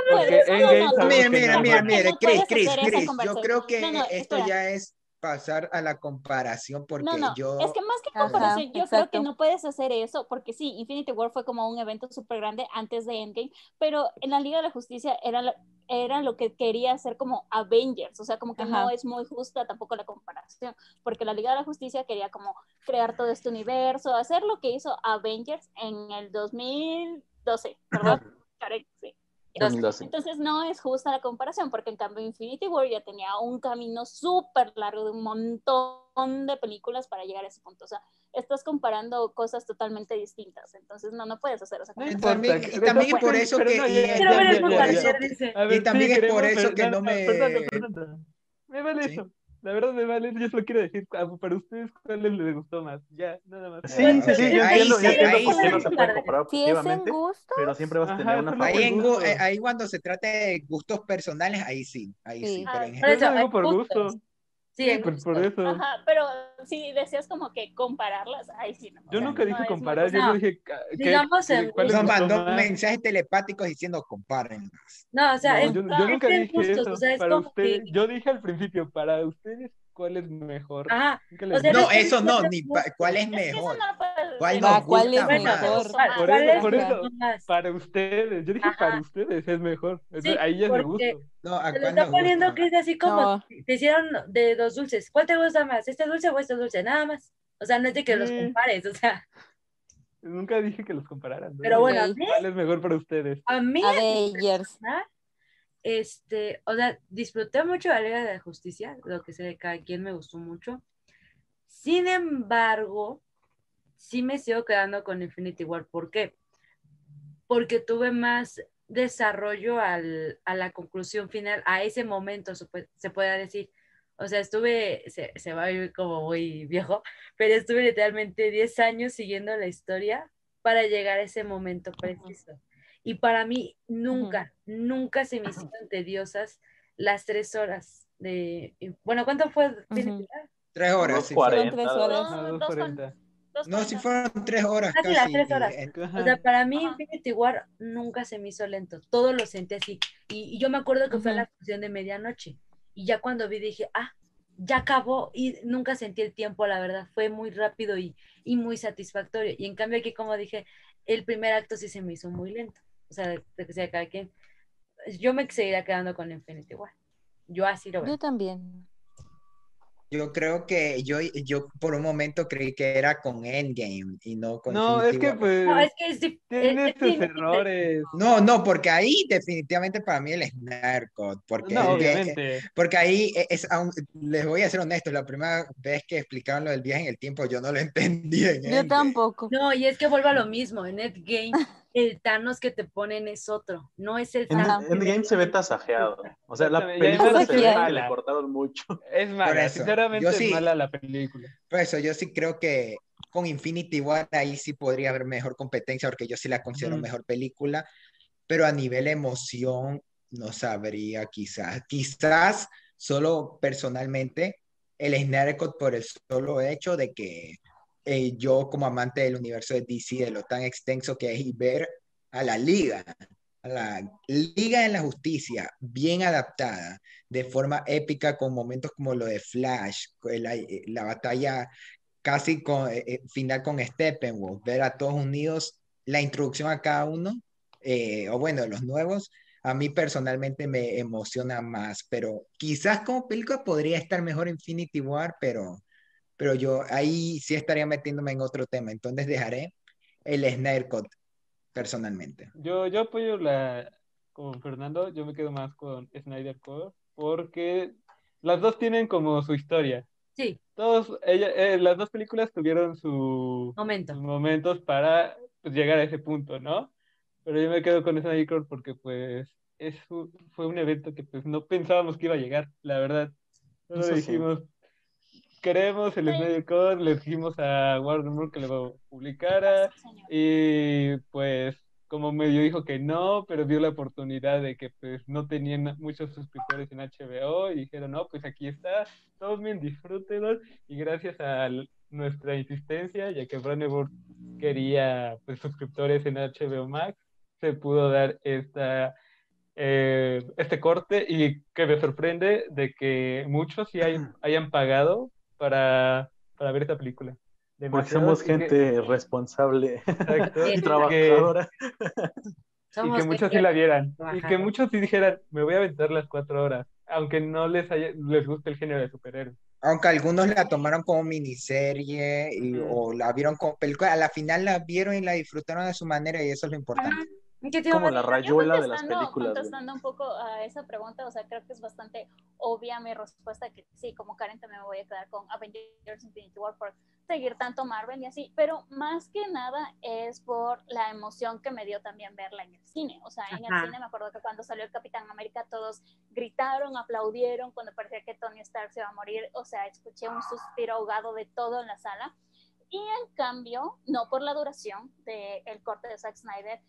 Puedes, no, no, sabemos Mira, mira, mira, mira, Chris, Chris, Chris, yo creo que No, no, esto ya es pasar a la comparación porque No, no, yo... es que más que Ajá, comparación, yo creo que no puedes hacer eso, porque sí, Infinity War fue como un evento súper grande antes de Endgame, pero en la Liga de la Justicia era, lo- era lo que quería hacer como Avengers, o sea, como que no es muy justa tampoco la comparación, porque la Liga de la Justicia quería como crear todo este universo, hacer lo que hizo Avengers en el 2012, ¿verdad? Karen? Sí. 2012. Entonces no es justa la comparación, porque en cambio Infinity War ya tenía un camino súper largo de un montón de películas para llegar a ese punto. O sea, estás comparando cosas totalmente distintas. Entonces no, no puedes hacer esa Y comparación. también, y también pero- por eso que... y- Y también es por eso que no me- me vale Sí. eso. La verdad me vale, yo solo quiero decir, para ustedes, ¿cuál les gustó más? Ya, nada más. Sí, sí, sí, yo ahí entiendo, sí, yo entiendo ahí por qué sí. no se puede comparar Si es en objetivamente, gusto, pero siempre vas a Ajá, tener una favorita. eh, ahí cuando se trata de gustos personales, ahí sí, ahí Sí. sí, pero en pero Por Yo eso, lo digo hay por gustos. gusto. Sí, por, eso. Ajá, pero si decías como que compararlas, ahí sí. No, Yo nunca no dije comparar, yo. No, dije que, digamos que- cuál mandó más. mensajes telepáticos diciendo compárenlas. No, o sea, No, es, yo, nunca dije gustos, eso. o sea, es para como ustedes, que- yo dije al principio, para ustedes, cuál es mejor. Ajá. O sea. No, eso no, ni pa- cuál es Es que eso mejor. ¿Cuál decir. nos ¿cuál gusta es mejor? Más. Por ¿Cuál eso, es por eso. más? Para ustedes, yo dije Ajá. para ustedes es mejor. Entonces, Sí, ahí ya porque- gusto. No, ¿a Se lo está poniendo gusta? que es así como No. te hicieron de dos dulces. ¿Cuál te gusta más? ¿Este dulce o este dulce? Nada más. O sea, no es de que los Sí. compares, o sea, Nunca dije que los compararan. ¿no? pero bueno, a ¿Cuál es mejor para ustedes? a mí, Avengers. Este, o sea, disfruté mucho la Liga de la Justicia, lo que sé de cada quien me gustó mucho. Sin embargo, sí me sigo quedando con Infinity War. ¿Por qué? Porque tuve más desarrollo al, a la conclusión final, a ese momento, se puede, se puede decir. O sea, estuve, se, se va a vivir como muy viejo, pero estuve literalmente 10 años siguiendo la historia para llegar a ese momento preciso. Y para mí nunca, nunca se me hicieron tediosas las tres horas de... Bueno, ¿cuánto fue? Ujú. Tres horas. Dos sí fueron. cuarenta, tres horas. Dos 2.40. Dos No, sí cuentas. fueron tres horas Casi casi. las tres horas. eh, Ajá. O sea, para mí Ajá. Infinity War nunca se me hizo lento, todo lo sentí así. Y, y yo me acuerdo que fue a la función de medianoche. Y ya cuando vi dije, ah, ya acabó y nunca sentí el tiempo, la verdad, fue muy rápido y, y muy satisfactorio. Y en cambio aquí, como dije, el primer acto sí se me hizo muy lento. O sea, de, que sea cada quien. Yo me seguiría quedando con Infinity War. Yo así lo Yo veo. también. Yo creo que yo, yo por un momento creí que era con Endgame y no con No, es Infinity que War. pues No, es que es, tiene es- es estos difícil. errores. No, no, porque ahí definitivamente para mí el Snyder Cut, porque, No, obviamente. porque ahí e- es, aun- les voy a ser honesto, la primera vez que explicaban lo del viaje en el tiempo yo no lo entendí en Yo Endgame. tampoco. No, y es que vuelvo a lo mismo. En Endgame, el Thanos que te ponen es otro. No es el. Thanos. Endgame se ve tasajeado. O sea, la película se ve que le cortaron mucho. Es mala, eso, sinceramente yo es sí- mala la película. Por eso yo sí creo que con Infinity War ahí sí podría haber mejor competencia, porque yo sí la considero Ujú. mejor película, pero a nivel emoción no sabría quizás. Quizás solo personalmente el Snyder Cut por el solo hecho de que eh, yo como amante del universo de DC, de lo tan extenso que es y ver a la liga, a la Liga de la Justicia bien adaptada, de forma épica con momentos como lo de Flash, la, la batalla casi con, eh, eh, final con Steppenwolf, ver a todos unidos, la introducción a cada uno, eh, o bueno, los nuevos, a mí personalmente me emociona más, pero quizás como película podría estar mejor Infinity War, pero, pero yo ahí sí estaría metiéndome en otro tema, entonces dejaré el Snyder Cut personalmente. Yo, yo apoyo la con Fernando, yo me quedo más con Snyder Cut porque las dos tienen como su historia. Sí, Todos, ella, eh, las dos películas tuvieron su, momento. sus momentos para pues, llegar a ese punto, ¿no? Pero yo me quedo con Snyder Cut porque pues es fue un evento que pues no pensábamos que iba a llegar, la verdad. Solo Eso sí. Queremos el. Snyder Cut, le dijimos a Warner Bros. que lo publicara. Y pues como medio dijo que no, pero vio la oportunidad de que pues no tenían muchos suscriptores en HBO y dijeron, no, pues aquí está, tomen, disfrútenlo. Y gracias a nuestra insistencia, ya que Brandon quería pues suscriptores en HBO Max, se pudo dar esta, eh, este corte y que me sorprende de que muchos sí hay- hayan pagado para, para ver esta película. Porque somos que- gente responsable Exacto, y trabajadora. y que muchos sí la vieran. Y que muchos sí dijeran, me voy a aventar las cuatro horas, aunque no les haya, les guste el género de superhéroes. Aunque algunos la tomaron como miniserie y- o la vieron como película, a la final la vieron y la disfrutaron de su manera y eso es lo importante. ¿Qué te Como la rayuela de las películas. Contestando un poco a esa pregunta, o sea, creo que es bastante obvia mi respuesta, que sí, como Karen también me voy a quedar con Avengers Infinity War por seguir tanto Marvel y así, pero más que nada es por la emoción que me dio también verla en el cine. O sea, en el Ajá. cine me acuerdo que cuando salió el Capitán América todos gritaron, aplaudieron, cuando parecía que Tony Stark se iba a morir, o sea, escuché un suspiro ahogado de todo en la sala. Y en cambio, no por la duración del corte de Zack Snyder,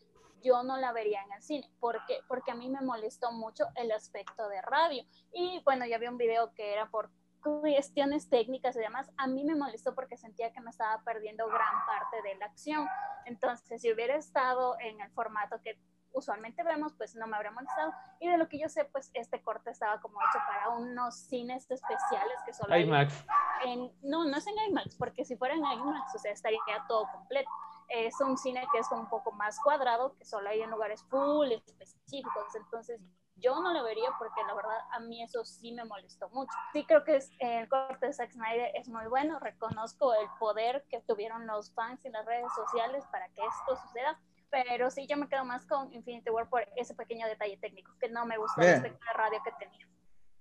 yo no la vería en el cine, porque, porque a mí me molestó mucho el aspecto de radio. Y bueno, ya vi un video que era por cuestiones técnicas y demás, a mí me molestó porque sentía que me estaba perdiendo gran parte de la acción. Entonces, si hubiera estado en el formato que usualmente vemos, pues no me habría molestado. Y de lo que yo sé, pues este corte estaba como hecho para unos cines especiales que solo IMAX. en, no, no es en IMAX, porque si fuera en IMAX, o sea, estaría todo completo. Es un cine que es un poco más cuadrado, que solo hay en lugares full específicos. Entonces, yo no lo vería porque la verdad a mí eso sí me molestó mucho. Sí creo que es, el corte de Zack Snyder es muy bueno, reconozco el poder que tuvieron los fans y las redes sociales para que esto suceda, pero sí yo me quedo más con Infinity War por ese pequeño detalle técnico que no me gustó Bien. respecto a la radio que tenía.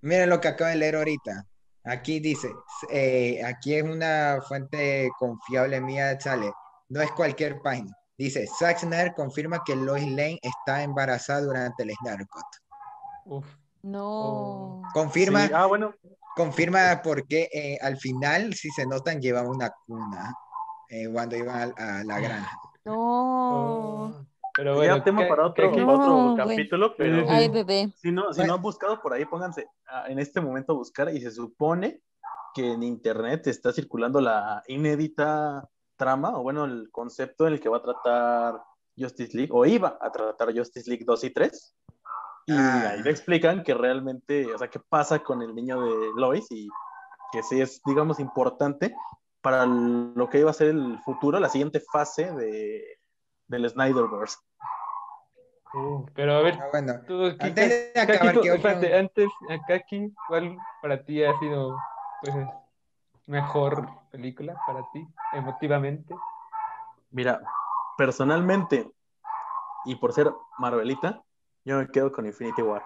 Miren lo que acabo de leer ahorita. Aquí dice, eh, aquí es una fuente confiable mía, sale, no es cualquier página. Dice, Zack Snyder confirma que Lois Lane está embarazada durante el Snyder Cut. Uf. No. Confirma, Sí, Ah, bueno, confirma porque eh, al final, si se notan, llevaba una cuna eh, cuando iban a, a la granja. No. Oh. Pero ya bueno, tema ¿qué- para otro, No, güey. capítulo, pero Ay, bebé. si no, si Bueno. no han buscado por ahí, pónganse a- en este momento a buscar y se supone que en internet está circulando la inédita trama, o bueno, el concepto en el que va a tratar Justice League, o iba a tratar Justice League 2 y 3. Y Ah. ahí le explican que realmente, o sea, qué pasa con el niño de Lois y que sí es, digamos, importante para lo que iba a ser el futuro, la siguiente fase de, del Snyderverse. Uh, pero a ver, Ah, bueno, tú, ¿qué- antes de Kaki, acabar, tú- ¿qué otro- espérate, antes, Kaki, ¿cuál para ti ha sido pues, mejor película para ti, emotivamente? Mira, personalmente, y por ser Marvelita, yo me quedo con Infinity War.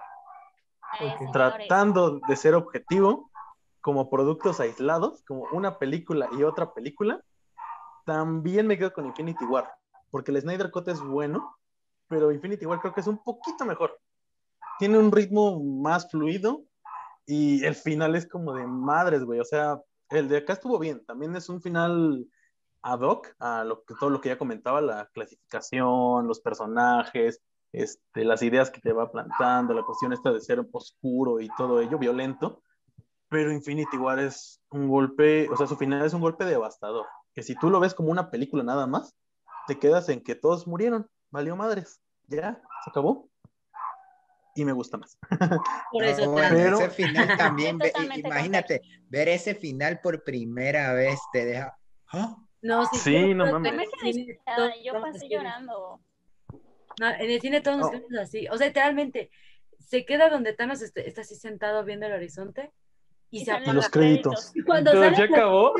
Ay, Ok. señores. Tratando de ser objetivo, como productos aislados, como una película y otra película, también me quedo con Infinity War, porque el Snyder Cut es bueno, pero Infinity War creo que es un poquito mejor. Tiene un ritmo más fluido y el final es como de madres, güey. O sea, el de acá estuvo bien. También es un final ad hoc a lo que, todo lo que ya comentaba, la clasificación, los personajes, este, las ideas que te va plantando, la cuestión esta de ser oscuro y todo ello, violento. Pero Infinity War es un golpe, o sea, su final es un golpe devastador. Que si tú lo ves como una película nada más, te quedas en que todos murieron, valió madres, ya, se acabó. Y me gusta más. Por No, eso te- Pero- ese final también, ve- imagínate, ver ese final por primera vez te deja... ¿Ah? No, sí, Sí, no mames. Ah, yo pasé llorando. No, en el cine todos nos Oh. quedamos así. O sea, literalmente, se queda donde Thanos est- está así sentado viendo el horizonte y, Y se salen apaga. los créditos. Y cuando Entonces, salen ¿ya los- acabó?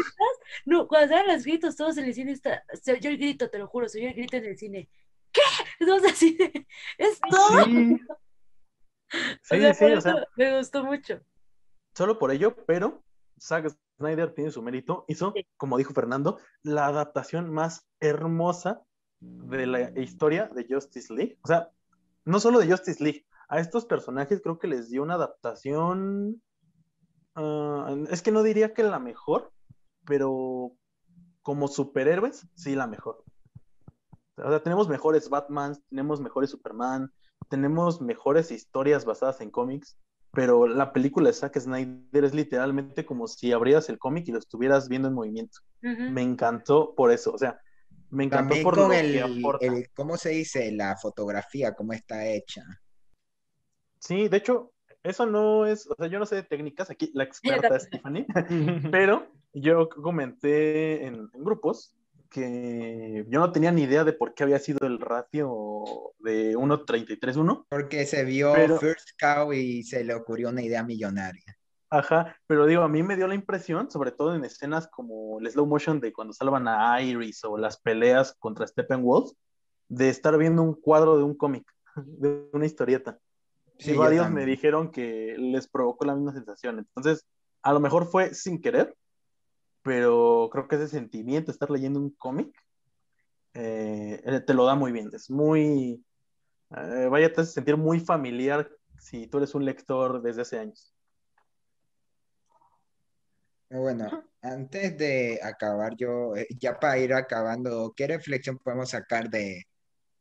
no, cuando salen los gritos, todos en el cine está, se oyó el grito, te lo juro, se oyó el grito en el cine. ¿Qué? Entonces así, de, es todo. Sí. O Sí, sea, sí, por o sea, eso me gustó mucho. solo por ello, pero Zack Snyder tiene su mérito. Hizo, Sí. como dijo Fernando, la adaptación más hermosa de la historia de Justice League. O sea, no solo de Justice League, a estos personajes creo que les dio una adaptación. ah, es que no diría que la mejor, pero como superhéroes, sí la mejor. O sea, tenemos mejores Batman, tenemos mejores Superman, tenemos mejores historias basadas en cómics, pero la película de Zack Snyder es literalmente como si abrieras el cómic y lo estuvieras viendo en movimiento. Me encantó por eso, o sea, me encantó También por con lo el, que aporta. el- ¿cómo se dice? La fotografía, cómo está hecha. Sí, de hecho, eso no es, o sea, yo no sé de técnicas, aquí la experta es Tiffany, pero yo comenté en, en grupos que yo no tenía ni idea de por qué había sido el ratio de 1.33.1. Porque se vio Pero- First Cow y se le ocurrió una idea millonaria. Ajá, pero digo, a mí me dio la impresión, sobre todo en escenas como el slow motion de cuando salvan a Iris o las peleas contra Steppenwolf, de estar viendo un cuadro de un cómic, de una historieta. Sí, y varios me dijeron que les provocó la misma sensación. Entonces, a lo mejor fue sin querer, pero creo que ese sentimiento estar leyendo un cómic eh, eh, te lo da muy bien. Es muy, eh, vaya, te hace sentir muy familiar si tú eres un lector desde hace años. Bueno, antes de acabar, yo, eh, ya para ir acabando, ¿qué reflexión podemos sacar de,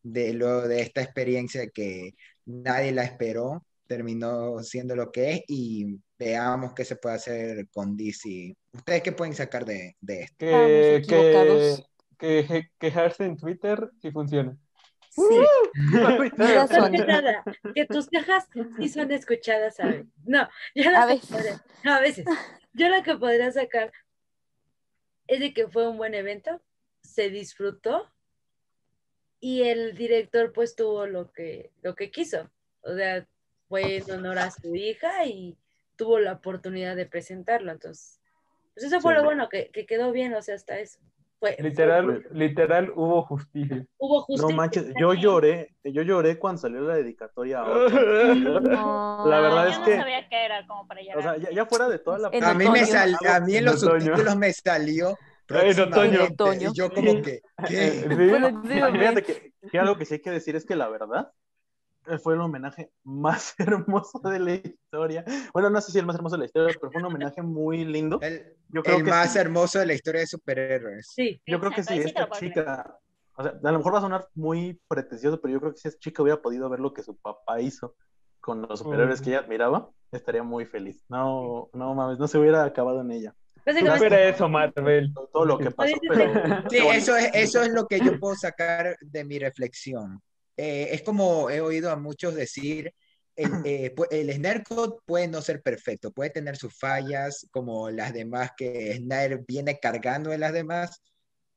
de lo de esta experiencia que nadie la esperó, terminó siendo lo que es y veamos qué se puede hacer con DC? ¿Ustedes qué pueden sacar de, de esto? Que, que, que quejarse en Twitter sí funciona. Sí, Mira, No nada, que tus quejas sí son escuchadas a veces. No, yo lo A que veces. podría- a veces. Yo lo que podría sacar es de que fue un buen evento, se disfrutó y el director pues tuvo lo que, lo que quiso. O sea, fue en honor a su hija y tuvo la oportunidad de presentarlo. Entonces, pues eso fue Sí. lo bueno, que, que quedó bien, o sea, hasta eso. Fue, Literal, literal hubo justicia. hubo justicia. No manches, yo lloré, yo lloré cuando salió la dedicatoria. No. La verdad yo es no que- sabía que era como para llorar. O sea, ya, ya fuera de toda la... En A mí, me sal- a mí en los En otoño. subtítulos me salió En otoño. y yo como que, ¿qué? Sí. Fíjate que, que algo que sí hay que decir es que la verdad fue el homenaje más hermoso de la historia. Bueno, no sé si el más hermoso de la historia, pero fue un homenaje muy lindo. El, Yo creo el que más sí. hermoso de la historia de superhéroes. Sí, Yo creo que sí esta chica, o sea, a lo mejor va a sonar muy pretencioso, pero yo creo que si esta chica hubiera podido ver lo que su papá hizo con los superhéroes Mm. que ella admiraba, estaría muy feliz. No, no mames, no se hubiera acabado en ella. básicamente- Supera eso, Marvel. Todo lo que pasó, pero... Sí, eso es, eso es lo que yo puedo sacar de mi reflexión. Eh, es como he oído a muchos decir, el, eh, el puede no ser perfecto, puede tener sus fallas, como las demás que Snyder viene cargando de las demás,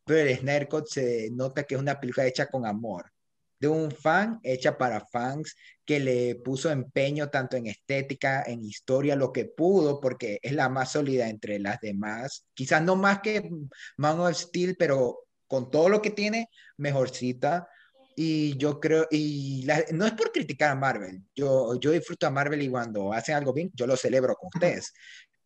pero el Code se nota que es una película hecha con amor, de un fan, hecha para fans, que le puso empeño tanto en estética, en historia, lo que pudo, porque es la más sólida entre las demás. Quizás no más que Man of Steel, pero con todo lo que tiene, mejorcita. Y yo creo, y la- no es por criticar a Marvel, yo, yo disfruto a Marvel y cuando hacen algo bien, yo lo celebro con ustedes.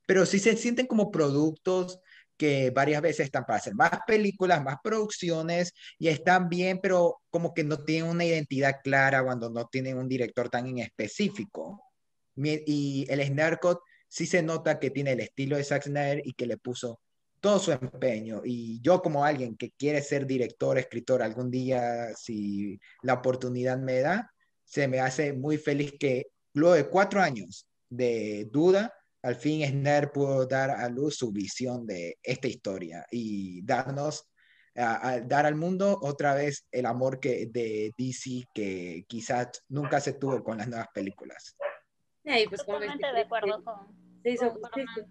Pero sí se sienten como productos que varias veces están para hacer más películas, más producciones y están bien, pero como que no tienen una identidad clara cuando no tienen un director tan en específico. Y el Snyder Cut sí se nota que tiene el estilo de Zack Snyder y que le puso todo su empeño. Y yo como alguien que quiere ser director, escritor algún día, si la oportunidad me da, se me hace muy feliz que luego de cuatro años de duda, al fin Snyder pudo dar a luz su visión de esta historia y darnos, a, a dar al mundo otra vez el amor que, de DC que quizás nunca se tuvo con las nuevas películas. Ahí, pues, Totalmente de acuerdo con, Se hizo con justicia.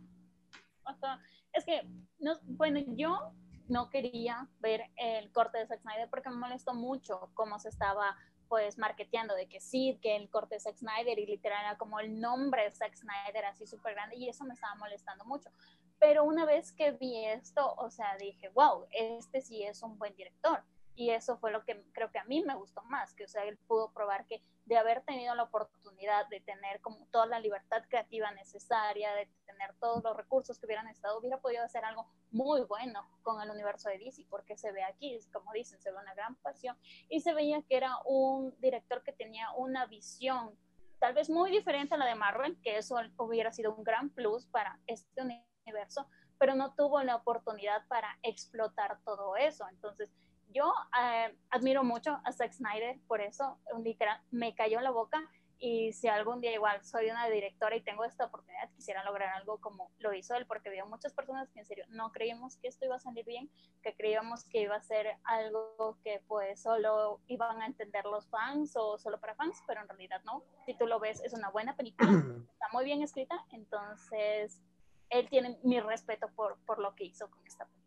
Es que, no, bueno, yo no quería ver el corte de Zack Snyder porque me molestó mucho cómo se estaba pues marketeando de que sí, que el corte de Zack Snyder y literal era como el nombre de Zack Snyder así súper grande y eso me estaba molestando mucho. Pero una vez que vi esto, o sea, dije, wow, este sí es un buen director. Y eso fue lo que creo que a mí me gustó más, que o sea, él pudo probar que de haber tenido la oportunidad de tener como toda la libertad creativa necesaria, de tener todos los recursos que hubieran estado, hubiera podido hacer algo muy bueno con el universo de DC, porque se ve aquí, como dicen, se ve una gran pasión y se veía que era un director que tenía una visión tal vez muy diferente a la de Marvel, que eso hubiera sido un gran plus para este universo, pero no tuvo la oportunidad para explotar todo eso. Entonces, yo eh, admiro mucho a Zack Snyder por eso, literal, me cayó en la boca y si algún día igual soy una directora y tengo esta oportunidad, quisiera lograr algo como lo hizo él, porque había muchas personas que en serio no creíamos que esto iba a salir bien, que creíamos que iba a ser algo que pues solo iban a entender los fans o solo para fans, pero en realidad no. Si tú lo ves, es una buena película, está muy bien escrita, entonces él tiene mi respeto por, por lo que hizo con esta película.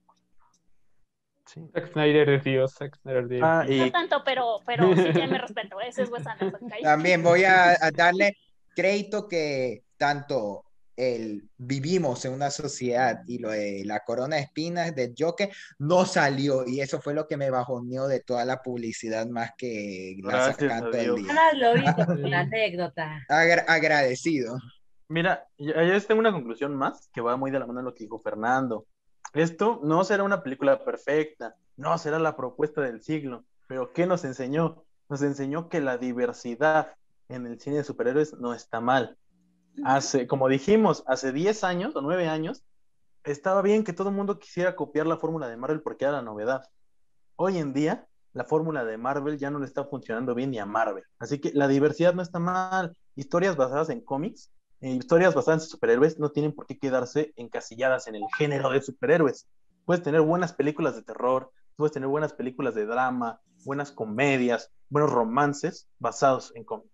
Sí. Zack Snyder es Dios, Zack Snyder es Dios. Ah, No y tanto, pero, pero sí tiene mi respeto. Ese es Wes Anderson. También voy a, a darle crédito que tanto el vivimos en una sociedad y lo de la corona de espinas del Joker no salió y eso fue lo que me bajoneó de toda la publicidad más que la Gracias sacan a todo el Dios. día. Nada lo hizo con la anécdota. Agra- agradecido. Mira, yo yo tengo una conclusión más que va muy de la mano de lo que dijo Fernando. Esto no será una película perfecta, no será la propuesta del siglo, pero ¿qué nos enseñó? Nos enseñó que la diversidad en el cine de superhéroes no está mal. Hace, como dijimos, hace 10 años o 9 años, estaba bien que todo el mundo quisiera copiar la fórmula de Marvel porque era la novedad. Hoy en día, la fórmula de Marvel ya no le está funcionando bien ni a Marvel. Así que la diversidad no está mal. Historias basadas en cómics eh, historias basadas en superhéroes no tienen por qué quedarse encasilladas en el género de superhéroes. Puedes tener buenas películas de terror, puedes tener buenas películas de drama, buenas comedias, buenos romances basados en cómics.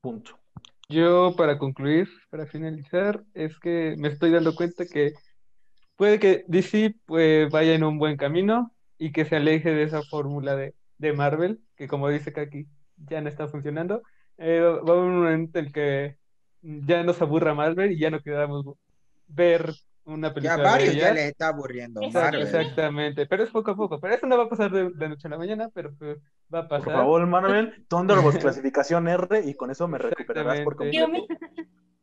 Punto. Yo, para concluir, para finalizar, es que me estoy dando cuenta que puede que DC pues, vaya en un buen camino y que se aleje de esa fórmula de, de Marvel, que como dice Kaki, ya no está funcionando. Eh, va un momento en que ya nos aburra Marvel y ya no queramos ver una Ya película de varios ya ella. les está aburriendo Exacto, Marvel. Exactamente, pero es poco a poco. Pero eso no va a pasar de, de noche a la mañana, pero pues, va a Por pasar. favor, Marvel, Thunderbolts clasificación R y con eso me recuperarás por completo.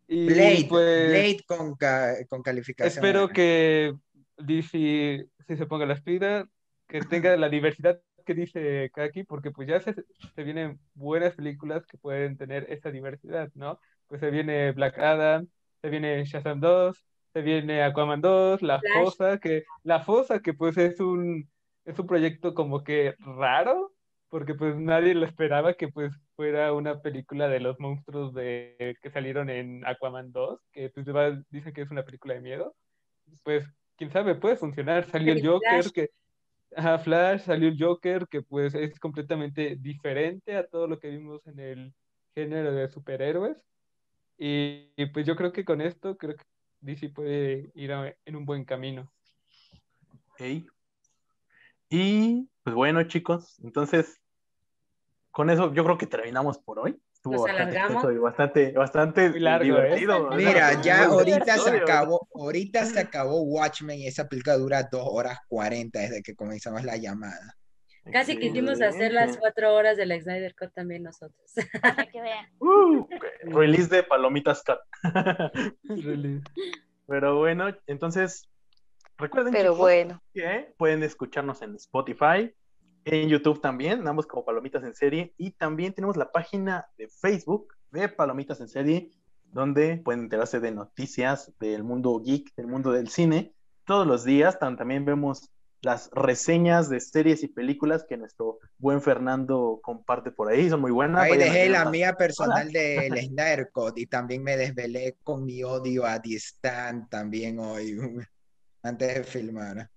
Y Blade, pues Blade con, ca- con calificación. espero R. que DC sí se ponga las pilas, que tenga la diversidad que dice Kaki, porque pues ya se, se vienen buenas películas que pueden tener esa diversidad, ¿no? Pues se viene Black Adam, se viene Shazam 2, se viene Aquaman 2, La Flash. Fosa, que La Fosa, que pues es un es un proyecto como que raro, porque pues nadie lo esperaba que pues fuera una película de los monstruos de que salieron en Aquaman 2, que pues va- dicen que es una película de miedo. Pues quién sabe, puede funcionar. Salió el El Joker, Flash. que ajá, Flash, salió el Joker, que pues es completamente diferente a todo lo que vimos en el género de superhéroes. Y, y, pues yo creo que con esto creo que DC puede ir a- en un buen camino. Ok. Y pues bueno, chicos, entonces con eso yo creo que terminamos por hoy. Estuvo Nos bastante alargamos. bastante, bastante Muy largo, ¿eh? divertido. Mira, ya ahorita se acabó, ahorita se acabó Watchmen y esa película dura dos horas 40 desde que comenzamos la llamada. Casi quisimos hacer las cuatro horas del Snyder Cut también nosotros. Para que vean. Uh, release de Palomitas Cut. Pero bueno, entonces recuerden Pero chicos, bueno, que pueden escucharnos en Spotify, en YouTube también, ambos como Palomitas en Serie, y también tenemos la página de Facebook de Palomitas en Serie, donde pueden enterarse de noticias del mundo geek, del mundo del cine, todos los días. Tam- También vemos las reseñas de series y películas que nuestro buen Fernando comparte por ahí, son muy buenas. Ahí dejé la mía personal del Snyder Cut y también me desvelé con mi odio a Distant también hoy, antes de filmar.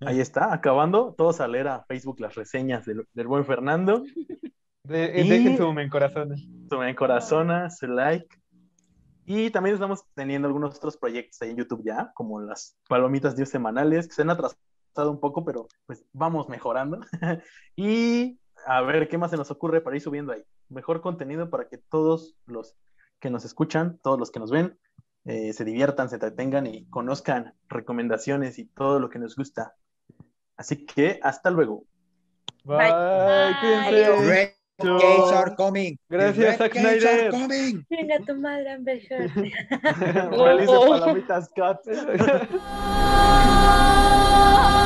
Ahí está, acabando, todos a leer a Facebook las reseñas del, del buen Fernando. De- Y- Dejen su en corazones. su me corazona, su like. Y también estamos teniendo algunos otros proyectos ahí en YouTube ya, como las palomitas dios semanales, que se han atrasado un poco, pero pues vamos mejorando. y a ver qué más se nos ocurre para ir subiendo ahí. Mejor contenido para que todos los que nos escuchan, todos los que nos ven, eh, se diviertan, se entretengan y conozcan recomendaciones y todo lo que nos gusta. Así que hasta luego. Bye, Bye. cuídense. Gates are coming. Gracias, Zack Snyder. Venga tu madre, Amber. Feliz de palomitas. Ah,